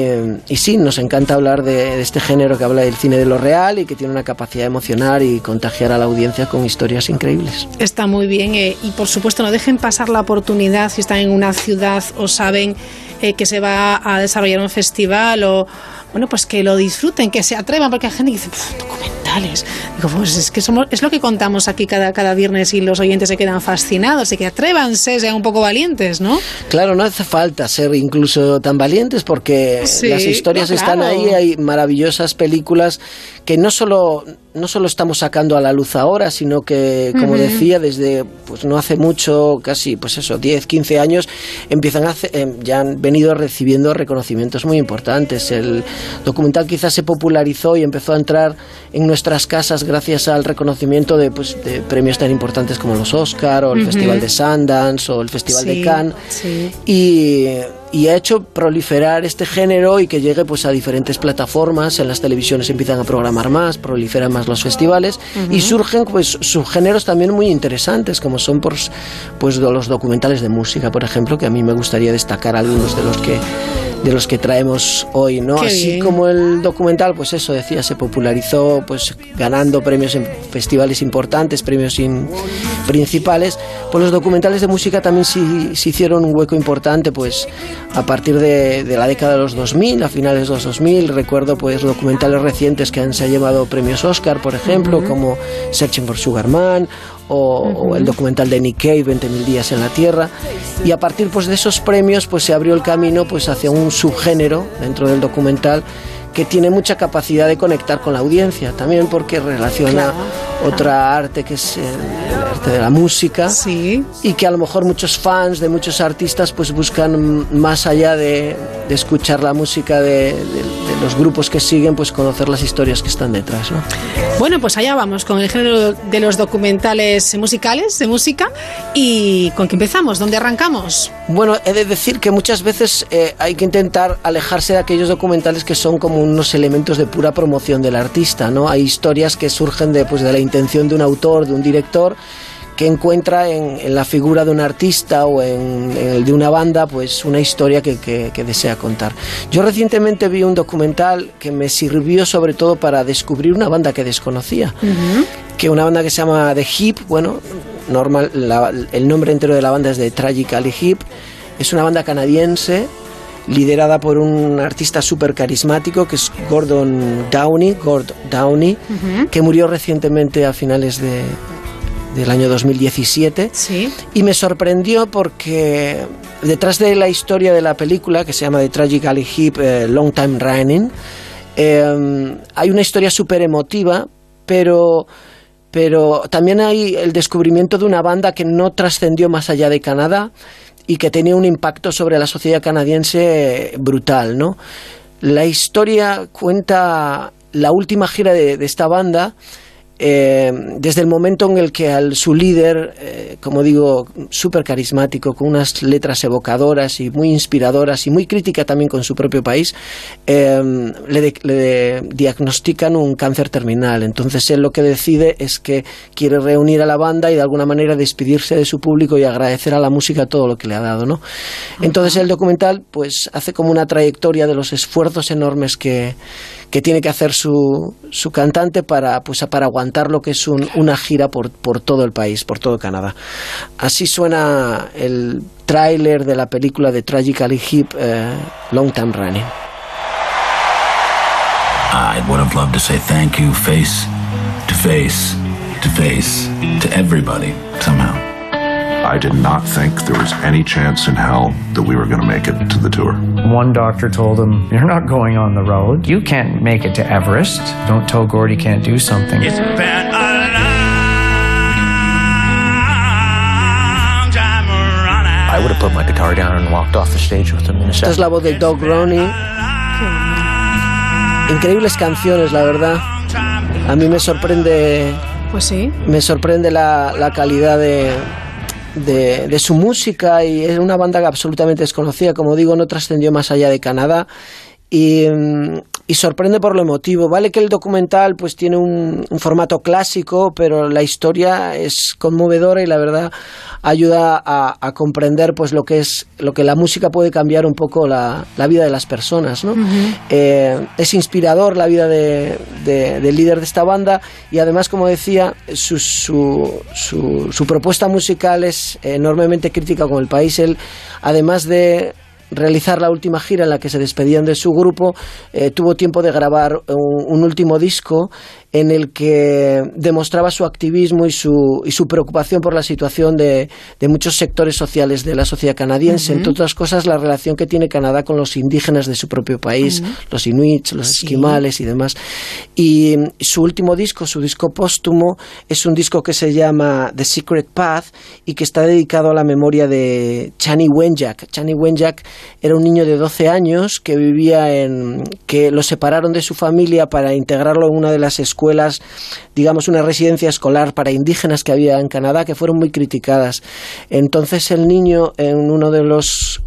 sí, nos encanta hablar de, de este género que habla del cine de lo real y que tiene una capacidad de emocionar y contagiar a la audiencia con historias increíbles. Está muy bien eh, y por supuesto no dejen pasar la oportunidad si están en una ciudad o saben eh, que se va a desarrollar un festival o bueno pues que lo disfruten, que se atrevan porque hay gente que dice "Puf, documentales. Digo pues es que somos es lo que contamos aquí cada cada viernes y los oyentes se quedan fascinados y que atrévanse, sean un poco valientes, ¿no? Claro, no hace falta ser incluso tan valientes porque porque las historias están ahí, hay maravillosas películas que no solo no solo estamos sacando a la luz ahora, sino que, como decía, desde pues no hace mucho, casi pues eso, 10, 15 años, empiezan a em, ya han venido recibiendo reconocimientos muy importantes. El documental quizás se popularizó y empezó a entrar en nuestras casas gracias al reconocimiento de, pues, de premios tan importantes como los Oscar o el Festival de Sundance o el Festival de Cannes. Y y ha hecho proliferar este género y que llegue pues a diferentes plataformas, en las televisiones empiezan a programar más, proliferan más los festivales y surgen pues subgéneros también muy interesantes como son pues, pues los documentales de música, por ejemplo, que a mí me gustaría destacar algunos de los que de los que traemos hoy, ¿no? Así como el documental, pues eso decía, se popularizó, pues ganando premios en festivales importantes, premios principales, pues los documentales de música también se, se hicieron un hueco importante, pues a partir de, la década de los 2000, a finales de los 2000, recuerdo pues documentales recientes que han, se han llevado premios Oscar, por ejemplo, como Searching for Sugar Man o, el documental de Nick Cave, 20.000 días en la Tierra, y a partir pues, de esos premios pues, se abrió el camino pues, hacia un subgénero dentro del documental que tiene mucha capacidad de conectar con la audiencia, también porque relaciona otra arte que es el arte de la música sí. y que a lo mejor muchos fans de muchos artistas pues buscan más allá de, escuchar la música de, los grupos que siguen, pues conocer las historias que están detrás. ¿no? Bueno, pues allá vamos con el género de los documentales musicales, de música, y ¿con qué empezamos? ¿Dónde arrancamos? Bueno, he de decir que muchas veces eh, hay que intentar alejarse de aquellos documentales que son como unos elementos de pura promoción del artista, ¿no? Hay historias que surgen de, pues, de la intención de un autor, de un director, que encuentra en, la figura de un artista o en, el de una banda pues una historia que, desea contar. Yo recientemente vi un documental que me sirvió sobre todo para descubrir una banda que desconocía, que una banda que se llama The Hip, bueno, normal, el nombre entero de la banda es de Tragically Hip, es una banda canadiense liderada por un artista súper carismático que es Gordon Downey, Gord Downey, que murió recientemente a finales de, del año 2017. Sí. Y me sorprendió porque detrás de la historia de la película, que se llama The Tragic Ali Heap eh, Long Time Running, eh, hay una historia súper emotiva, pero pero también hay el descubrimiento de una banda que no trascendió más allá de Canadá y que tenía un impacto sobre la sociedad canadiense brutal, ¿no? La historia cuenta la última gira de, de esta banda eh, desde el momento en el que al su líder, eh, como digo, súper carismático, con unas letras evocadoras y muy inspiradoras y muy crítica también con su propio país, eh, le, diagnostican un cáncer terminal. Entonces él lo que decide es que quiere reunir a la banda y de alguna manera despedirse de su público y agradecer a la música todo lo que le ha dado. ¿no? Entonces el documental pues hace como una trayectoria de los esfuerzos enormes que, que tiene que hacer su, su cantante para, pues, para aguantar lo que es una gira por, por todo el país, por todo Canadá. Así suena el tráiler de la película de Tragically Hip, eh, Long Time Running. I would have loved to say thank you face to face to face to everybody somehow. I did not think there was any chance in hell that we were going to make it to the tour. One doctor told him, You're not going on the road. You can't make it to Everest. Don't tell Gordy can't do something. It's been a I would have put my guitar down and walked off the stage with him in a Esta es la voz de Doug Roney. Increíbles canciones, la verdad. A mí me sorprende. Pues sí. Me sorprende la, la calidad de, de, su música y es una banda absolutamente desconocida, como digo, no trascendió más allá de Canadá y, y, sorprende por lo emotivo. Vale que el documental pues tiene un, formato clásico, pero la historia es conmovedora y la verdad ayuda a, comprender pues lo que es lo que la música puede cambiar un poco la, vida de las personas. ¿no? Eh, es inspirador la vida de, del líder de esta banda y además, como decía, su, su, su propuesta musical es enormemente crítica con el país. Él, además de realizar la última gira en la que se despedían de su grupo, eh, tuvo tiempo de grabar un, último disco en el que demostraba su activismo y su, y su preocupación por la situación de, de muchos sectores sociales de la sociedad canadiense, entre otras cosas la relación que tiene Canadá con los indígenas de su propio país, los inuits, los esquimales y demás. Y su último disco, su disco póstumo, es un disco que se llama The Secret Path y que está dedicado a la memoria de Chani Wenjak. Chani Wenjak era un niño de 12 años que vivía en que lo separaron de su familia para integrarlo en una de las escuelas, digamos una residencia escolar para indígenas que había en Canadá que fueron muy criticadas. Entonces el niño en uno de los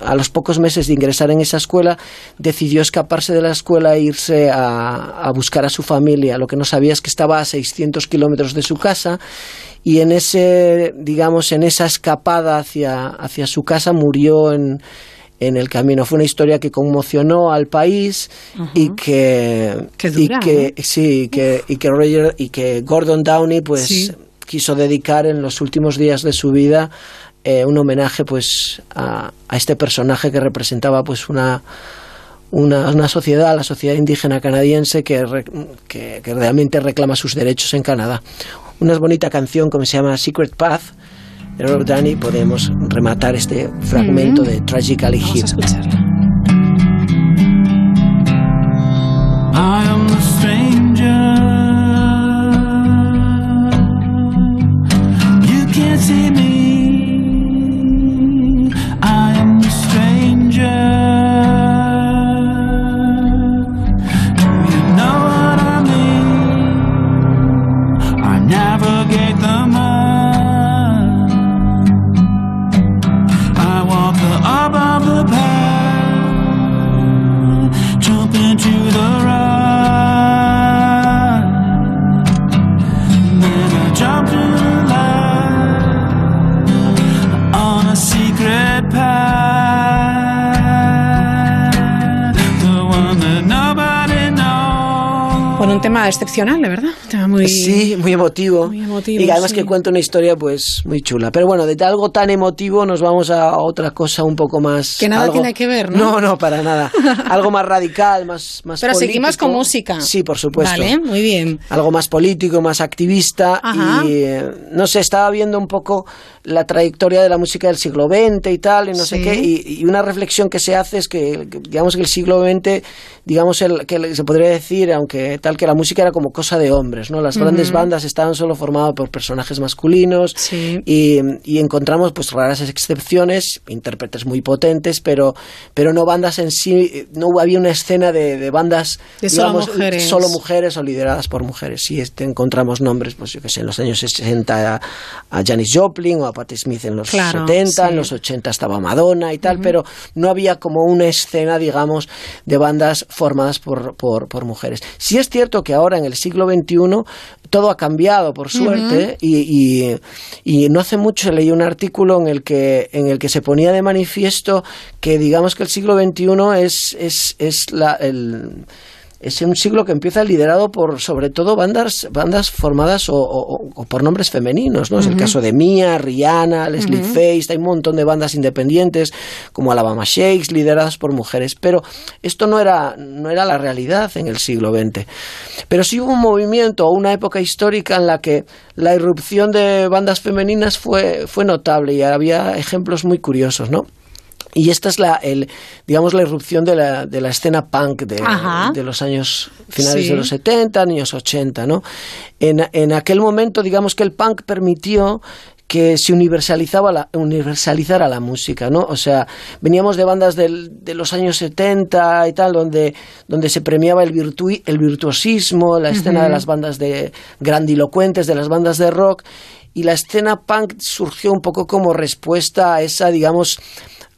a los pocos meses de ingresar en esa escuela decidió escaparse de la escuela e irse a, a buscar a su familia. Lo que no sabía es que estaba a 600 kilómetros de su casa y en ese digamos en esa escapada hacia, hacia su casa murió en en el camino. Fue una historia que conmocionó al país y que y que sí que y que Roger y que Gordon Downey pues quiso dedicar en los últimos días de su vida eh, un homenaje pues a, a, este personaje que representaba pues una una, una sociedad, la sociedad indígena canadiense que, que, que realmente reclama sus derechos en Canadá. Una bonita canción como se llama Secret Path pero Dani podemos rematar este fragmento de Tragically Hip. Vamos I am the excepcional, de verdad. muy, sí, muy emotivo. y además que cuenta una historia pues muy chula. Pero bueno, de algo tan emotivo nos vamos a otra cosa un poco más... Que nada tiene que ver, ¿no? No, no, para nada. algo más radical, más, más Pero seguimos con música. Sí, por supuesto. Vale, muy bien. Algo más político, más activista. Y eh, no sé, estaba viendo un poco la trayectoria de la música del siglo XX y tal, y no sé qué. Y, una reflexión que se hace es que, digamos que el siglo XX, digamos el, que se podría decir, aunque tal que la música era como cosa de hombres, ¿no? Las grandes bandas estaban solo formadas por personajes masculinos y, encontramos pues raras excepciones, intérpretes muy potentes, pero, pero no bandas en sí, no había una escena de, bandas de solo, mujeres. solo mujeres o lideradas por mujeres. Sí, este, encontramos nombres, pues yo que sé, en los años 60 a, a Janis Joplin o a Patti Smith en los 70, en los 80 estaba Madonna y tal, pero no había como una escena, digamos, de bandas formadas por, por, por mujeres. Sí es cierto que ahora en el siglo XXI todo ha cambiado, por suerte, y, y, no hace mucho leí un artículo en el que, en el que se ponía de manifiesto que digamos que el siglo XXI es, es, es la, el es un siglo que empieza liderado por sobre todo bandas bandas formadas o, por nombres femeninos no es el caso de Mia Rihanna Leslie Face hay un montón de bandas independientes como Alabama Shakes lideradas por mujeres. Pero esto no era no era la realidad en el siglo XX pero sí hubo un movimiento o una época histórica en la que la irrupción de bandas femeninas fue fue notable y había ejemplos muy curiosos no y esta es la, el, digamos, la irrupción de la, de la escena punk de, de los años finales de los 70, años 80, ¿no? En, en aquel momento, digamos que el punk permitió que se universalizaba la, universalizara la música, ¿no? O sea, veníamos de bandas del, de los años 70 y tal, donde, donde se premiaba el, virtu, el virtuosismo, la escena de las bandas de grandilocuentes, de las bandas de rock, y la escena punk surgió un poco como respuesta a esa, digamos,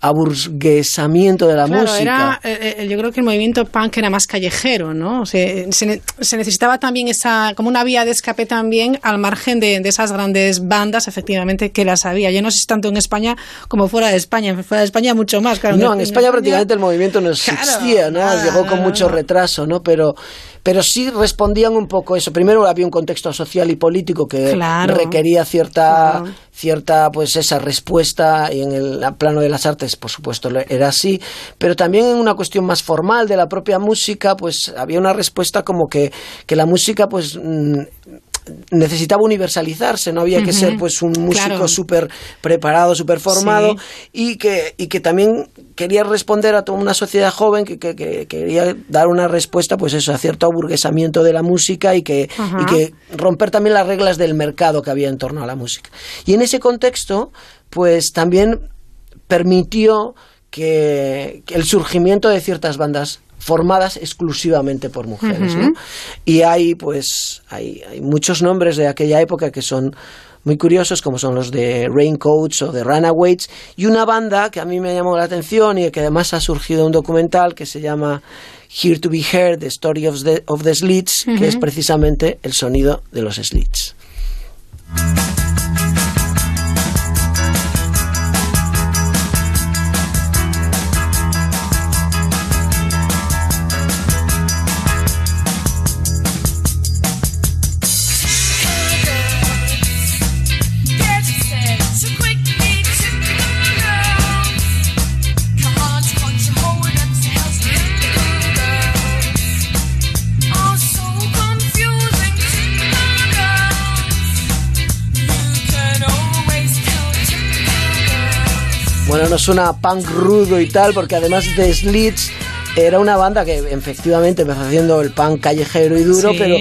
aburguesamiento de la música. Era, eh, eh, yo creo que el movimiento punk era más callejero, ¿no? se, necesitaba también esa, como una vía de escape también al margen de, esas grandes bandas, efectivamente, que las había. Yo no sé si tanto en España como fuera de España. Fuera de España mucho más, claro. No, en, España, prácticamente el movimiento no existía, ¿no? Llegó con mucho retraso, ¿no? Pero pero sí respondían un poco eso. Primero había un contexto social y político que requería cierta, cierta, pues esa respuesta y en el plano de las artes, por supuesto, era así, pero también en una cuestión más formal de la propia música, pues había una respuesta como que, que la música, pues mm, necesitaba universalizarse, no había que ser pues un músico súper preparado, súper formado y, que, y que también quería responder a toda una sociedad joven que, que, quería dar una respuesta pues eso, a cierto aburguesamiento de la música y que, y que romper también las reglas del mercado que había en torno a la música. Y en ese contexto pues también permitió que el surgimiento de ciertas bandas formadas exclusivamente por mujeres. ¿no? Y hay, pues, hay, hay muchos nombres de aquella época que son muy curiosos, como son los de Raincoats o de Runaways, y una banda que a mí me llamó la atención y que además ha surgido un documental que se llama Here to Be Heard, The Story of the, of the Slits, que es precisamente el sonido de los slits. No suena punk rudo y tal, porque además de Slits era una banda que efectivamente empezó haciendo el punk callejero y duro, pero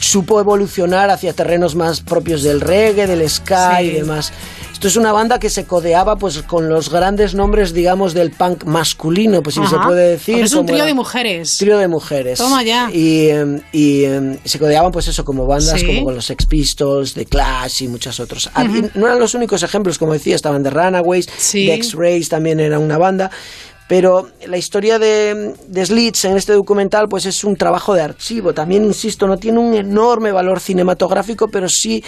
supo evolucionar hacia terrenos más propios del reggae, del ska y demás. Esto es una banda que se codeaba pues con los grandes nombres, digamos, del punk masculino, pues si se puede decir. es un trío de mujeres. Trío de mujeres. Toma ya. Y, em, y em, se codeaban pues eso como bandas como con los Sex Pistols, The Clash y muchos otros. Ah, no eran los únicos ejemplos, como decía, estaban The Runaways, The X-Rays también era una banda. Pero la historia de, de, Slits en este documental pues es un trabajo de archivo. También, insisto, no tiene un enorme valor cinematográfico, pero sí,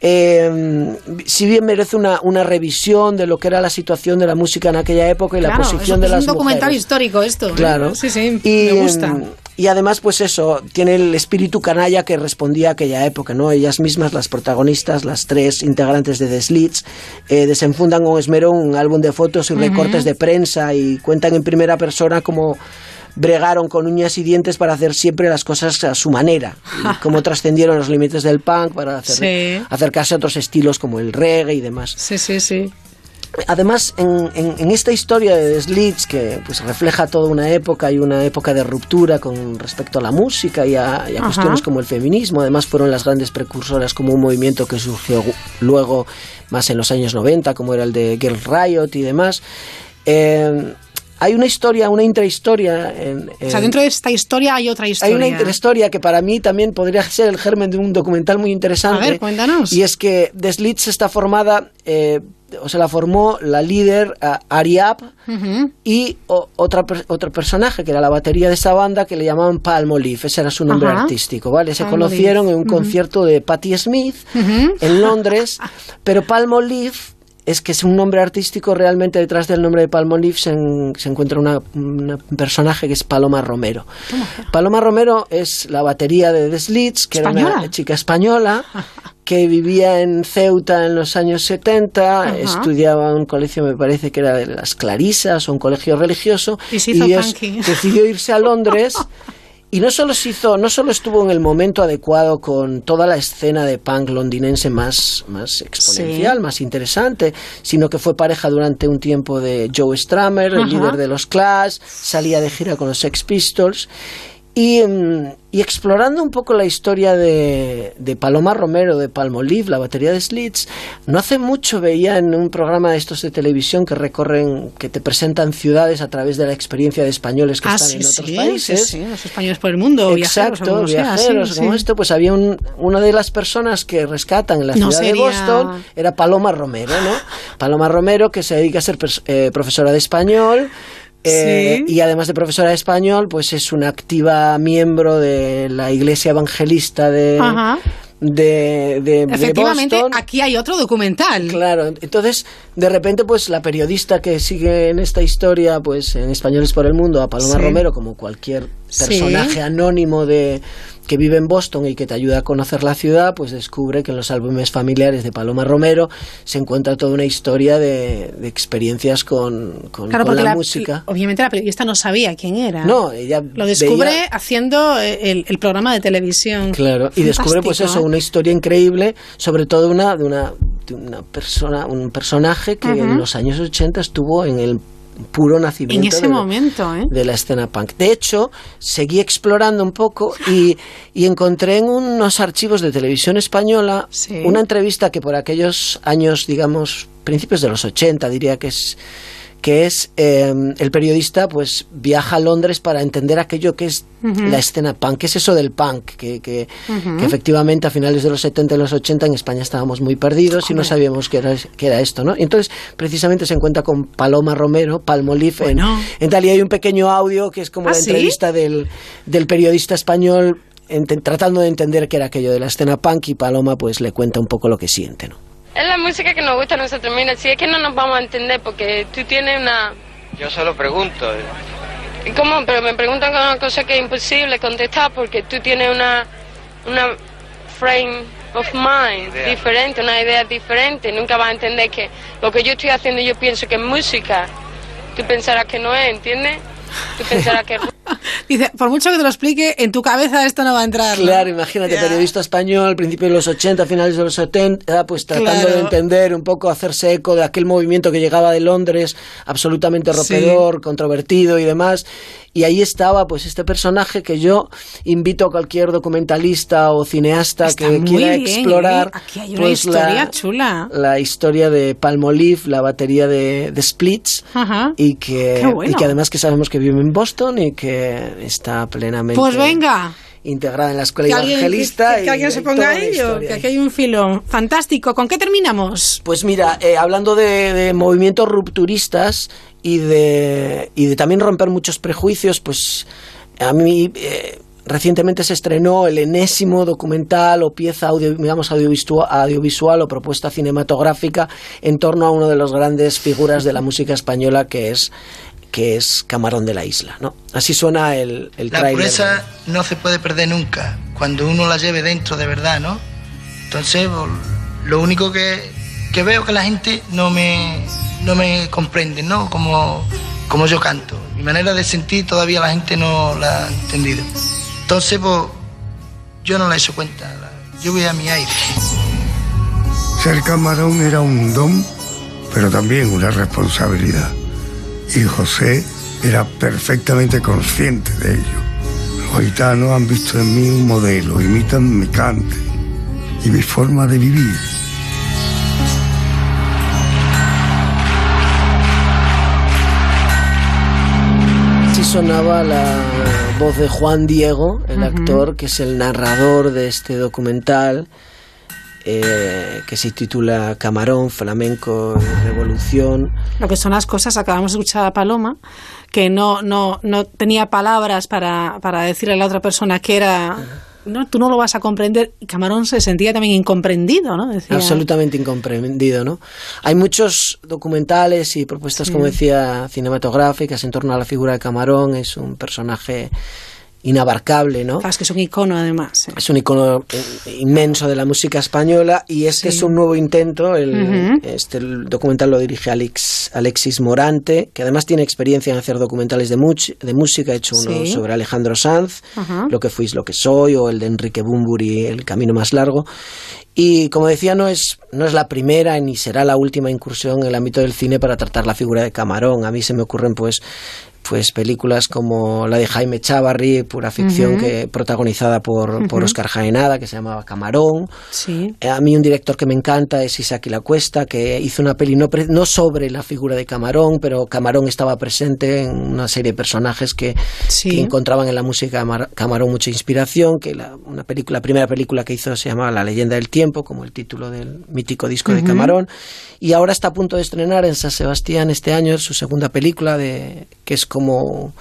eh, si bien merece una, una, revisión de lo que era la situación de la música en aquella época y la posición de las mujeres. Es un documental histórico esto. ¿eh? Claro. Sí, sí, y, me gusta. Y además, pues eso, tiene el espíritu canalla que respondía a aquella época, ¿no? Ellas mismas, las protagonistas, las tres integrantes de The Slits, eh, desenfundan con esmero un álbum de fotos y recortes de prensa y cuentan en primera persona cómo bregaron con uñas y dientes para hacer siempre las cosas a su manera y cómo trascendieron los límites del punk para acercarse a otros estilos como el reggae y demás. Sí, sí, sí. Además, en, esta historia de Slits, que pues refleja toda una época y una época de ruptura con respecto a la música y a, cuestiones como el feminismo, además fueron las grandes precursoras como un movimiento que surgió luego más en los años 90, como era el de Girl Riot y demás. Eh, hay una historia, una intrahistoria. En, o sea, dentro de esta historia hay otra historia. Hay una intrahistoria que para mí también podría ser el germen de un documental muy interesante. A ver, cuéntanos. Y es que The Slits está formada, eh, o sea, la formó la líder uh, Ariab y otra, otro personaje que era la batería de esa banda que le llamaban Palmolive. Ese era su nombre artístico, ¿vale? Se conocieron en un concierto de Patti Smith en Londres, pero Palmolive es que es un nombre artístico, realmente detrás del nombre de Palmolive se, se encuentra un personaje que es Paloma Romero. Paloma Romero es la batería de The Slits, que era una chica española que vivía en Ceuta en los años 70, estudiaba en un colegio, me parece que era de las Clarisas o un colegio religioso, y, decidió irse a Londres. Y no solo se hizo, no solo estuvo en el momento adecuado con toda la escena de punk londinense más, más exponencial, más interesante, sino que fue pareja durante un tiempo de Joe Strummer, el líder de los Clash, salía de gira con los Sex Pistols. Y, mm, y, explorando un poco la historia de, de, Paloma Romero, de Palmolive, la batería de Slits, no hace mucho veía en un programa de estos de televisión que recorren, que te presentan ciudades a través de la experiencia de españoles que ah, están en otros países. Sí, los españoles por el mundo, Exacto, viajeros, como esto, pues había un, una de las personas que rescatan en la ciudad de Boston, era Paloma Romero, ¿no? Paloma Romero, que se dedica a ser eh, profesora de español, eh, y además de profesora de español, pues es una activa miembro de la Iglesia Evangelista de, de, de, Efectivamente, aquí hay otro documental. Claro, entonces de repente pues la periodista que sigue en esta historia, pues en Españoles por el Mundo, a Paloma Romero, como cualquier personaje anónimo de, que vive en Boston y que te ayuda a conocer la ciudad, pues descubre que en los álbumes familiares de Paloma Romero se encuentra toda una historia de, de experiencias con, con, Claro, con la, la- música. obviamente la periodista no sabía quién era. No, ella Lo descubre veía- haciendo eh, el, el programa de televisión. Claro, y descubre pues eso, ¿eh? una historia increíble, sobre todo una, de una, de una persona, un personaje que en los años 80 estuvo en el puro nacimiento En ese de, momento, ¿eh? de la escena punk. De hecho, seguí explorando un poco y, y encontré en unos archivos de televisión española una entrevista que por aquellos años, digamos, principios de los 80, diría que es que es eh, el periodista pues viaja a Londres para entender aquello que es la escena punk, que es eso del punk, que, que, efectivamente a finales de los 70 y los 80 en España estábamos muy perdidos y no sabíamos qué era, qué era esto, ¿no? Y entonces precisamente se encuentra con Paloma Romero, Palmolive, en, en tal y hay un pequeño audio que es como ¿Ah, la sí? entrevista del, del periodista español tratando de entender qué era aquello de la escena punk y Paloma pues le cuenta un poco lo que siente, ¿no? Es la música que nos gusta a nosotros. Mira, si es que no nos vamos a entender porque tú tienes una... Yo solo pregunto. ¿Cómo? Pero me preguntan una cosa que es imposible contestar porque tú tienes una, una frame of mind Idea. diferente, una idea diferente. Nunca vas a entender que lo que yo estoy haciendo yo pienso que es música. Tú pensarás que no es, ¿entiendes? Que. Dice, por mucho que te lo explique, en tu cabeza esto no va a entrar. ¿no? Claro, imagínate, Ya. periodista español, al principio de los 80, finales de los 70, pues tratando Claro. de entender un poco, hacerse eco de aquel movimiento que llegaba de Londres, absolutamente Sí. rompedor, controvertido y demás. Y ahí estaba, pues, este personaje que yo invito a cualquier documentalista o cineasta Está que quiera bien, explorar. ¿eh? Aquí hay una pues, historia la, chula. la historia de Palmolive, la batería de, de Splits, Ajá. y que, Qué bueno. y que además que sabemos que vive en Boston y que está plenamente Pues venga. integrada en la escuela Que alguien, evangelista. que- que y alguien se ponga a ello, que aquí hay un filo fantástico. ¿Con qué terminamos? Pues mira, eh, hablando de, de movimientos rupturistas y de, y de también romper muchos prejuicios, pues a mí eh, recientemente se estrenó el enésimo documental o pieza audio, digamos, audiovisual, audiovisual o propuesta cinematográfica en torno a una de las grandes figuras de la música española que es que es Camarón de la Isla, ¿no? Así suena el, el La tráiler. pureza no se puede perder nunca, cuando uno la lleve dentro de verdad, ¿no? Entonces, lo único que, que veo que la gente no me, no me comprende, ¿no? Como, como yo canto. Mi manera de sentir todavía la gente no la ha entendido. Entonces, pues, yo no la he hecho cuenta. Yo voy a mi aire. Ser camarón era un don, pero también una responsabilidad. Y José era perfectamente consciente de ello. Los gitanos han visto en mí un modelo, imitan mi cante y mi forma de vivir. Así sonaba la voz de Juan Diego, el actor que es el narrador de este documental eh, que se titula Camarón, Flamenco Revolución. Lo que son las cosas, acabamos de escuchar a Paloma, que no, no, no tenía palabras para, para decirle a la otra persona que era... No, tú no lo vas a comprender. Camarón se sentía también incomprendido, ¿no? Decía, Absolutamente incomprendido, ¿no? Hay muchos documentales y propuestas, Sí. como decía, cinematográficas en torno a la figura de Camarón. Es un personaje inabarcable, ¿no? Es que es un icono, además. ¿eh? Es un icono eh, inmenso de la música española y este Sí. es un nuevo intento. El, este, el documental lo dirige Alex, Alexis Morante, que además tiene experiencia en hacer documentales de, much- de música. Ha hecho uno Sí. sobre Alejandro Sanz. Lo que fuis, lo que soy, o el de Enrique Bumburi, El camino más largo. Y como decía, no es, no es la primera ni será la última incursión en el ámbito del cine para tratar la figura de Camarón. A mí se me ocurren pues pues películas como la de Jaime Chavarri, pura ficción que protagonizada por, por. Oscar Jaenada, que se llamaba Camarón. Sí. Eh, A mí un director que me encanta es Isaac La Cuesta, que hizo una peli no, sobre la figura de Camarón, pero Camarón estaba presente en una serie de personajes que, Sí. que encontraban en la música de Mar- Camarón mucha inspiración, que la, una película, la primera película que hizo se llamaba La leyenda del tiempo, como el título del mítico disco de. Camarón, y ahora está a punto de estrenar en San Sebastián este año su segunda película, de, que es como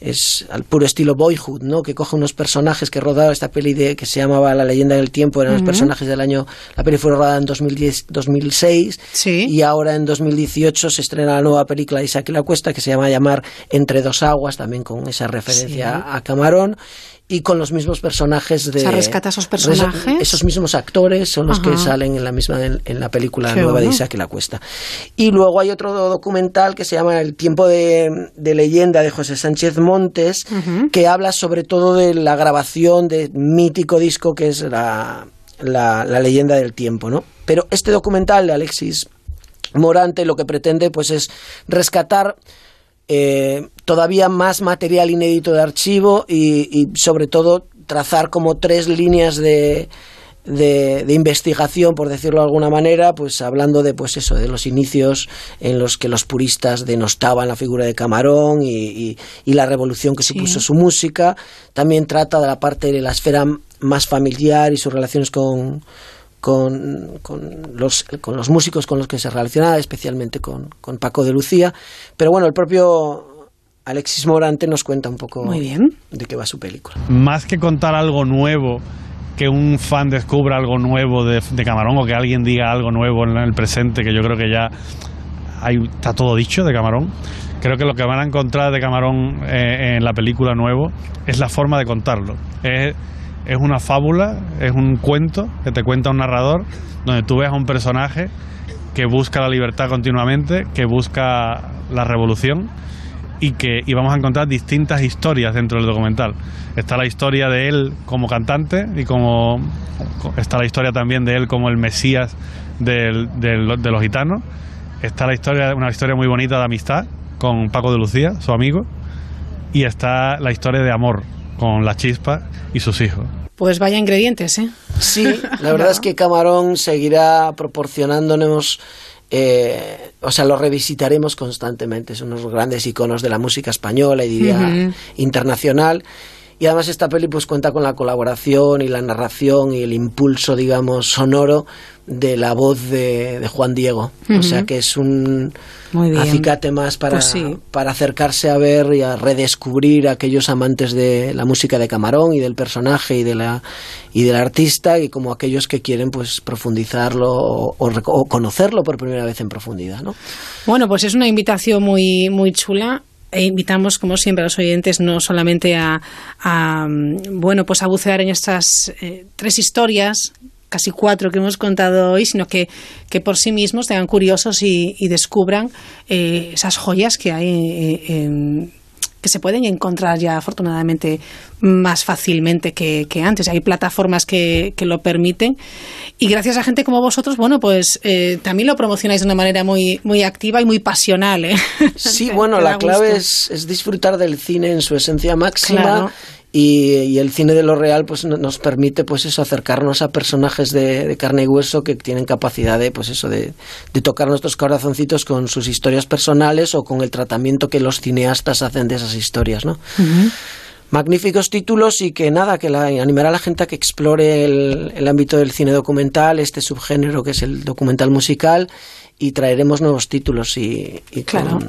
es al puro estilo Boyhood, ¿no? Que coge unos personajes que rodaba esta peli de, que se llamaba La leyenda del tiempo, eran los personajes del año, la peli fue rodada en 2010, 2006 y ahora en 2018 se estrena la nueva película de Isaac y la Cuesta que se llama llamar Entre dos aguas, también con esa referencia Sí. a Camarón y con los mismos personajes de... O sea, rescata esos personajes. Esos mismos actores son los que salen en la misma en, en la película Qué nueva de. Isaac la Cuesta. Y luego hay otro documental que se llama El tiempo de, de leyenda de José Sánchez Montes, que habla sobre todo de la grabación de mítico disco que es la, la, la leyenda del tiempo, ¿no? Pero este documental de Alexis Morante lo que pretende pues es rescatar eh, todavía más material inédito de archivo y, y sobre todo trazar como tres líneas de, de, de investigación, por decirlo de alguna manera, pues hablando de pues eso, de los inicios en los que los puristas denostaban la figura de Camarón y, y- y la revolución que supuso su música. También trata de la parte de la esfera más familiar y sus relaciones con, con, con los, con los músicos con los que se relacionaba, especialmente con, con Paco de Lucía. Pero bueno, el propio Alexis Morante nos cuenta un poco Muy bien. de qué va su película. más que contar algo nuevo, que un fan descubra algo nuevo de, de Camarón o que alguien diga algo nuevo en el presente, que yo creo que ya hay, está todo dicho de Camarón. Creo que lo que van a encontrar de Camarón eh, en la película nuevo es la forma de contarlo. Es, es una fábula, es un cuento que te cuenta un narrador, donde tú ves a un personaje que busca la libertad continuamente, que busca la revolución y que y vamos a encontrar distintas historias dentro del documental. Está la historia de él como cantante y como está la historia también de él como el mesías de los gitanos. Está la historia, una historia muy bonita de amistad con Paco de Lucía, su amigo, y está la historia de amor con la chispa y sus hijos. Pues vaya ingredientes, ¿eh? Sí, la verdad es que Camarón seguirá proporcionándonos, eh, o sea, lo revisitaremos constantemente. Son unos grandes iconos de la música española y diría Ujú. internacional. Y además esta peli pues cuenta con la colaboración y la narración y el impulso, digamos, sonoro de la voz de, de Juan Diego. O sea que es un acicate más para, Pues sí. para acercarse a ver y a redescubrir a aquellos amantes de la música de Camarón y del personaje y de la y del artista y como aquellos que quieren pues profundizarlo o, o o conocerlo por primera vez en profundidad, ¿no? Bueno, pues es una invitación muy, muy chula. E invitamos, como siempre, a los oyentes no solamente a, a, mm, bueno, pues a bucear en estas eh, tres historias, casi cuatro que hemos contado hoy, sino que, que por sí mismos tengan curiosos y, y descubran eh, esas joyas que hay eh, en- que se pueden encontrar ya afortunadamente más fácilmente que, que antes. Hay plataformas que, que lo permiten y gracias a gente como vosotros, bueno, pues eh, también lo promocionáis de una manera muy, muy activa y muy pasional. ¿eh? Sí, bueno, la clave es, es disfrutar del cine en su esencia máxima Claro. Y, y el cine de lo real pues no- nos permite pues eso acercarnos a personajes de, de carne y hueso que tienen capacidad de pues eso de, de tocar nuestros corazoncitos con sus historias personales o con el tratamiento que los cineastas hacen de esas historias, ¿no? magníficos títulos y que nada, que la, animará a la gente a que explore el, el ámbito del cine documental, este subgénero que es el documental musical, y traeremos nuevos títulos y, y Claro. con,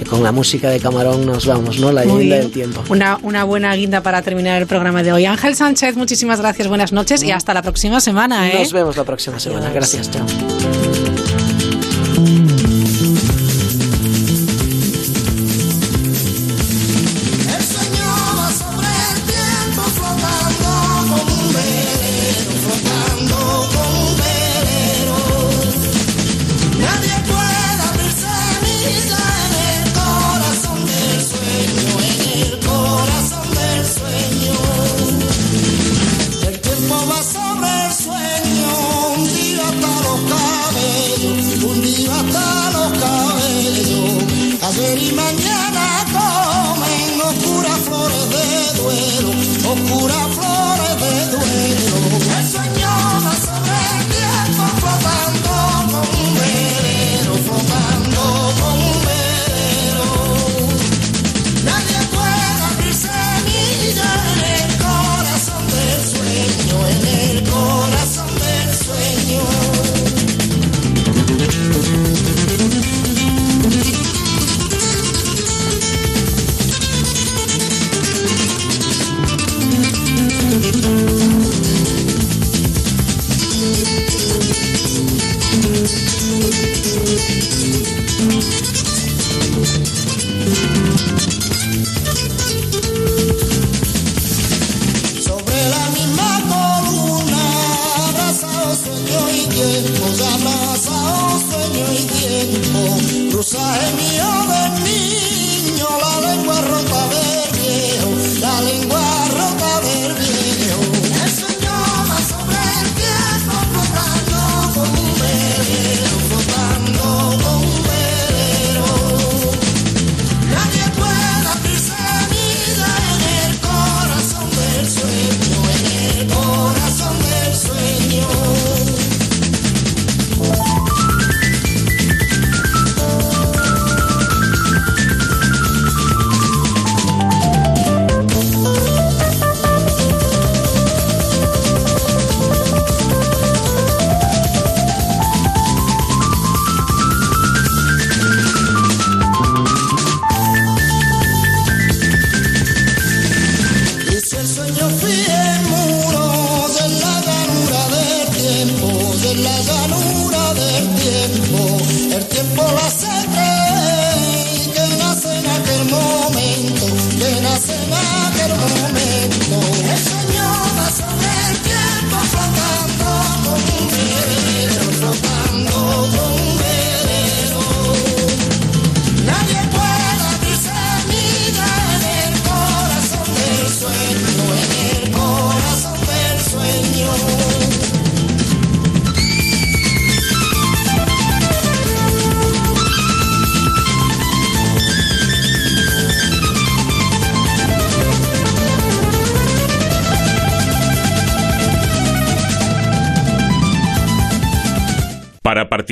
y con la música de Camarón nos vamos, ¿no? La leyenda del tiempo. Una, una buena guinda para terminar el programa de hoy. Ángel Sánchez, muchísimas gracias, buenas noches y hasta la próxima semana. ¿eh? Nos vemos la próxima semana. Gracias, chao.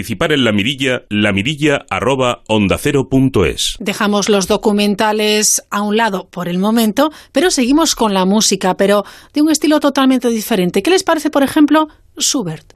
Participar en la mirilla, la arroba onda cero punto es. Dejamos los documentales a un lado por el momento, pero seguimos con la música, pero de un estilo totalmente diferente. ¿Qué les parece, por ejemplo, Schubert?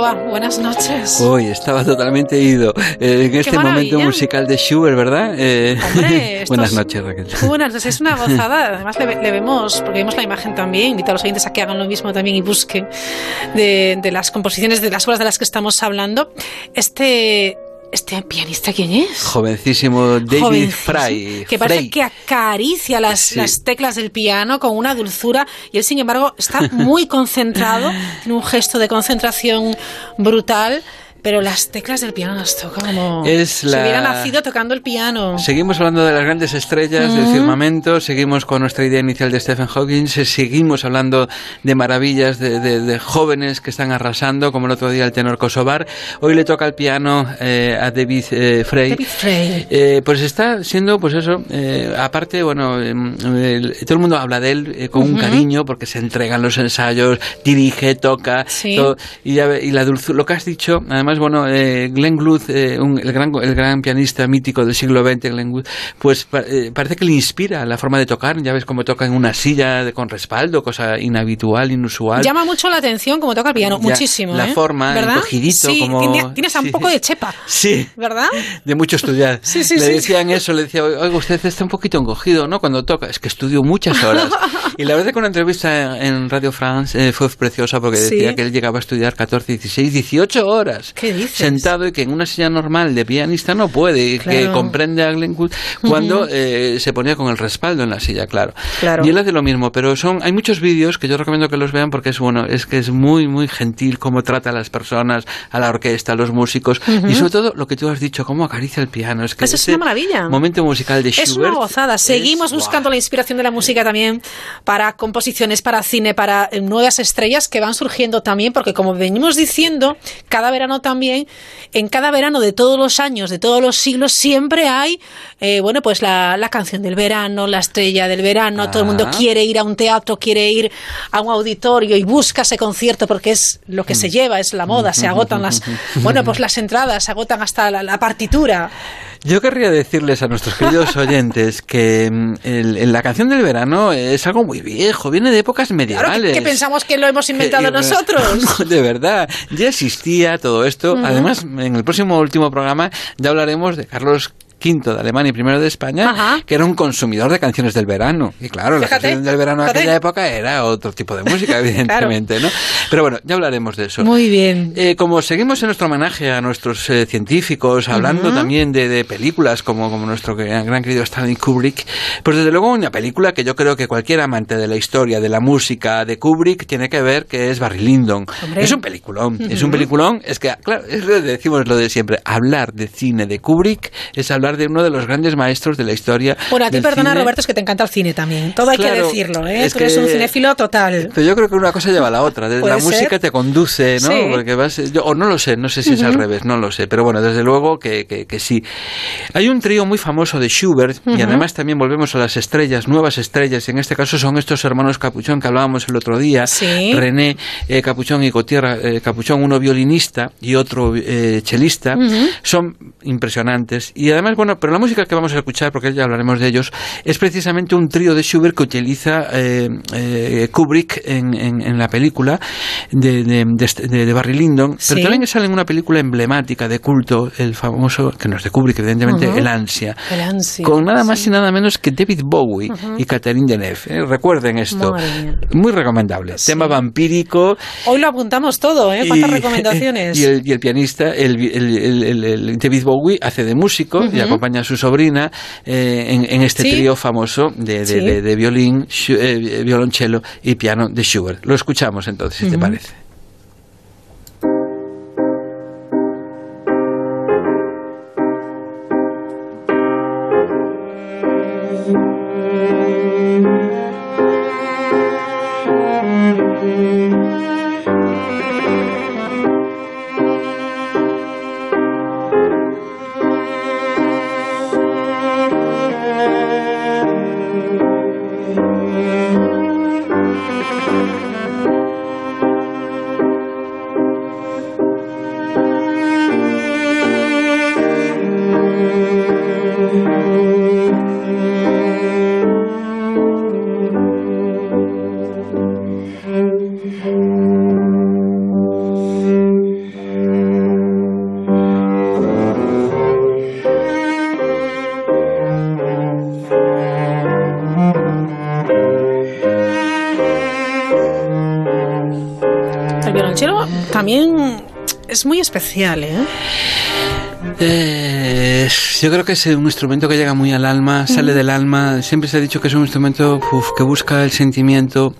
Buenas noches. Uy, estaba totalmente ido eh, en este momento musical de Schubert, ¿verdad? Eh, Hombre, buenas noches, Raquel. Buenas noches, es una gozada. Además, le, le vemos, porque vemos la imagen también. Invito a los oyentes a que hagan lo mismo también y busquen de, de las composiciones de las obras de las que estamos hablando. Este, este pianista, ¿quién es? Jovencísimo David Jovencísimo, Fry. Que parece Frey. que acaricia las, Sí. las teclas del piano con una dulzura y él, sin embargo, está muy concentrado, tiene un gesto de concentración brutal. Pero las teclas del piano las toca como Es si la- hubiera nacido tocando el piano. Seguimos hablando de las grandes estrellas del firmamento, seguimos con nuestra idea inicial de Stephen Hawking, se- seguimos hablando de maravillas, de, de- de jóvenes que están arrasando, como el otro día el tenor Kosovar. Hoy le toca el piano eh, a David eh, Frey. David Frey. Eh, pues está siendo, pues eso, eh, aparte, bueno, em, el- todo el mundo habla de él eh, con un cariño porque se entregan los ensayos, dirige, toca, Sí. todo, y, ya y la dulzura, lo que has dicho, además, bueno, eh, Glenn Gould, eh, un- el, gran, el gran pianista mítico del siglo XX, Glenn Gould, pues pa- eh, parece que le inspira la forma de tocar, ya ves cómo toca en una silla de- con respaldo, cosa inhabitual, inusual. Llama mucho la atención como toca el piano, Ya, muchísimo. la ¿eh? forma, ¿verdad? encogidito, sí, como- tiene- tienes un poco de chepa, Sí. ¿verdad? De mucho estudiar. Sí, sí, le sí. decían eso, le decía, oiga, usted está un poquito encogido, ¿no? Cuando toca. Es que estudio muchas horas. y la verdad que una entrevista en Radio France eh, fue preciosa porque Sí. decía que él llegaba a estudiar 14, 16, 18 horas. Sentado y que en una silla normal de pianista no puede. Y que Claro. comprende a Glenn Gould cuando eh, se ponía con el respaldo en la silla, claro. Claro. Y él hace lo mismo, pero son hay muchos vídeos que yo recomiendo que los vean porque es bueno, es que es muy, muy gentil cómo trata a las personas, a la orquesta, a los músicos y sobre todo lo que tú has dicho, cómo acaricia el piano. Es que Eso es una maravilla. Momento musical de Schubert. Es una gozada. Seguimos buscando la inspiración de la música también para composiciones, para cine, para eh, nuevas estrellas que van surgiendo también, porque como venimos diciendo, cada verano también, en cada verano de todos los años, de todos los siglos, siempre hay, eh, bueno, pues la, la canción del verano, la estrella del verano, todo el mundo Ah. quiere ir a un teatro, quiere ir a un auditorio y busca ese concierto porque es lo que se lleva, es la moda, se agotan las, bueno, pues las entradas, se agotan hasta la, la partitura. Yo querría decirles a nuestros queridos oyentes que mm, el- el- la canción del verano es algo muy viejo, viene de épocas Claro, medievales. que, que pensamos que lo hemos inventado nosotros. No, de verdad, ya existía todo esto. Además, en el próximo último programa ya hablaremos de Carlos V de Alemania y primero de España, que era un consumidor de canciones del verano. Y claro, la Fíjate, canción del verano fíjate. aquella época era otro tipo de música, evidentemente, ¿no? Pero bueno, ya hablaremos de eso. Muy bien. Eh, como seguimos en nuestro homenaje a nuestros eh, científicos, hablando Ujú. también de, de películas como, como nuestro gran, gran querido Stanley Kubrick, pues desde luego una película que yo creo que cualquier amante de la historia, de la música de Kubrick tiene que ver, que es Barry Lyndon. Hombre. Es un peliculón, es un peliculón, es que, claro, es decimos lo de siempre, hablar de cine de Kubrick es hablar de uno de los grandes maestros de la historia. Bueno, a ti perdona, cine. Roberto, es que te encanta el cine también. Todo hay que decirlo, ¿eh? es Tú eres que- un cinéfilo total. Pero yo creo que una cosa lleva a la otra. La música ser. te conduce, ¿no? Sí. Porque vas, yo- o no lo sé, no sé si es al revés, no lo sé. Pero bueno, desde luego que, que- que sí. Hay un trío muy famoso de Schubert y además también volvemos a las estrellas, nuevas estrellas. En este caso son estos hermanos Capuchón que hablábamos el otro día. Sí. René eh, Capuchón y Gautier eh, Capuchón, uno violinista y otro eh, chelista. Son impresionantes. Y además, bueno, pero la música que vamos a escuchar, porque ya hablaremos de ellos, es precisamente un trío de Schubert que utiliza eh, eh, Kubrick en, en- en la película de, de, de de- Barry Lyndon, Sí. pero también sale en una película emblemática de culto, el famoso, que no es de Kubrick, evidentemente, Ujú. El Ansia. El ansia. Con nada más y nada menos que David Bowie Ujú. y Catherine Deneuve. ¿eh? Recuerden esto. Muy recomendable. Tema vampírico. Hoy lo apuntamos todo, ¿eh? ¿Cuántas recomendaciones? Y el, y el pianista, el, el- el- David Bowie, hace de músico y Ujú. Acompaña a su sobrina eh, en, en este Sí. trío famoso de, de- Sí. de- de violín, eh, violonchelo y piano de Schubert. Lo escuchamos entonces, si te parece. Es yo creo que es un instrumento que llega muy al alma, sale del alma. Siempre se ha dicho que es un instrumento uf, que busca el sentimiento,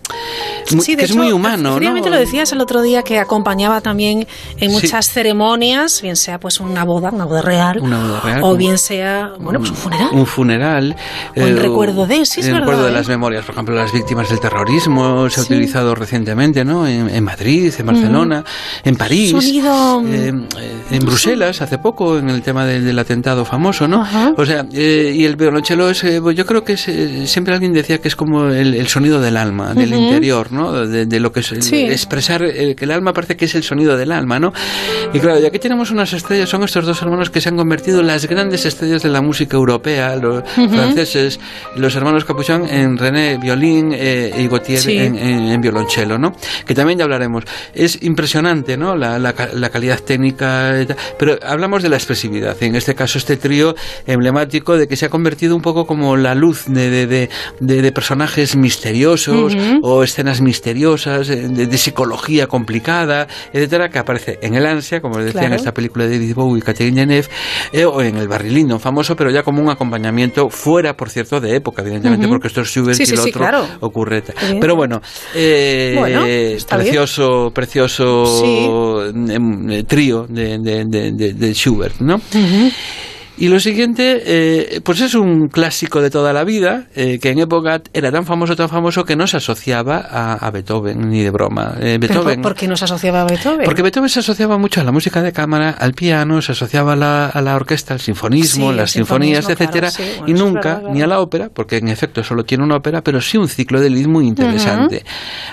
muy- Sí, de que es hecho, muy humano, efectivamente ¿no? lo decías el otro día que acompañaba también en Sí. muchas ceremonias, bien sea pues una boda, una boda real, Una boda real, o bien sea, bueno, pues un funeral. Un funeral. O en recuerdo de, sí, es en verdad, recuerdo de ¿eh? las memorias, por ejemplo, las víctimas del terrorismo, se ha Sí. utilizado recientemente, ¿no? En, en Madrid, en Barcelona, en París. Sonido, mm, eh, eh, en Bruselas hace poco en el tema del, del atentado famoso, ¿no? O sea, eh, y el violonchelo es, eh, yo creo que es, eh, siempre alguien decía que es como el, el sonido del alma, del Ujú. interior, ¿no? De, de lo que es el- Sí. expresar que el alma parece que es el sonido del alma, ¿no? Y claro, y aquí tenemos unas estrellas, son estos dos hermanos que se han convertido en las grandes estrellas de la música europea, los Ujú. franceses, los hermanos Capuchón en René violín eh, y Gautier Sí. en, en- en violonchelo, ¿no? Que también ya hablaremos. Es impresionante, ¿no? La, la la calidad técnica, pero hablamos de la expresividad. En este caso, este trío emblemático de que se ha convertido un poco como la luz de, de, de- de- de personajes misteriosos o escenas misteriosas, eh, de, psicología complicada, etcétera, que aparece en El Ansia, como les decía en esta película de David Bowie y Catherine Deneuve, eh, o en el Barry Lyndon famoso, pero ya como un acompañamiento fuera, por cierto, de época, evidentemente, porque esto es Schubert Sí, y sí, lo sí, otro claro. ocurre. Pero bueno, eh, Bueno, está bien. precioso, precioso em, eh, trío de, de, de, de- de Schubert, ¿no? Y lo siguiente, eh, pues es un clásico de toda la vida, eh, que en época era tan famoso, tan famoso que no se asociaba a, a Beethoven, ni de broma. Eh, ¿Pero Beethoven, por, por qué no se asociaba a Beethoven? porque Beethoven se asociaba mucho a la música de cámara, al piano, se asociaba a la, a la orquesta, al sinfonismo, Sí, las sinfonías, etcétera, claro, sí, bueno, y nunca, ni a la ópera, porque en efecto solo tiene una ópera, pero sí un ciclo de lead muy interesante.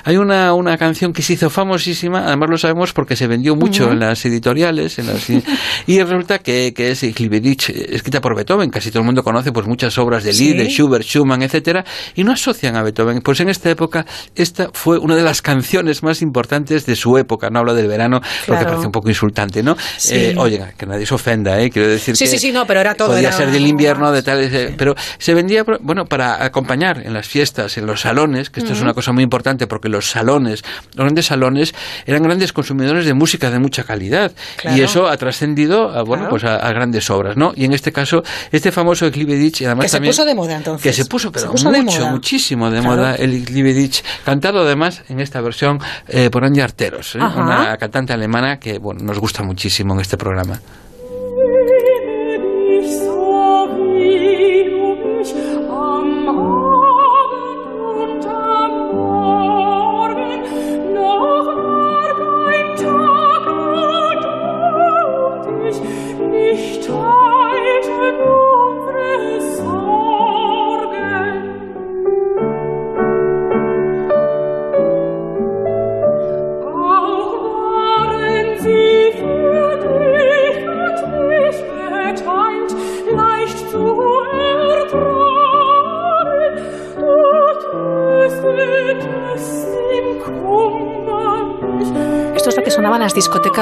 Hay una, una canción que se hizo famosísima, además lo sabemos porque se vendió mucho en las editoriales, en las, y resulta que, que es Gliberich, escrita por Beethoven, casi todo el mundo conoce pues muchas obras de Lied, Sí. de Schubert, Schumann, etcétera, y no asocian a Beethoven. Pues en esta época, esta fue una de las canciones más importantes de su época. No hablo del verano porque parece un poco insultante, ¿no? Sí. Eh, oiga, que nadie se ofenda, ¿eh? Quiero decir Sí, que sí, sí, no, pero era todo. podía era- ser del invierno, de tal, eh, pero se vendía, bueno, para acompañar en las fiestas, en los salones, que esto es una cosa muy importante porque los salones, los grandes salones, eran grandes consumidores de música de mucha calidad Claro. y eso ha trascendido, a, bueno, Claro. pues a, a grandes obras, ¿no? Y en este caso, este famoso Eclivedich, y además Que se puso de moda entonces. que se puso, pero Se puso de mucho, moda. muchísimo de Claro. moda el Glivedich, cantado además en esta versión eh, por Anja Arteros, ¿eh? Una cantante alemana que bueno, nos gusta muchísimo en este programa.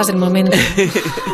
Del momento.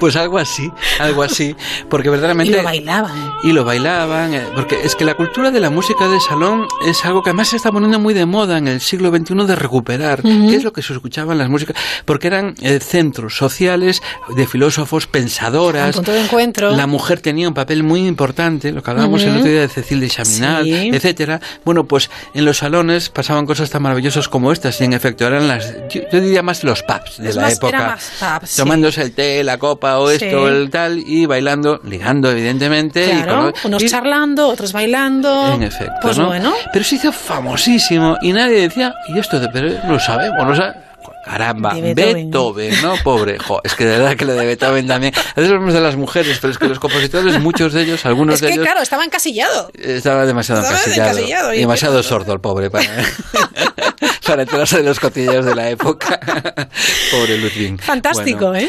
Pues algo así, algo así, porque verdaderamente... Y lo bailaban. Y lo bailaban, eh, porque es que la cultura de la música de salón es algo que además se está poniendo muy de moda en el siglo XXI de recuperar. Ujú. ¿Qué es lo que se escuchaba en las músicas? Porque eran eh, centros sociales de filósofos, pensadoras. punto de encuentro. La mujer tenía un papel muy importante, lo que hablábamos el Ujú. otro día de Cecil de Chaminade, Sí. etcétera. Bueno, pues en los salones pasaban cosas tan maravillosas como estas, y en efecto eran las, yo, yo diría más los pubs de Es la más- época. Sí. Tomándose el té, la copa o esto o el tal, y bailando, ligando, evidentemente. y Claro, con- unos y- charlando, otros bailando. en efecto, Pues ¿no? bueno. Pero se hizo famosísimo y nadie decía, ¿y esto de pero lo sabemos? ¿lo sabe-?". Caramba, De Beethoven. Beethoven. ¿no? Pobre. Jo, es que de verdad que lo de Beethoven también. A veces hablamos de las mujeres, pero es que los compositores, muchos de ellos, algunos Es de que, ellos, claro, estaba encasillado. estaba demasiado Estaba encasillado. encasillado, y demasiado sordo el pobre para, para enterarse de los cotilleos de la época. pobre Ludwig. Fantástico, Bueno.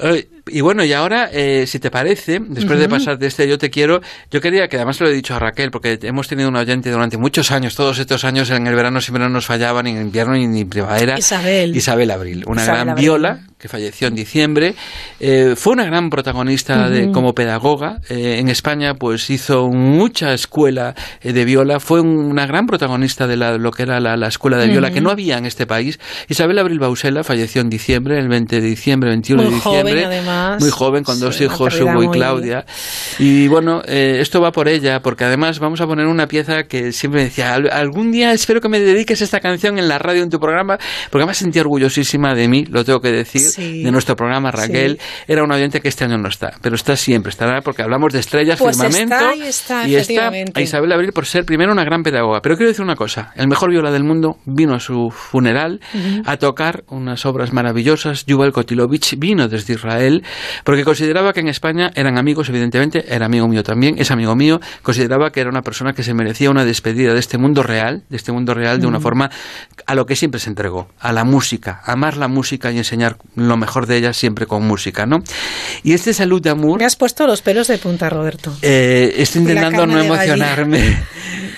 ¿eh? Y bueno, y ahora, eh, si te parece, después de pasar de este Yo te quiero, yo quería, que además se lo he dicho a Raquel, porque hemos tenido un oyente durante muchos años, todos estos años en el verano siempre no nos fallaba, ni en invierno ni en primavera. Isabel. Isabel Abril, una Isabel gran Abril. viola que falleció en diciembre. Eh, fue una gran protagonista de, como pedagoga. Eh, en España, pues hizo mucha escuela eh, de viola. Fue un- una gran protagonista de la- lo que era la, la escuela de viola, que no había en este país. Isabel Abril Bausela falleció en diciembre, el 20 de diciembre, 21 Muy de diciembre. joven, además. Muy joven, con dos Sí, hijos, Hugo y muy- Claudia. Y bueno, eh, esto va por ella, porque además vamos a poner una pieza que siempre decía, "Al- algún día espero que me dediques esta canción en la radio, en tu programa, porque además sentí orgullosísima de mí, lo tengo que decir, Sí. de nuestro programa, Raquel. Era una oyente que este año no está, pero está siempre, estará porque hablamos de estrellas, Pues firmamento. está y está, y está a Isabel Abril por ser primero una gran pedagoga. Pero quiero decir una cosa, el mejor viola del mundo vino a su funeral a tocar unas obras maravillosas. Yuval Kotilovich vino desde Israel porque consideraba que en España eran amigos, evidentemente, era amigo mío también, es amigo mío, consideraba que era una persona que se merecía una despedida de este mundo real, de este mundo real de una Mm. forma a lo que siempre se entregó, a la música, amar la música y enseñar lo mejor de ella siempre con música, ¿no? Y este Salud d'Amour Me has puesto los pelos de punta, Roberto. eh, estoy intentando no de emocionarme.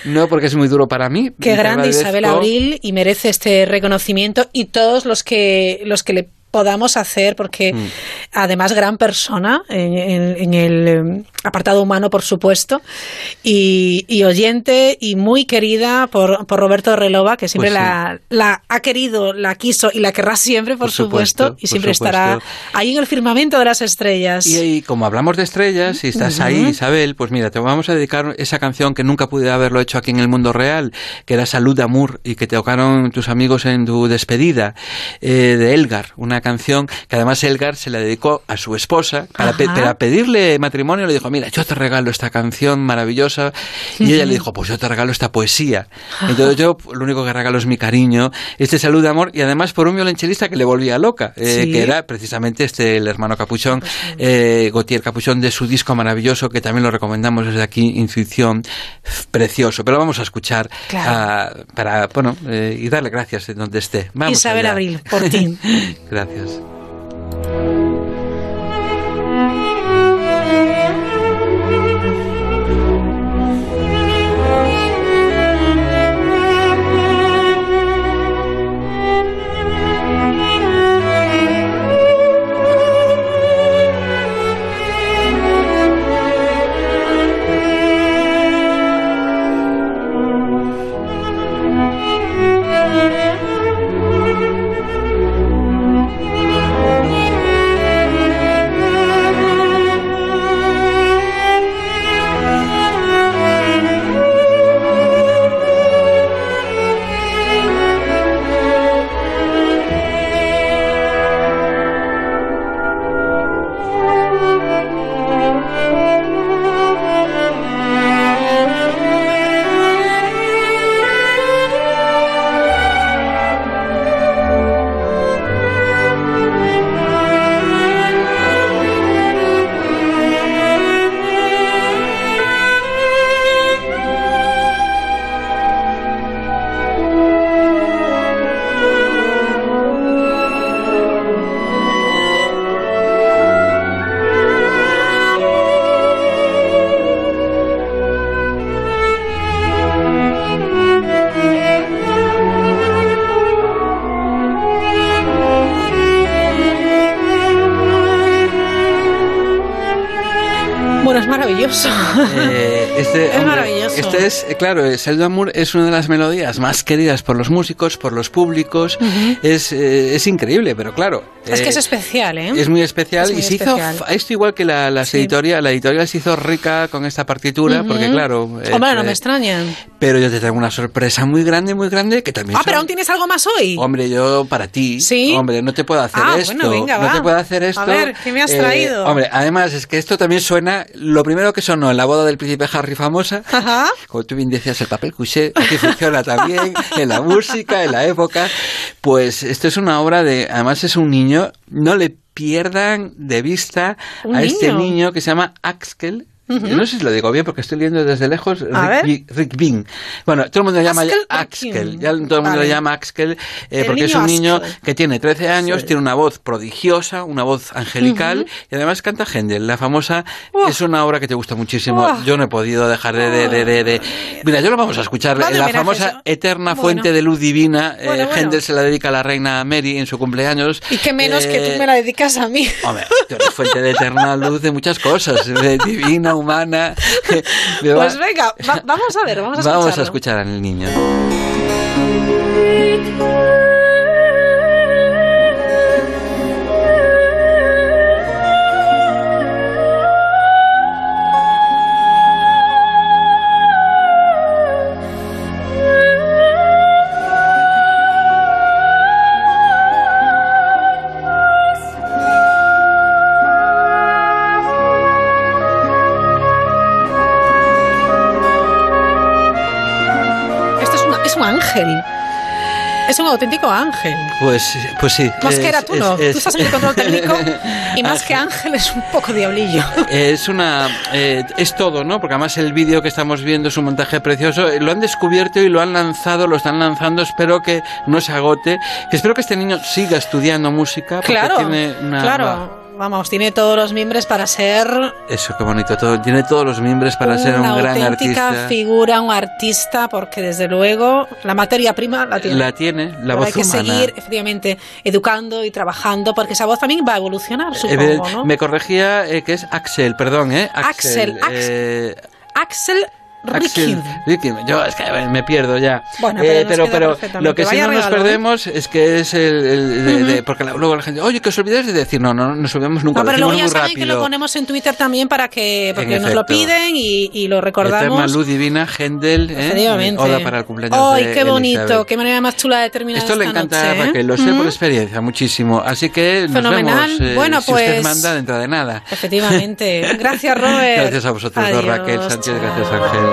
No, porque es muy duro para mí. Qué grande agradezco. Isabel Abril y merece este reconocimiento y todos los que los que le podamos hacer porque Mm. además gran persona en, en- en el eh, apartado humano por supuesto y, y oyente y muy querida por, por Roberto Relova que siempre Pues sí. la, la ha querido, la quiso y la querrá siempre por, Por supuesto, supuesto y siempre supuesto. estará ahí en el firmamento de las estrellas. Y, como hablamos de estrellas, y estás ahí, Isabel, pues mira, te vamos a dedicar esa canción que nunca pude haberlo hecho aquí en el mundo real, que era Salud Amour, y que te tocaron tus amigos en tu despedida, eh, de Elgar, una canción que además Elgar se la dedicó a su esposa para, pe- para pedirle matrimonio. Le dijo, mira, yo te regalo esta canción maravillosa. Y ella le dijo, pues yo te regalo esta poesía. Entonces yo lo único que regalo es mi cariño, este salud de amor y además por un violonchelista que le volvía loca, eh, Sí. que era precisamente este el hermano Capuchón, eh, Gautier Capuchón de su disco maravilloso que también lo recomendamos desde aquí, Intuición, precioso. Pero vamos a escuchar Claro. ah, para, bueno, eh, y darle gracias en donde esté. Vamos Isabel allá. Abril, por ti. Gracias. Bueno, maravilloso. Este es, eh, claro, eh, Salud Amour es una de las melodías más queridas por los músicos, por los públicos. es, eh, es increíble, pero claro. Es que eh, es especial, ¿eh? Es muy especial Es muy y se especial. hizo esto igual que la, las editorial, la editorial se hizo rica con esta partitura porque claro, eh, Hombre, no eh, me extraña. pero yo te traigo una sorpresa muy grande, muy grande que también Ah, son- pero aún tienes algo más hoy. Hombre, yo para ti, ¿Sí? hombre, no te puedo hacer Ah, esto, bueno, venga, no va. te puedo hacer esto. A ver, ¿qué me has Eh, traído? hombre, además es que esto también suena, lo primero que sonó en la boda del príncipe Harry famosa, Ajá. como tú bien decías, el papel couché, aquí funciona también, en la música, en la época, pues esto es una obra de, además es un niño, no le pierdan de vista a este niño. niño que se llama Axel. Ujú. No sé si lo digo bien porque estoy leyendo desde lejos. Rick, Bi- Rick Bean. Bueno, todo el mundo le llama Axel Ya todo el mundo le llama Axel eh, porque es un niño que tiene 13 años, Sí. tiene una voz prodigiosa, una voz angelical Ujú. y además canta Händel. La famosa es una obra que te gusta muchísimo. Yo no he podido dejar de... de, de, de- Mira, yo lo vamos a escuchar. Vale, la famosa Jesús. Eterna Bueno. Fuente de Luz Divina. eh, Bueno, bueno. Händel se la dedica a la reina Mary en su cumpleaños. Y qué menos que Eh, tú me la dedicas a mí. Hombre, tú eres fuente de eterna luz de muchas cosas, de divina, humana. Pues venga, va- vamos a ver, vamos a Vamos a escuchar al niño. Ángel. Es un auténtico ángel. Pues, pues sí. Más que era tú, es- no. es- Tú estás en el control técnico y más que ángel es un poco diablillo. Es una eh, es todo, ¿no? Porque además el vídeo que estamos viendo es un montaje precioso. Lo han descubierto y lo han lanzado, lo están lanzando. Espero que no se agote. Espero que este niño siga estudiando música. Porque Claro, tiene una, claro. Vamos, tiene todos los miembros para ser Eso, qué bonito. Todo, tiene todos los miembros para ser un una gran auténtica artista. figura, un artista, porque desde luego la materia prima la tiene. La tiene, la Pero voz hay que humana. seguir, efectivamente, educando y trabajando, porque esa voz también va a evolucionar, supongo, Evident- ¿no? Me corregía eh, que es Axel, perdón, ¿eh? Axel, Axel. eh, Axel Axel Ricky. Yo es que me pierdo ya. Bueno, Eh, pero nos pero, pero lo que sí no nos regalo, ¿eh? perdemos es que es el, el de, de- Ujú. porque la- luego la gente, oye, que os olvidáis de decir, no, no, no nos olvidamos nunca, No, lo pero luego ya saben que rápido. lo ponemos en Twitter también para que porque En nos lo efecto. piden y, y lo Eterna recordamos. luz divina, Händel, ¿eh? Oda para el cumpleaños ¡Ay, de qué bonito! Elizabeth. ¡Qué manera más chula de terminar Esto le esta encanta noche, a ¿eh? Raquel, lo sé por Ujú. experiencia, muchísimo. Así que nos Fenomenal. vemos. eh, Bueno, si usted pues- manda dentro de nada. Efectivamente. Gracias, Robert. Gracias a vosotros Raquel Sánchez. Gracias, Ángel.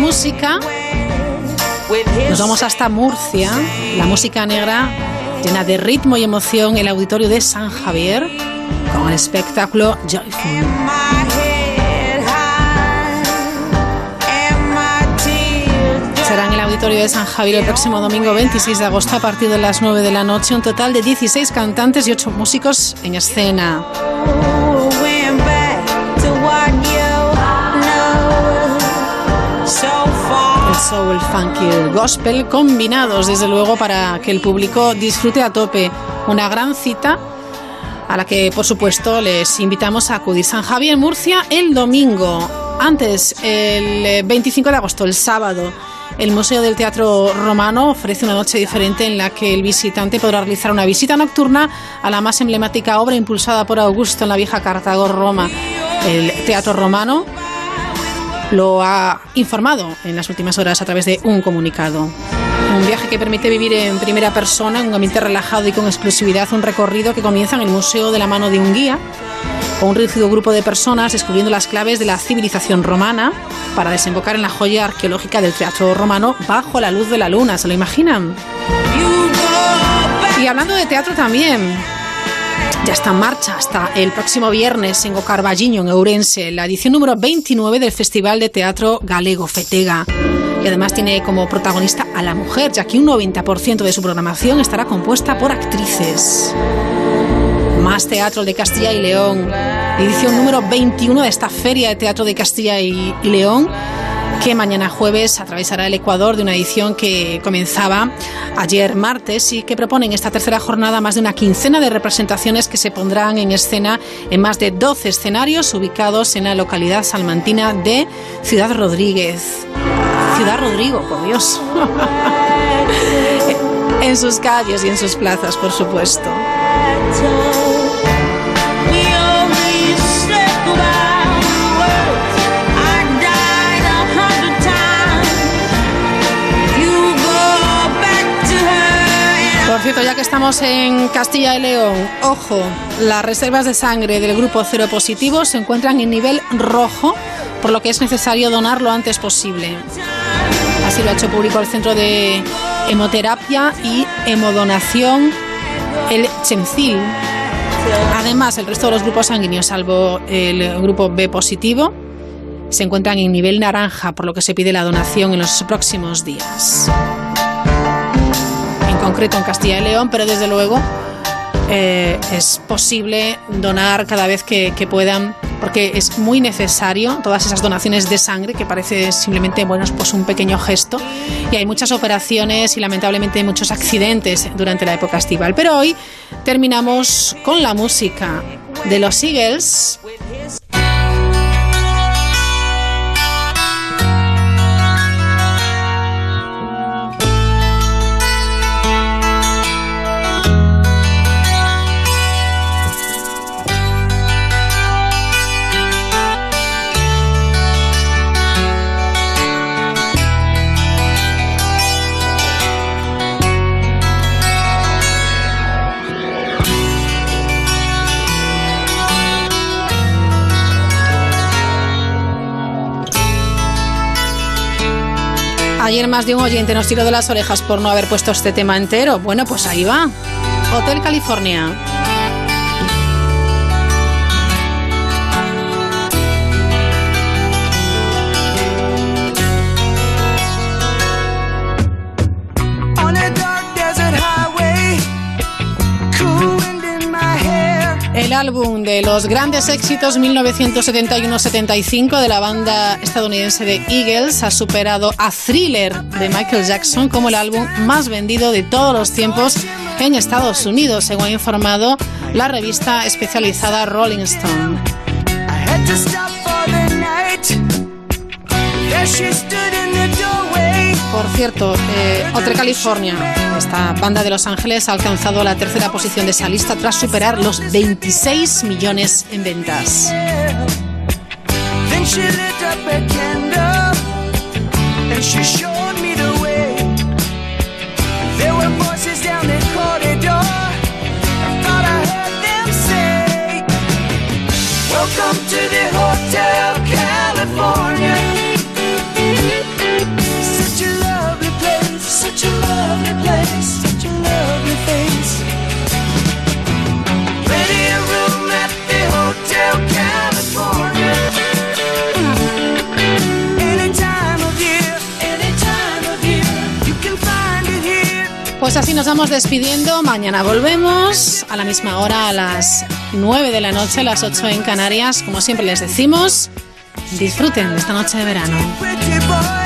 Música. Nos vamos hasta Murcia. La música negra llena de ritmo y emoción el auditorio de San Javier con el espectáculo Joyful. Será en el auditorio de San Javier el próximo domingo 26 de agosto a partir de las 9 de la noche. Un total de 16 cantantes y 8 músicos en escena. Soul, funk y el gospel combinados, desde luego, para que el público disfrute a tope. Una gran cita a la que, por supuesto, les invitamos a acudir. San Javier, Murcia, el domingo. Antes, el eh, 25 de agosto, el sábado, el Museo del Teatro Romano ofrece una noche diferente en la que el visitante podrá realizar una visita nocturna a la más emblemática obra impulsada por Augusto en la vieja Cartago, Roma. El Teatro Romano lo ha informado en las últimas horas a través de un comunicado. Un viaje que permite vivir en primera persona, en un ambiente relajado y con exclusividad, un recorrido que comienza en el museo de la mano de un guía o un reducido grupo de personas descubriendo las claves de la civilización romana para desembocar en la joya arqueológica del teatro romano bajo la luz de la luna. ¿Se lo imaginan? Y hablando de teatro también, ya está en marcha hasta el próximo viernes en Gocarballiño, en Ourense, la edición número 29 del Festival de Teatro Galego Fetega. Y además tiene como protagonista a la mujer, ya que un 90% de su programación estará compuesta por actrices. Más teatro de Castilla y León, edición número 21 de esta Feria de Teatro de Castilla y, y León, que mañana jueves atravesará el Ecuador de una edición que comenzaba ayer martes y que propone en esta tercera jornada más de una quincena de representaciones que se pondrán en escena en más de 12 escenarios ubicados en la localidad salmantina de Ciudad Rodríguez. Ciudad Rodrigo, por Dios. en sus calles y en sus plazas, por supuesto. Cierto, ya que estamos en Castilla y León, ojo, las reservas de sangre del grupo cero positivo se encuentran en nivel rojo, por lo que es necesario donar lo antes posible. Así lo ha hecho público el Centro de Hemoterapia y Hemodonación, el CHEMCIL. Además, el resto de los grupos sanguíneos, salvo el grupo B positivo, se encuentran en nivel naranja, por lo que se pide la donación en los próximos días concreto en Castilla y León, pero desde luego eh, es posible donar cada vez que, que puedan, porque es muy necesario todas esas donaciones de sangre, que parece simplemente bueno, pues un pequeño gesto, y hay muchas operaciones y lamentablemente muchos accidentes durante la época estival. Pero hoy terminamos con la música de los Eagles. Ayer más de un oyente nos tiró de las orejas por no haber puesto este tema entero. Bueno, pues ahí va. Hotel California. Álbum de los grandes éxitos 1971-75 de la banda estadounidense de Eagles ha superado a Thriller de Michael Jackson como el álbum más vendido de todos los tiempos en Estados Unidos, según ha informado la revista especializada Rolling Stone. Por cierto, eh, Hotel California, esta banda de Los Ángeles, ha alcanzado la tercera posición de esa lista tras superar los 26 millones en ventas. Pues así nos vamos despidiendo. Mañana volvemos a la misma hora, a las 9 de la noche, a las 8 en Canarias. Como siempre les decimos, disfruten de esta noche de verano.